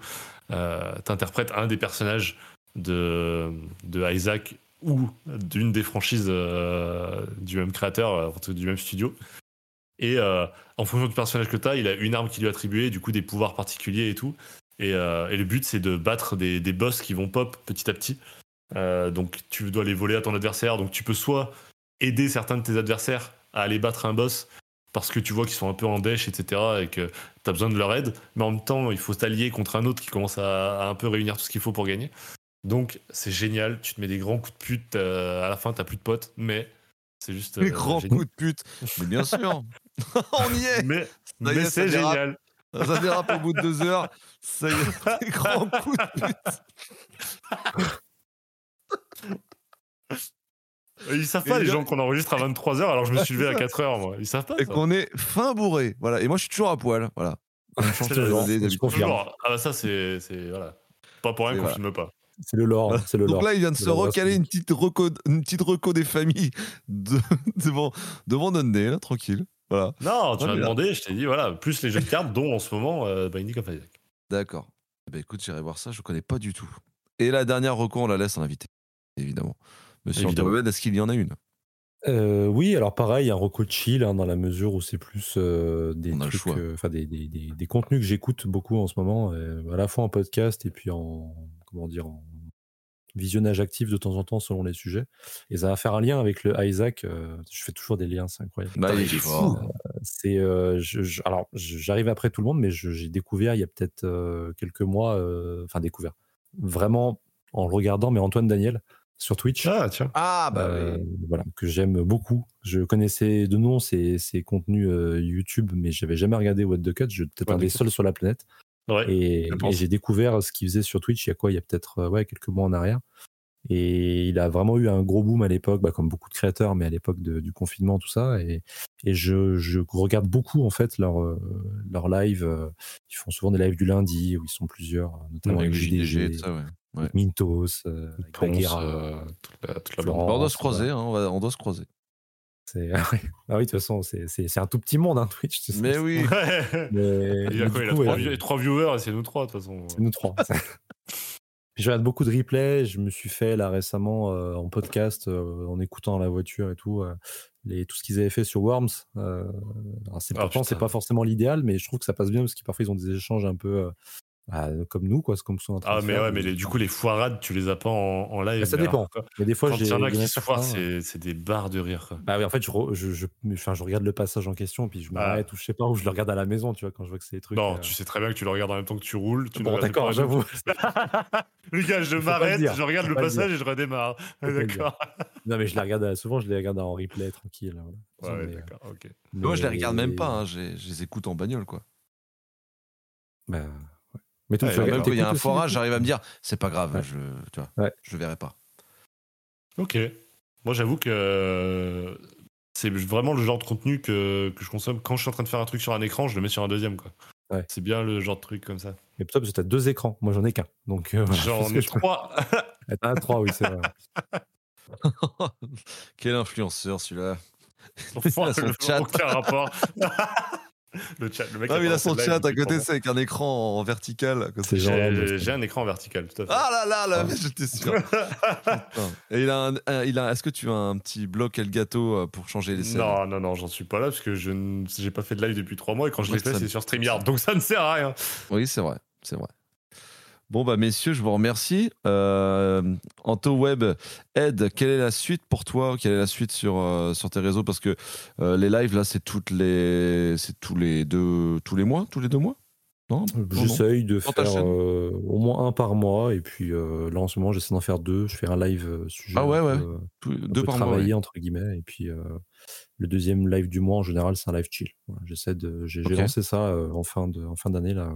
Euh, T'interprètes un des personnages de, de Isaac ou d'une des franchises du même créateur, du même studio. Et euh, en fonction du personnage que tu as, il a une arme qui lui est attribuée, du coup des pouvoirs particuliers et tout. Et, euh, et le but, c'est de battre des, des boss qui vont pop petit à petit. Euh, donc tu dois les voler à ton adversaire. Donc tu peux soit aider certains de tes adversaires à aller battre un boss parce que tu vois qu'ils sont un peu en dèche, etc. et que tu as besoin de leur aide. Mais en même temps, il faut s'allier contre un autre qui commence à, à un peu réunir tout ce qu'il faut pour gagner. Donc c'est génial. Tu te mets des grands coups de pute. à la fin, t'as plus de potes. Mais c'est juste. Euh, grands génial. coups de pute. Mais bien sûr. On y est. Mais, c'est dérape. génial. Ça dérape au bout de deux heures. Ça y est, des grands coups de pute. Ils savent Et pas, les gens qu'on enregistre à 23h alors je me suis levé à 4h, moi. Ils savent pas. Et qu'on est fin bourré. Voilà. Et moi, je suis toujours à poil. Voilà. C'est confirme. Toujours. Ah bah ça, c'est. c'est- Voilà. Pas pour rien qu'on voilà. filme pas. C'est le lore. hein, C'est le Donc lore. là, il vient de se recaler une petite reco, une petite reco des familles de- devant, devant là, tranquille. Voilà. Non, tu Ouais, m'as demandé, je t'ai dit, voilà, plus les jeux de cartes, dont en ce moment euh, Binding of Isaac. D'accord. Eh ben, écoute, j'irai voir ça, je connais pas du tout. Et la dernière reco, on la laisse en invité, évidemment. Monsieur. André est-ce qu'il y en a une? Euh, oui, alors pareil, un reco chill hein, dans la mesure où c'est plus euh, des trucs, euh, enfin des, des, des, des contenus que j'écoute beaucoup en ce moment, euh, à la fois en podcast et puis en comment dire en visionnage actif de temps en temps selon les sujets. Et ça va faire un lien avec le Isaac. euh, je fais toujours des liens, c'est incroyable. Bah. C'est euh, je- je- alors j'arrive après tout le monde, mais je- j'ai découvert il y a peut-être euh, quelques mois, euh, enfin découvert vraiment en le regardant, mais Antoine Daniel sur Twitch. Ah, tiens. Ah, bah Euh, oui. voilà, que j'aime beaucoup. Je connaissais de nom ses, ses contenus euh, YouTube, mais j'avais jamais regardé What the Cut. Je peut-être What un des seuls sur la planète. Ouais. Et, j'ai découvert ce qu'il faisait sur Twitch il y a quoi? Il y a peut-être euh, ouais, quelques mois en arrière. Et il a vraiment eu un gros boom à l'époque, bah, comme beaucoup de créateurs, mais à l'époque du confinement, tout ça. Et, et je, je regarde beaucoup en fait leurs euh, leurs lives. euh, Ils font souvent des lives du lundi où ils sont plusieurs, notamment Avec JDG, ça, ouais. Mintos, euh, avec Ponce, Bagheera. euh, toute la, toute la Florent. bande. Bah, on doit se croiser, hein, on, va- on doit se croiser. C'est- Ah oui, de toute façon, c'est- c'est c'est un tout petit monde, hein, Twitch. tu sais. Mais oui. Mais, Il a quoi Il a coup, trois, viewers et c'est nous trois, de toute façon. c'est nous trois. Puis je regarde beaucoup de replays. Je me suis fait là récemment euh, en podcast, euh, en écoutant la voiture et tout, euh, les, tout ce qu'ils avaient fait sur Worms. Euh, alors c'est Ah, pourtant, c'est pas forcément l'idéal, mais je trouve que ça passe bien parce que parfois ils ont des échanges un peu euh, bah, comme nous, quoi. Comme ce qu'on est en train Ah, de mais faire. ouais, mais les- du coup, les foirades, tu les as pas en, en live. Bah, ça mais alors, dépend. Mais des fois, Quand j'ai il y en a qui se foirent, c'est des barres de rire. Quoi. Bah oui, en fait, je, re- je, je, enfin, je regarde le passage en question, puis je m'arrête ou je sais pas, ou je le regarde à la maison, tu vois, quand je vois que c'est des trucs. Non, euh, tu sais très bien que tu le regardes en même temps que tu roules. Tu Bon, d'accord, j'avoue. Le gars, je m'arrête, je regarde le pas le passage et je redémarre. D'accord. Non, mais je les regarde, euh, souvent, je les regarde en replay, tranquille. Ouais, Mais, euh, d'accord, ok. Moi, je les regarde même mais- pas, hein, je les écoute en bagnole, quoi. Bah. Mais Ouais, tu ouais, Même quand il y a un forage, j'arrive à me dire, c'est pas grave, Ouais. je, tu vois, Ouais. je verrai pas. Ok. Moi, j'avoue que c'est vraiment le genre de contenu que, que je consomme quand je suis en train de faire un truc sur un écran, je le mets sur un deuxième. quoi. Ouais. C'est bien le genre de truc comme ça. Mais toi, parce que t'as deux écrans. Moi, j'en ai qu'un. Donc, euh, J'en ai trois. Ah, T'en as trois, oui, c'est vrai. Quel influenceur, celui-là. Son le- chat. Aucun rapport. le chat. Le mec Ah, mais il a son chat à côté, c'est avec un écran en vertical. J'ai un écran vertical, tout à fait. Ah là là, là, Ah. mais j'étais sûr. Et il a un, un- il a, est-ce que tu as un petit bloc Elgato euh, pour changer les scènes? Non, non, non, j'en suis pas là parce que je n- j'ai pas fait de live depuis trois mois et quand je l'ai fait, c'est sur StreamYard, donc ça ne sert à rien. Oui, c'est vrai, c'est vrai. Bon, bah, messieurs, je vous remercie. Euh, Anto Web, Ed, quelle est la suite pour toi? Quelle est la suite sur, euh, sur tes réseaux? Parce que euh, les lives, là, c'est toutes les, c'est tous les deux, tous les mois, tous les deux mois? Non? J'essaye de faire euh, au moins un par mois. Et puis là, en ce moment, j'essaie d'en faire deux. Je fais un live sujet. Ah ouais, un ouais. peu, un deux peu par mois. ouais. entre guillemets et puis le deuxième live du mois en général c'est un live chill Voilà, j'essaie de j'ai lancé ça en fin de en fin d'année là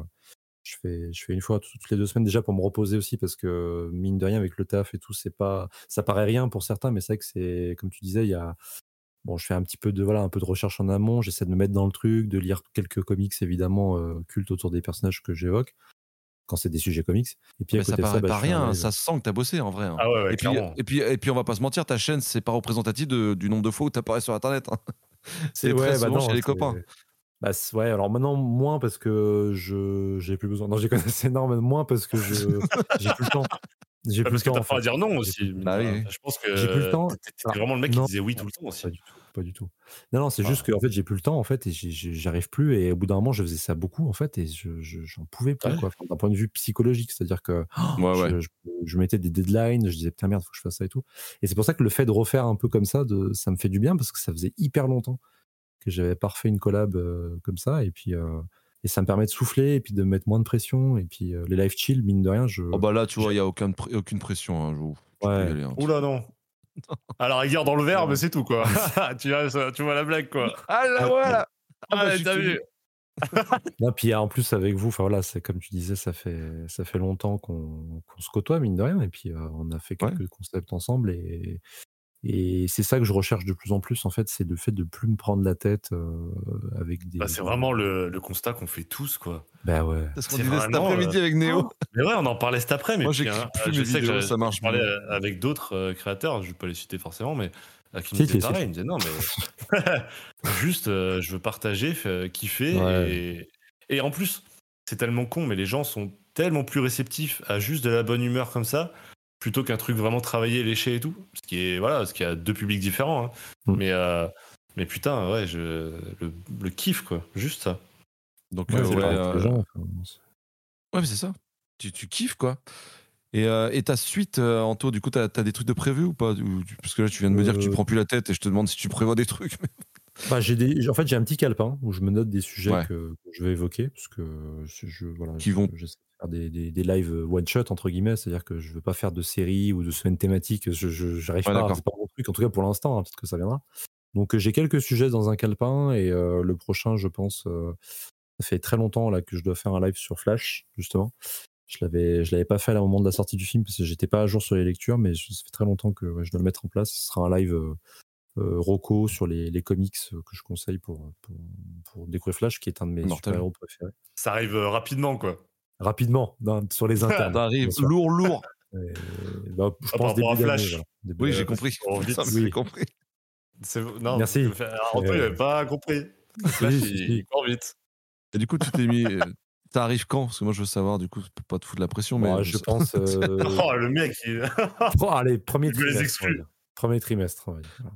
je fais je fais une fois toutes les deux semaines déjà pour me reposer aussi parce que mine de rien avec le taf et tout c'est pas ça paraît rien pour certains mais c'est vrai que c'est comme tu disais il y a bon je fais un petit peu de voilà un peu de recherche en amont j'essaie de me mettre dans le truc de lire quelques comics évidemment euh, cultes autour des personnages que j'évoque quand c'est des sujets comics et puis à Mais ça côté de paraît ça bah, pas un rien, live. ça se sent que t'as bossé en vrai. hein. Ah ouais, ouais, et, puis, et, puis, et puis, on va pas se mentir, ta chaîne, c'est pas représentatif de- du nombre de fois où t'apparais sur Internet. hein. C'est très souvent chez les copains. Bah, ouais, alors maintenant moins parce que je j'ai plus besoin. Non, j'ai c'est énorme, moins parce que je j'ai plus le temps. J'ai Bah, plus parce le que temps. t'as en pas à fait. dire non aussi. Bah oui. Je pense que J'ai plus le temps. t'étais vraiment le mec qui disait oui tout le temps aussi. Pas du tout. pas du tout. Non, non, c'est juste que en fait, j'ai plus le temps en fait et j'arrive plus et au bout d'un moment, je faisais ça beaucoup en fait et je je- j'en pouvais plus Ouais. quoi. Enfin, D'un point de vue psychologique, c'est-à-dire que Ouais, je, je- je mettais des deadlines, je disais putain merde, faut que je fasse ça et tout. Et c'est pour ça que le fait de refaire un peu comme ça, de, ça me fait du bien parce que ça faisait hyper longtemps que j'avais pas refait une collab euh, comme ça et puis euh, et ça me permet de souffler et puis de mettre moins de pression et puis euh, les live chill mine de rien, je Oh bah là, tu vois, il n'y a aucun, pr- aucune pression. Hein, je- Ouais. y aller, hein. Oula, non. À la rigueur, dans le verre, mais c'est tout, quoi. tu, vois, tu vois la blague, quoi. Ah là, voilà Ah bah, Ah, je t'as vu. Non, puis en plus avec vous, enfin voilà, c'est comme tu disais, ça fait ça fait longtemps qu'on qu'on se côtoie mine de rien, et puis euh, on a fait Ouais. quelques concepts ensemble, et et c'est ça que je recherche de plus en plus en fait, c'est le fait de plus me prendre la tête euh, avec des. Bah, c'est vraiment le, le constat qu'on fait tous, quoi. Bah ouais. C'est ce qu'on disait cet après-midi avec Néo. Mais ouais, on en parlait cet après. Mais Moi, j'écris hein, plus je mes sais que vidéos, ça marche Je parlais euh, avec d'autres euh, créateurs, je vais pas les citer forcément, mais euh, qui me si. pareil. Ils me disaient non, mais juste, euh, je veux partager, kiffer. Ouais. Et, et en plus, c'est tellement con, mais les gens sont tellement plus réceptifs à juste de la bonne humeur comme ça, plutôt qu'un truc vraiment travaillé, léché et tout. Ce qui est, voilà, ce qui a deux publics différents. hein. Mm. Mais, euh, mais putain, ouais, je, le, le kiff, quoi. Juste ça. Donc, Ouais, euh, ouais, euh, gens, enfin, c'est- ouais, mais c'est ça. Tu, tu kiffes, quoi. Et, euh, et ta suite, euh, Anto, du coup, t'as as des trucs de prévu ou pas? Parce que là, tu viens de me dire que tu prends plus la tête et je te demande si tu prévois des trucs. Bah, j'ai des, en fait, j'ai un petit calepin où je me note des sujets Ouais. que, je vais évoquer, parce que je, voilà, Qui je- vont- faire des, des, des lives one shot entre guillemets, c'est-à-dire que je veux pas faire de séries ou de semaines thématiques. Je, j'arrive Ouais, pas, c'est pas mon truc, en tout cas pour l'instant, hein, peut-être que ça viendra. Donc euh, j'ai quelques sujets dans un calepin et euh, le prochain, je pense, euh, ça fait très longtemps là que je dois faire un live sur Flash justement. Je l'avais, je l'avais pas fait à au moment de la sortie du film parce que j'étais pas à jour sur les lectures, mais ça fait très longtemps que ouais, je dois le mettre en place. Ce sera un live euh, euh, Rocco sur les, les comics euh, que je conseille pour, pour, pour découvrir Flash, qui est un de mes super-héros préférés. Ça arrive euh, rapidement, quoi. Rapidement, sur les internes. T'arrives bien sûr. lourd, lourd. Et, bah, je Ah, par pense début rapport à d'année. Flash. voilà. Début Oui, j'ai Euh, compris. vite, Ça, oui. j'ai compris. C'est- Non, Merci. Antoine, Euh, il n'avait pas compris. Flash, si, il, si. il court vite. Et du coup, tu t'es mis. euh, T'arrives quand? Parce que moi, je veux savoir, du coup, pas te foutre la pression. Mais je pense. euh, Oh, le mec, il... pro- allez, premier Il veut les trimestre. exclure. Premier trimestre.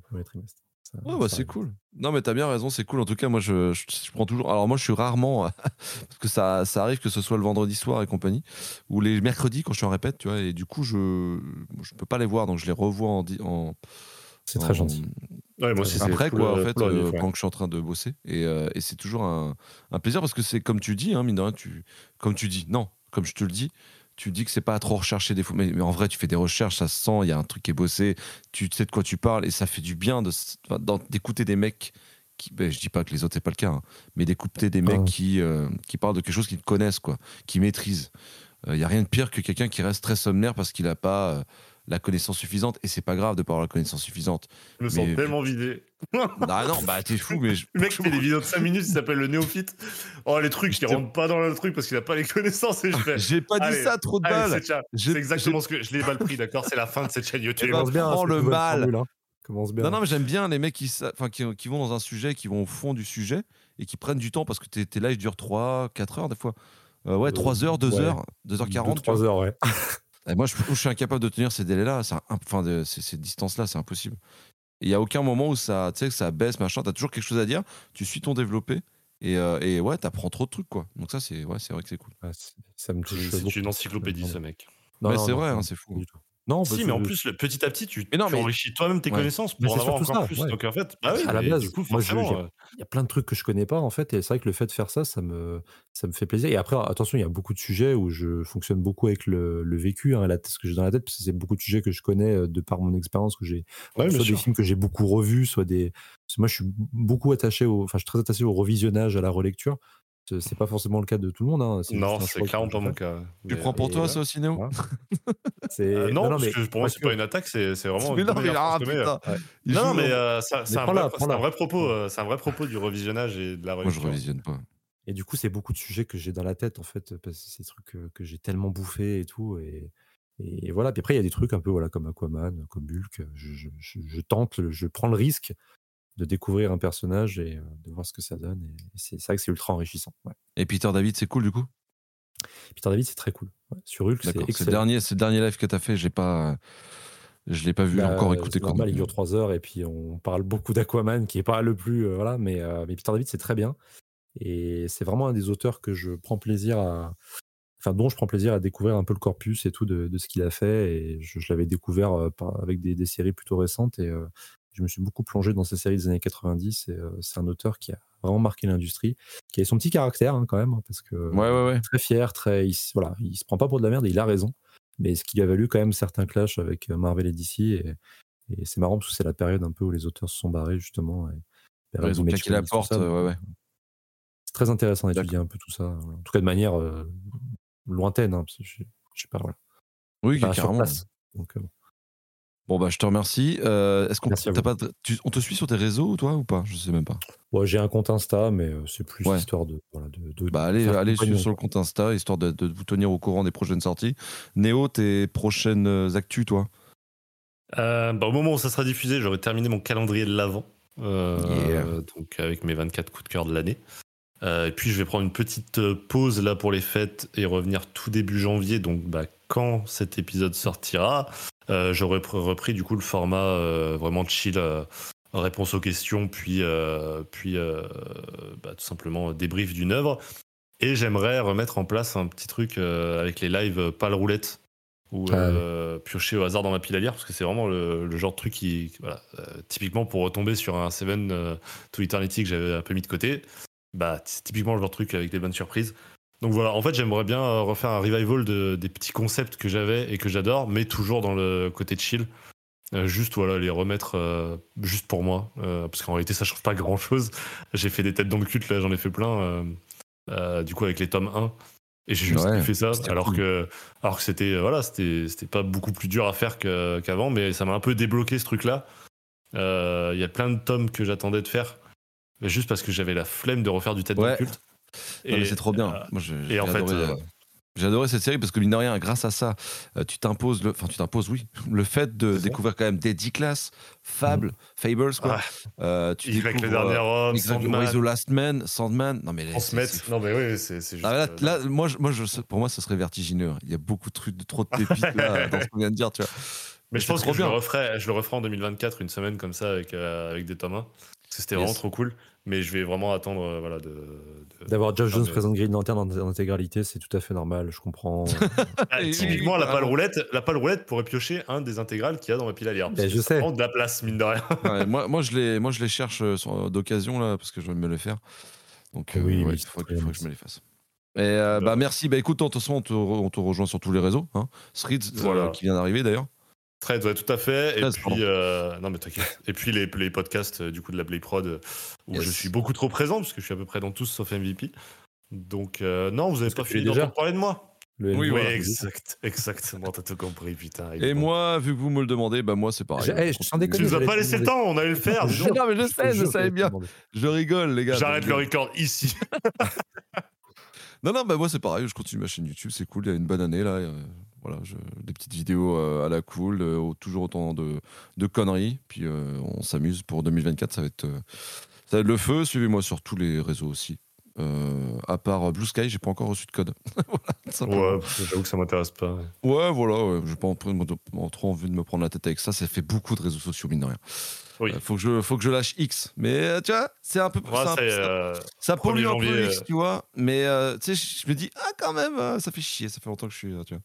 premier trimestre. Ouais, bah, c'est cool. Non, mais t'as bien raison, c'est cool. En tout cas, moi, je, je, je prends toujours. Alors, moi, je suis rarement. parce que ça, ça arrive que ce soit le vendredi soir et compagnie, ou les mercredis quand je suis en répète, tu vois. Et du coup, je je peux pas les voir, donc je les revois en. en C'est très en- gentil. Ouais, moi aussi, Après, quoi, en euh, fait, full euh, je suis en train de bosser. Et, euh, et c'est toujours un, un plaisir parce que c'est comme tu dis, hein, mine de rien, tu, comme tu dis, non, comme je te le dis, tu dis que c'est pas à trop rechercher des faux. Mais, mais en vrai, tu fais des recherches, ça se sent, il y a un truc qui est bossé, tu sais de quoi tu parles et ça fait du bien de d'écouter des mecs. Qui, ben, je dis pas que les autres c'est pas le cas, hein, mais d'écouter des mecs qui, euh, qui parlent de quelque chose qu'ils connaissent, quoi, qui maîtrisent. Il y a rien de pire que quelqu'un qui reste très sommaire parce qu'il a pas euh, la connaissance suffisante et c'est pas grave de pas avoir la connaissance suffisante. Je me sens tellement vidé. Ah non, bah t'es fou, mais je- Le mec fait des vidéos de 5 minutes, il s'appelle le néophyte. Oh, les trucs, il J'étais- rentre pas dans le truc parce qu'il a pas les connaissances et je fais. J'ai pas dit ça, trop de balles. c'est exactement ce que je l'ai mal pris, d'accord C'est la fin de cette chaîne YouTube. Eh ben, Commence bien. prends le mal. formule, hein. Commence bien. Non, non, mais j'aime bien les mecs qui, enfin, qui, qui vont dans un sujet, qui vont au fond du sujet et qui prennent du temps parce que tes, lives durent 3, 4 heures des fois. Euh, ouais, Euh, 3 heures, 2 ouais. heures, 2h40. 3 heures, ouais. Et moi, je, je suis incapable de tenir ces délais-là, enfin, de- ces, ces distances-là, c'est impossible. Il y a aucun moment où ça, tu sais, que ça baisse, machin. T'as toujours quelque chose à dire, tu suis ton développé et, euh, et ouais, t'apprends trop de trucs, quoi. Donc ça, c'est ouais, c'est vrai que c'est cool. Ouais, c'est- ça me touche. C'est beaucoup. une encyclopédie, ce mec. Non, c'est vrai, hein, c'est fou. pas du tout. Non, Si, mais en plus, le- petit à petit, tu, Mais non, tu mais- enrichis toi-même tes Ouais. connaissances pour en avoir encore ça, plus. ouais. Donc en fait, bah oui, à la base, du coup, moi, euh, il y a plein de trucs que je connais pas en fait et c'est vrai que le fait de faire ça ça me ça me fait plaisir et après attention il y a beaucoup de sujets où je fonctionne beaucoup avec le, le vécu hein, la, ce que j'ai dans la tête parce que c'est beaucoup de sujets que je connais euh, de par mon expérience que j'ai Ouais, soit sûr. des films que j'ai beaucoup revus soit des moi je suis beaucoup attaché au enfin je suis très attaché au revisionnage à la relecture C'est- pas forcément le cas de tout le monde hein, c'est Non, c'est clairement pas mon cas. Tu Mais, prends pour toi ça aussi, Néo euh, non, parce mais que pour moi, parce c'est pas une attaque, c'est vraiment. Mais non, mais ah, putain. Non, non, mais dans- euh, c'est un, vrai- un propos. euh, C'est un vrai propos du revisionnage et de la Moi, je revisionne pas. Et du coup, c'est beaucoup de sujets que j'ai dans la tête, en fait, parce que c'est des trucs que, que j'ai tellement bouffé et tout. Et, et voilà. Puis après, il y a des trucs un peu voilà, comme Aquaman, comme Hulk. Je, je- je- je tente, je prends le risque de découvrir un personnage et euh, de voir ce que ça donne. Et c'est vrai que c'est ultra enrichissant. ouais. Et Peter David, c'est cool du coup? Peter David, c'est très cool. Ouais. Sur Hulk, c'est excellent. dernier, c'est le dernier live que t'as fait. J'ai pas, Je l'ai pas vu Bah, encore quoi. normal, donc, il euh, dure 3 heures et puis on parle beaucoup d'Aquaman qui est pas le plus, heu, voilà, mais heu, mais Peter David, c'est très bien et c'est vraiment un des auteurs que je prends plaisir à enfin, dont je prends plaisir à découvrir un peu le corpus et tout de de ce qu'il a fait et je je l'avais découvert, par avec des des séries plutôt récentes et je me suis beaucoup plongé dans ces séries des années 90 et heu, c'est un auteur qui a vraiment marqué l'industrie, qui a son petit caractère, hein, quand même, hein, parce que Ouais, ouais, ouais. très fier, très il voilà, il se prend pas pour de la merde et il a raison, mais ce qui lui a valu quand même certains clashs avec, heu, Marvel et DC et et c'est marrant parce que c'est la période un peu où les auteurs se sont barrés justement et Ouais, ils ont claqué la porte, ça, euh, donc ouais, heu, ouais. c'est très intéressant d'étudier un peu tout ça. En tout cas de manière, heu, lointaine, hein, parce que je je suis pas voilà. Oui, sur carrément. place, donc bon. Bon bah je te remercie. Heu, est-ce qu'on pas tu on te suit sur tes réseaux toi ou pas? Je sais même pas. Ouais, j'ai un compte Insta, mais heu, c'est plus Ouais. histoire de voilà, de de Bah allez allez compagnon, sur le compte Insta histoire de de vous tenir au courant des prochaines sorties. Néo, tes prochaines, heu, actus toi? Euh, bah, au moment où ça sera diffusé, j'aurai terminé mon calendrier de l'avant. Euh, Yeah. Donc avec mes 24 coups de cœur de l'année. Euh, et puis je vais prendre une petite euh, pause là pour les fêtes et revenir tout début janvier. Donc bah, quand cet épisode sortira, euh, j'aurai pr- repris du coup le format euh, vraiment chill, euh, réponse aux questions, puis, puis bah, tout simplement débrief d'une œuvre. Et j'aimerais remettre en place un petit truc avec les lives pas le roulette ou Ah piocher au hasard dans ma pile à lire parce que c'est vraiment le, le genre de truc qui voilà, typiquement pour retomber sur un Seven to Eternity que j'avais un peu mis de côté bah c'est typiquement le genre de truc avec des bonnes surprises. Donc voilà en fait j'aimerais bien euh, refaire un revival de, des petits concepts que j'avais et que j'adore mais toujours dans le côté chill. Euh, juste voilà les remettre euh, juste pour moi euh, parce qu'en réalité ça change pas grand chose j'ai fait des têtes dans le cul là j'en ai fait plein du coup avec les tomes 1 et j'ai juste Ouais, kiffé ça alors cool. que alors que c'était voilà c'était c'était pas beaucoup plus dur à faire que- qu'avant mais ça m'a un peu débloqué ce truc là il y a plein de tomes que j'attendais de faire juste parce que j'avais la flemme de refaire du tête Ouais. le culte mais c'est trop bien. euh, Moi et en fait, adoré, euh, euh, j'ai adoré cette série parce que mine de rien, grâce à ça, euh, tu t'imposes le, enfin tu t'imposes, oui, le fait de découvrir quand même des 10 classes, Fable, Fables quoi. ah, Euh, tu avec le découvres dernier euh, homme Sandman, the Last Man, Sandman. Non mais c'est- c'est non mais oui c'est c'est juste Ah, là, là, moi, je- moi je, pour moi, ça serait vertigineux. hein. Il y a beaucoup de trucs, de trop de pépites là, dans ce qu'on vient de dire, tu vois. mais je pense que je le referai je le referai en 2024 une semaine comme ça avec euh, avec des tomes 1 parce que c'était Yes. vraiment trop cool mais je vais vraiment attendre euh, voilà de, D'avoir Ah, Jones présente Green Lantern en, en intégralité, c'est tout à fait normal, je comprends. Ah, typiquement, la pâle roulette, la pâle roulette pourrait piocher un des intégrales qu'il y a dans ma pile à lire. Ben, je ça sais. prend de la place, mine de rien. Ouais, moi, moi, je les, moi, je les cherche euh, sur- d'occasion là, parce que je vais me les faire. Donc, Oui, euh, oui, ouais, oui, il faut, que je me les fasse. Et euh, bah, merci. Bah, écoute, de toute façon, on te, on te rejoint sur tous les réseaux. Hein. Euh, Voilà. qui vient d'arriver d'ailleurs. Très, ouais, tout à fait. Et 13, puis, euh, non, mais t'inquiète. Et puis, les, les podcasts euh, du coup de la Play Prod, euh, où Yes. je suis beaucoup trop présent, parce que je suis à peu près dans tous sauf MVP. Donc, euh, non, vous avez Parce pas fini déjà. parler de moi. Le Oui, Oui, voilà. exact, exactement. T'as tout compris, putain. Et bon. moi, vu que vous me le demandez, bah, moi, c'est pareil. Hey, Je déconner, Tu nous as pas laissé le temps, on allait le faire. Non, mais je sais, je savais bien. Je rigole, les gars. J'arrête le record ici. Non, non, bah moi c'est pareil, je continue ma chaîne YouTube, c'est cool, il y a une bonne année là. Voilà, je- des petites vidéos euh, à la cool, euh, toujours autant de, de conneries. Puis euh, on s'amuse pour 2024, ça va, être, ça va être le feu. Suivez-moi sur tous les réseaux aussi. Euh, à part Blue Sky, j'ai pas encore reçu de code. voilà. Ouais, j'avoue que ça m'intéresse pas. Ouais, voilà, ouais, j'ai pas en- en- trop envie de me prendre la tête avec ça. Ça fait beaucoup de réseaux sociaux, mine de rien. Oui. Euh, faut, que je, faut que je lâche X. Mais euh, tu vois, c'est un peu. C'est un- c'est, c'est un- euh, ça 1er pollue un janvier, peu X, euh, tu vois. Mais euh, tu sais, je me dis, ah, quand même, euh, ça fait chier. Ça fait longtemps que je suis là, tu vois.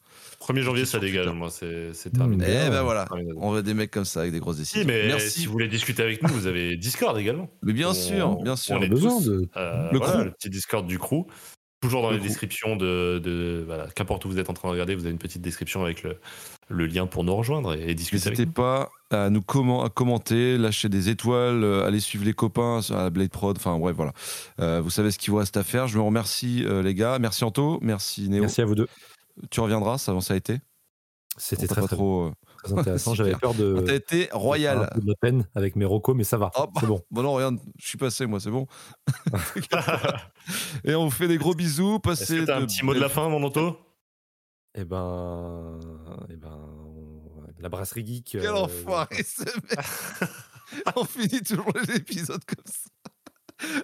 1er janvier, ça dégage. Moi, c'est c'est terminé. Eh ben voilà, on veut des mecs comme ça avec des grosses décisions. Mais Merci. si vous voulez discuter avec nous, vous avez Discord également. Mais bien On- sûr, bien sûr. on a est besoin tous, de. Euh, Le voilà, crew. le petit Discord du crew. Toujours dans Le les crew. descriptions de, de voilà, qu'importe où vous êtes en train de regarder, vous avez une petite description avec le, le lien pour nous rejoindre et, et discuter N'hésitez pas à nous comment, à commenter, lâcher des étoiles, euh, aller suivre les copains la Blade Prod. Enfin bref, voilà. Euh, vous savez ce qu'il vous reste à faire. Je vous remercie euh, les gars. Merci Anto, merci Néo. Merci à vous deux. Tu reviendras, ça, ça a été? C'était très, pas très, trop. très intéressant. J'avais peur de. T'as été royal. Un peu de la peine avec mes recos, mais ça va. Oh, C'est bon. Bon non, regarde, je suis passé moi, c'est bon. Et on vous fait des gros bisous. Est-ce Passez un petit mot de la fin, mon Anto? Eh ben. Eh ben. on- La brasserie geek. Quel euh, enfoiré ce mec On finit toujours les épisodes comme ça.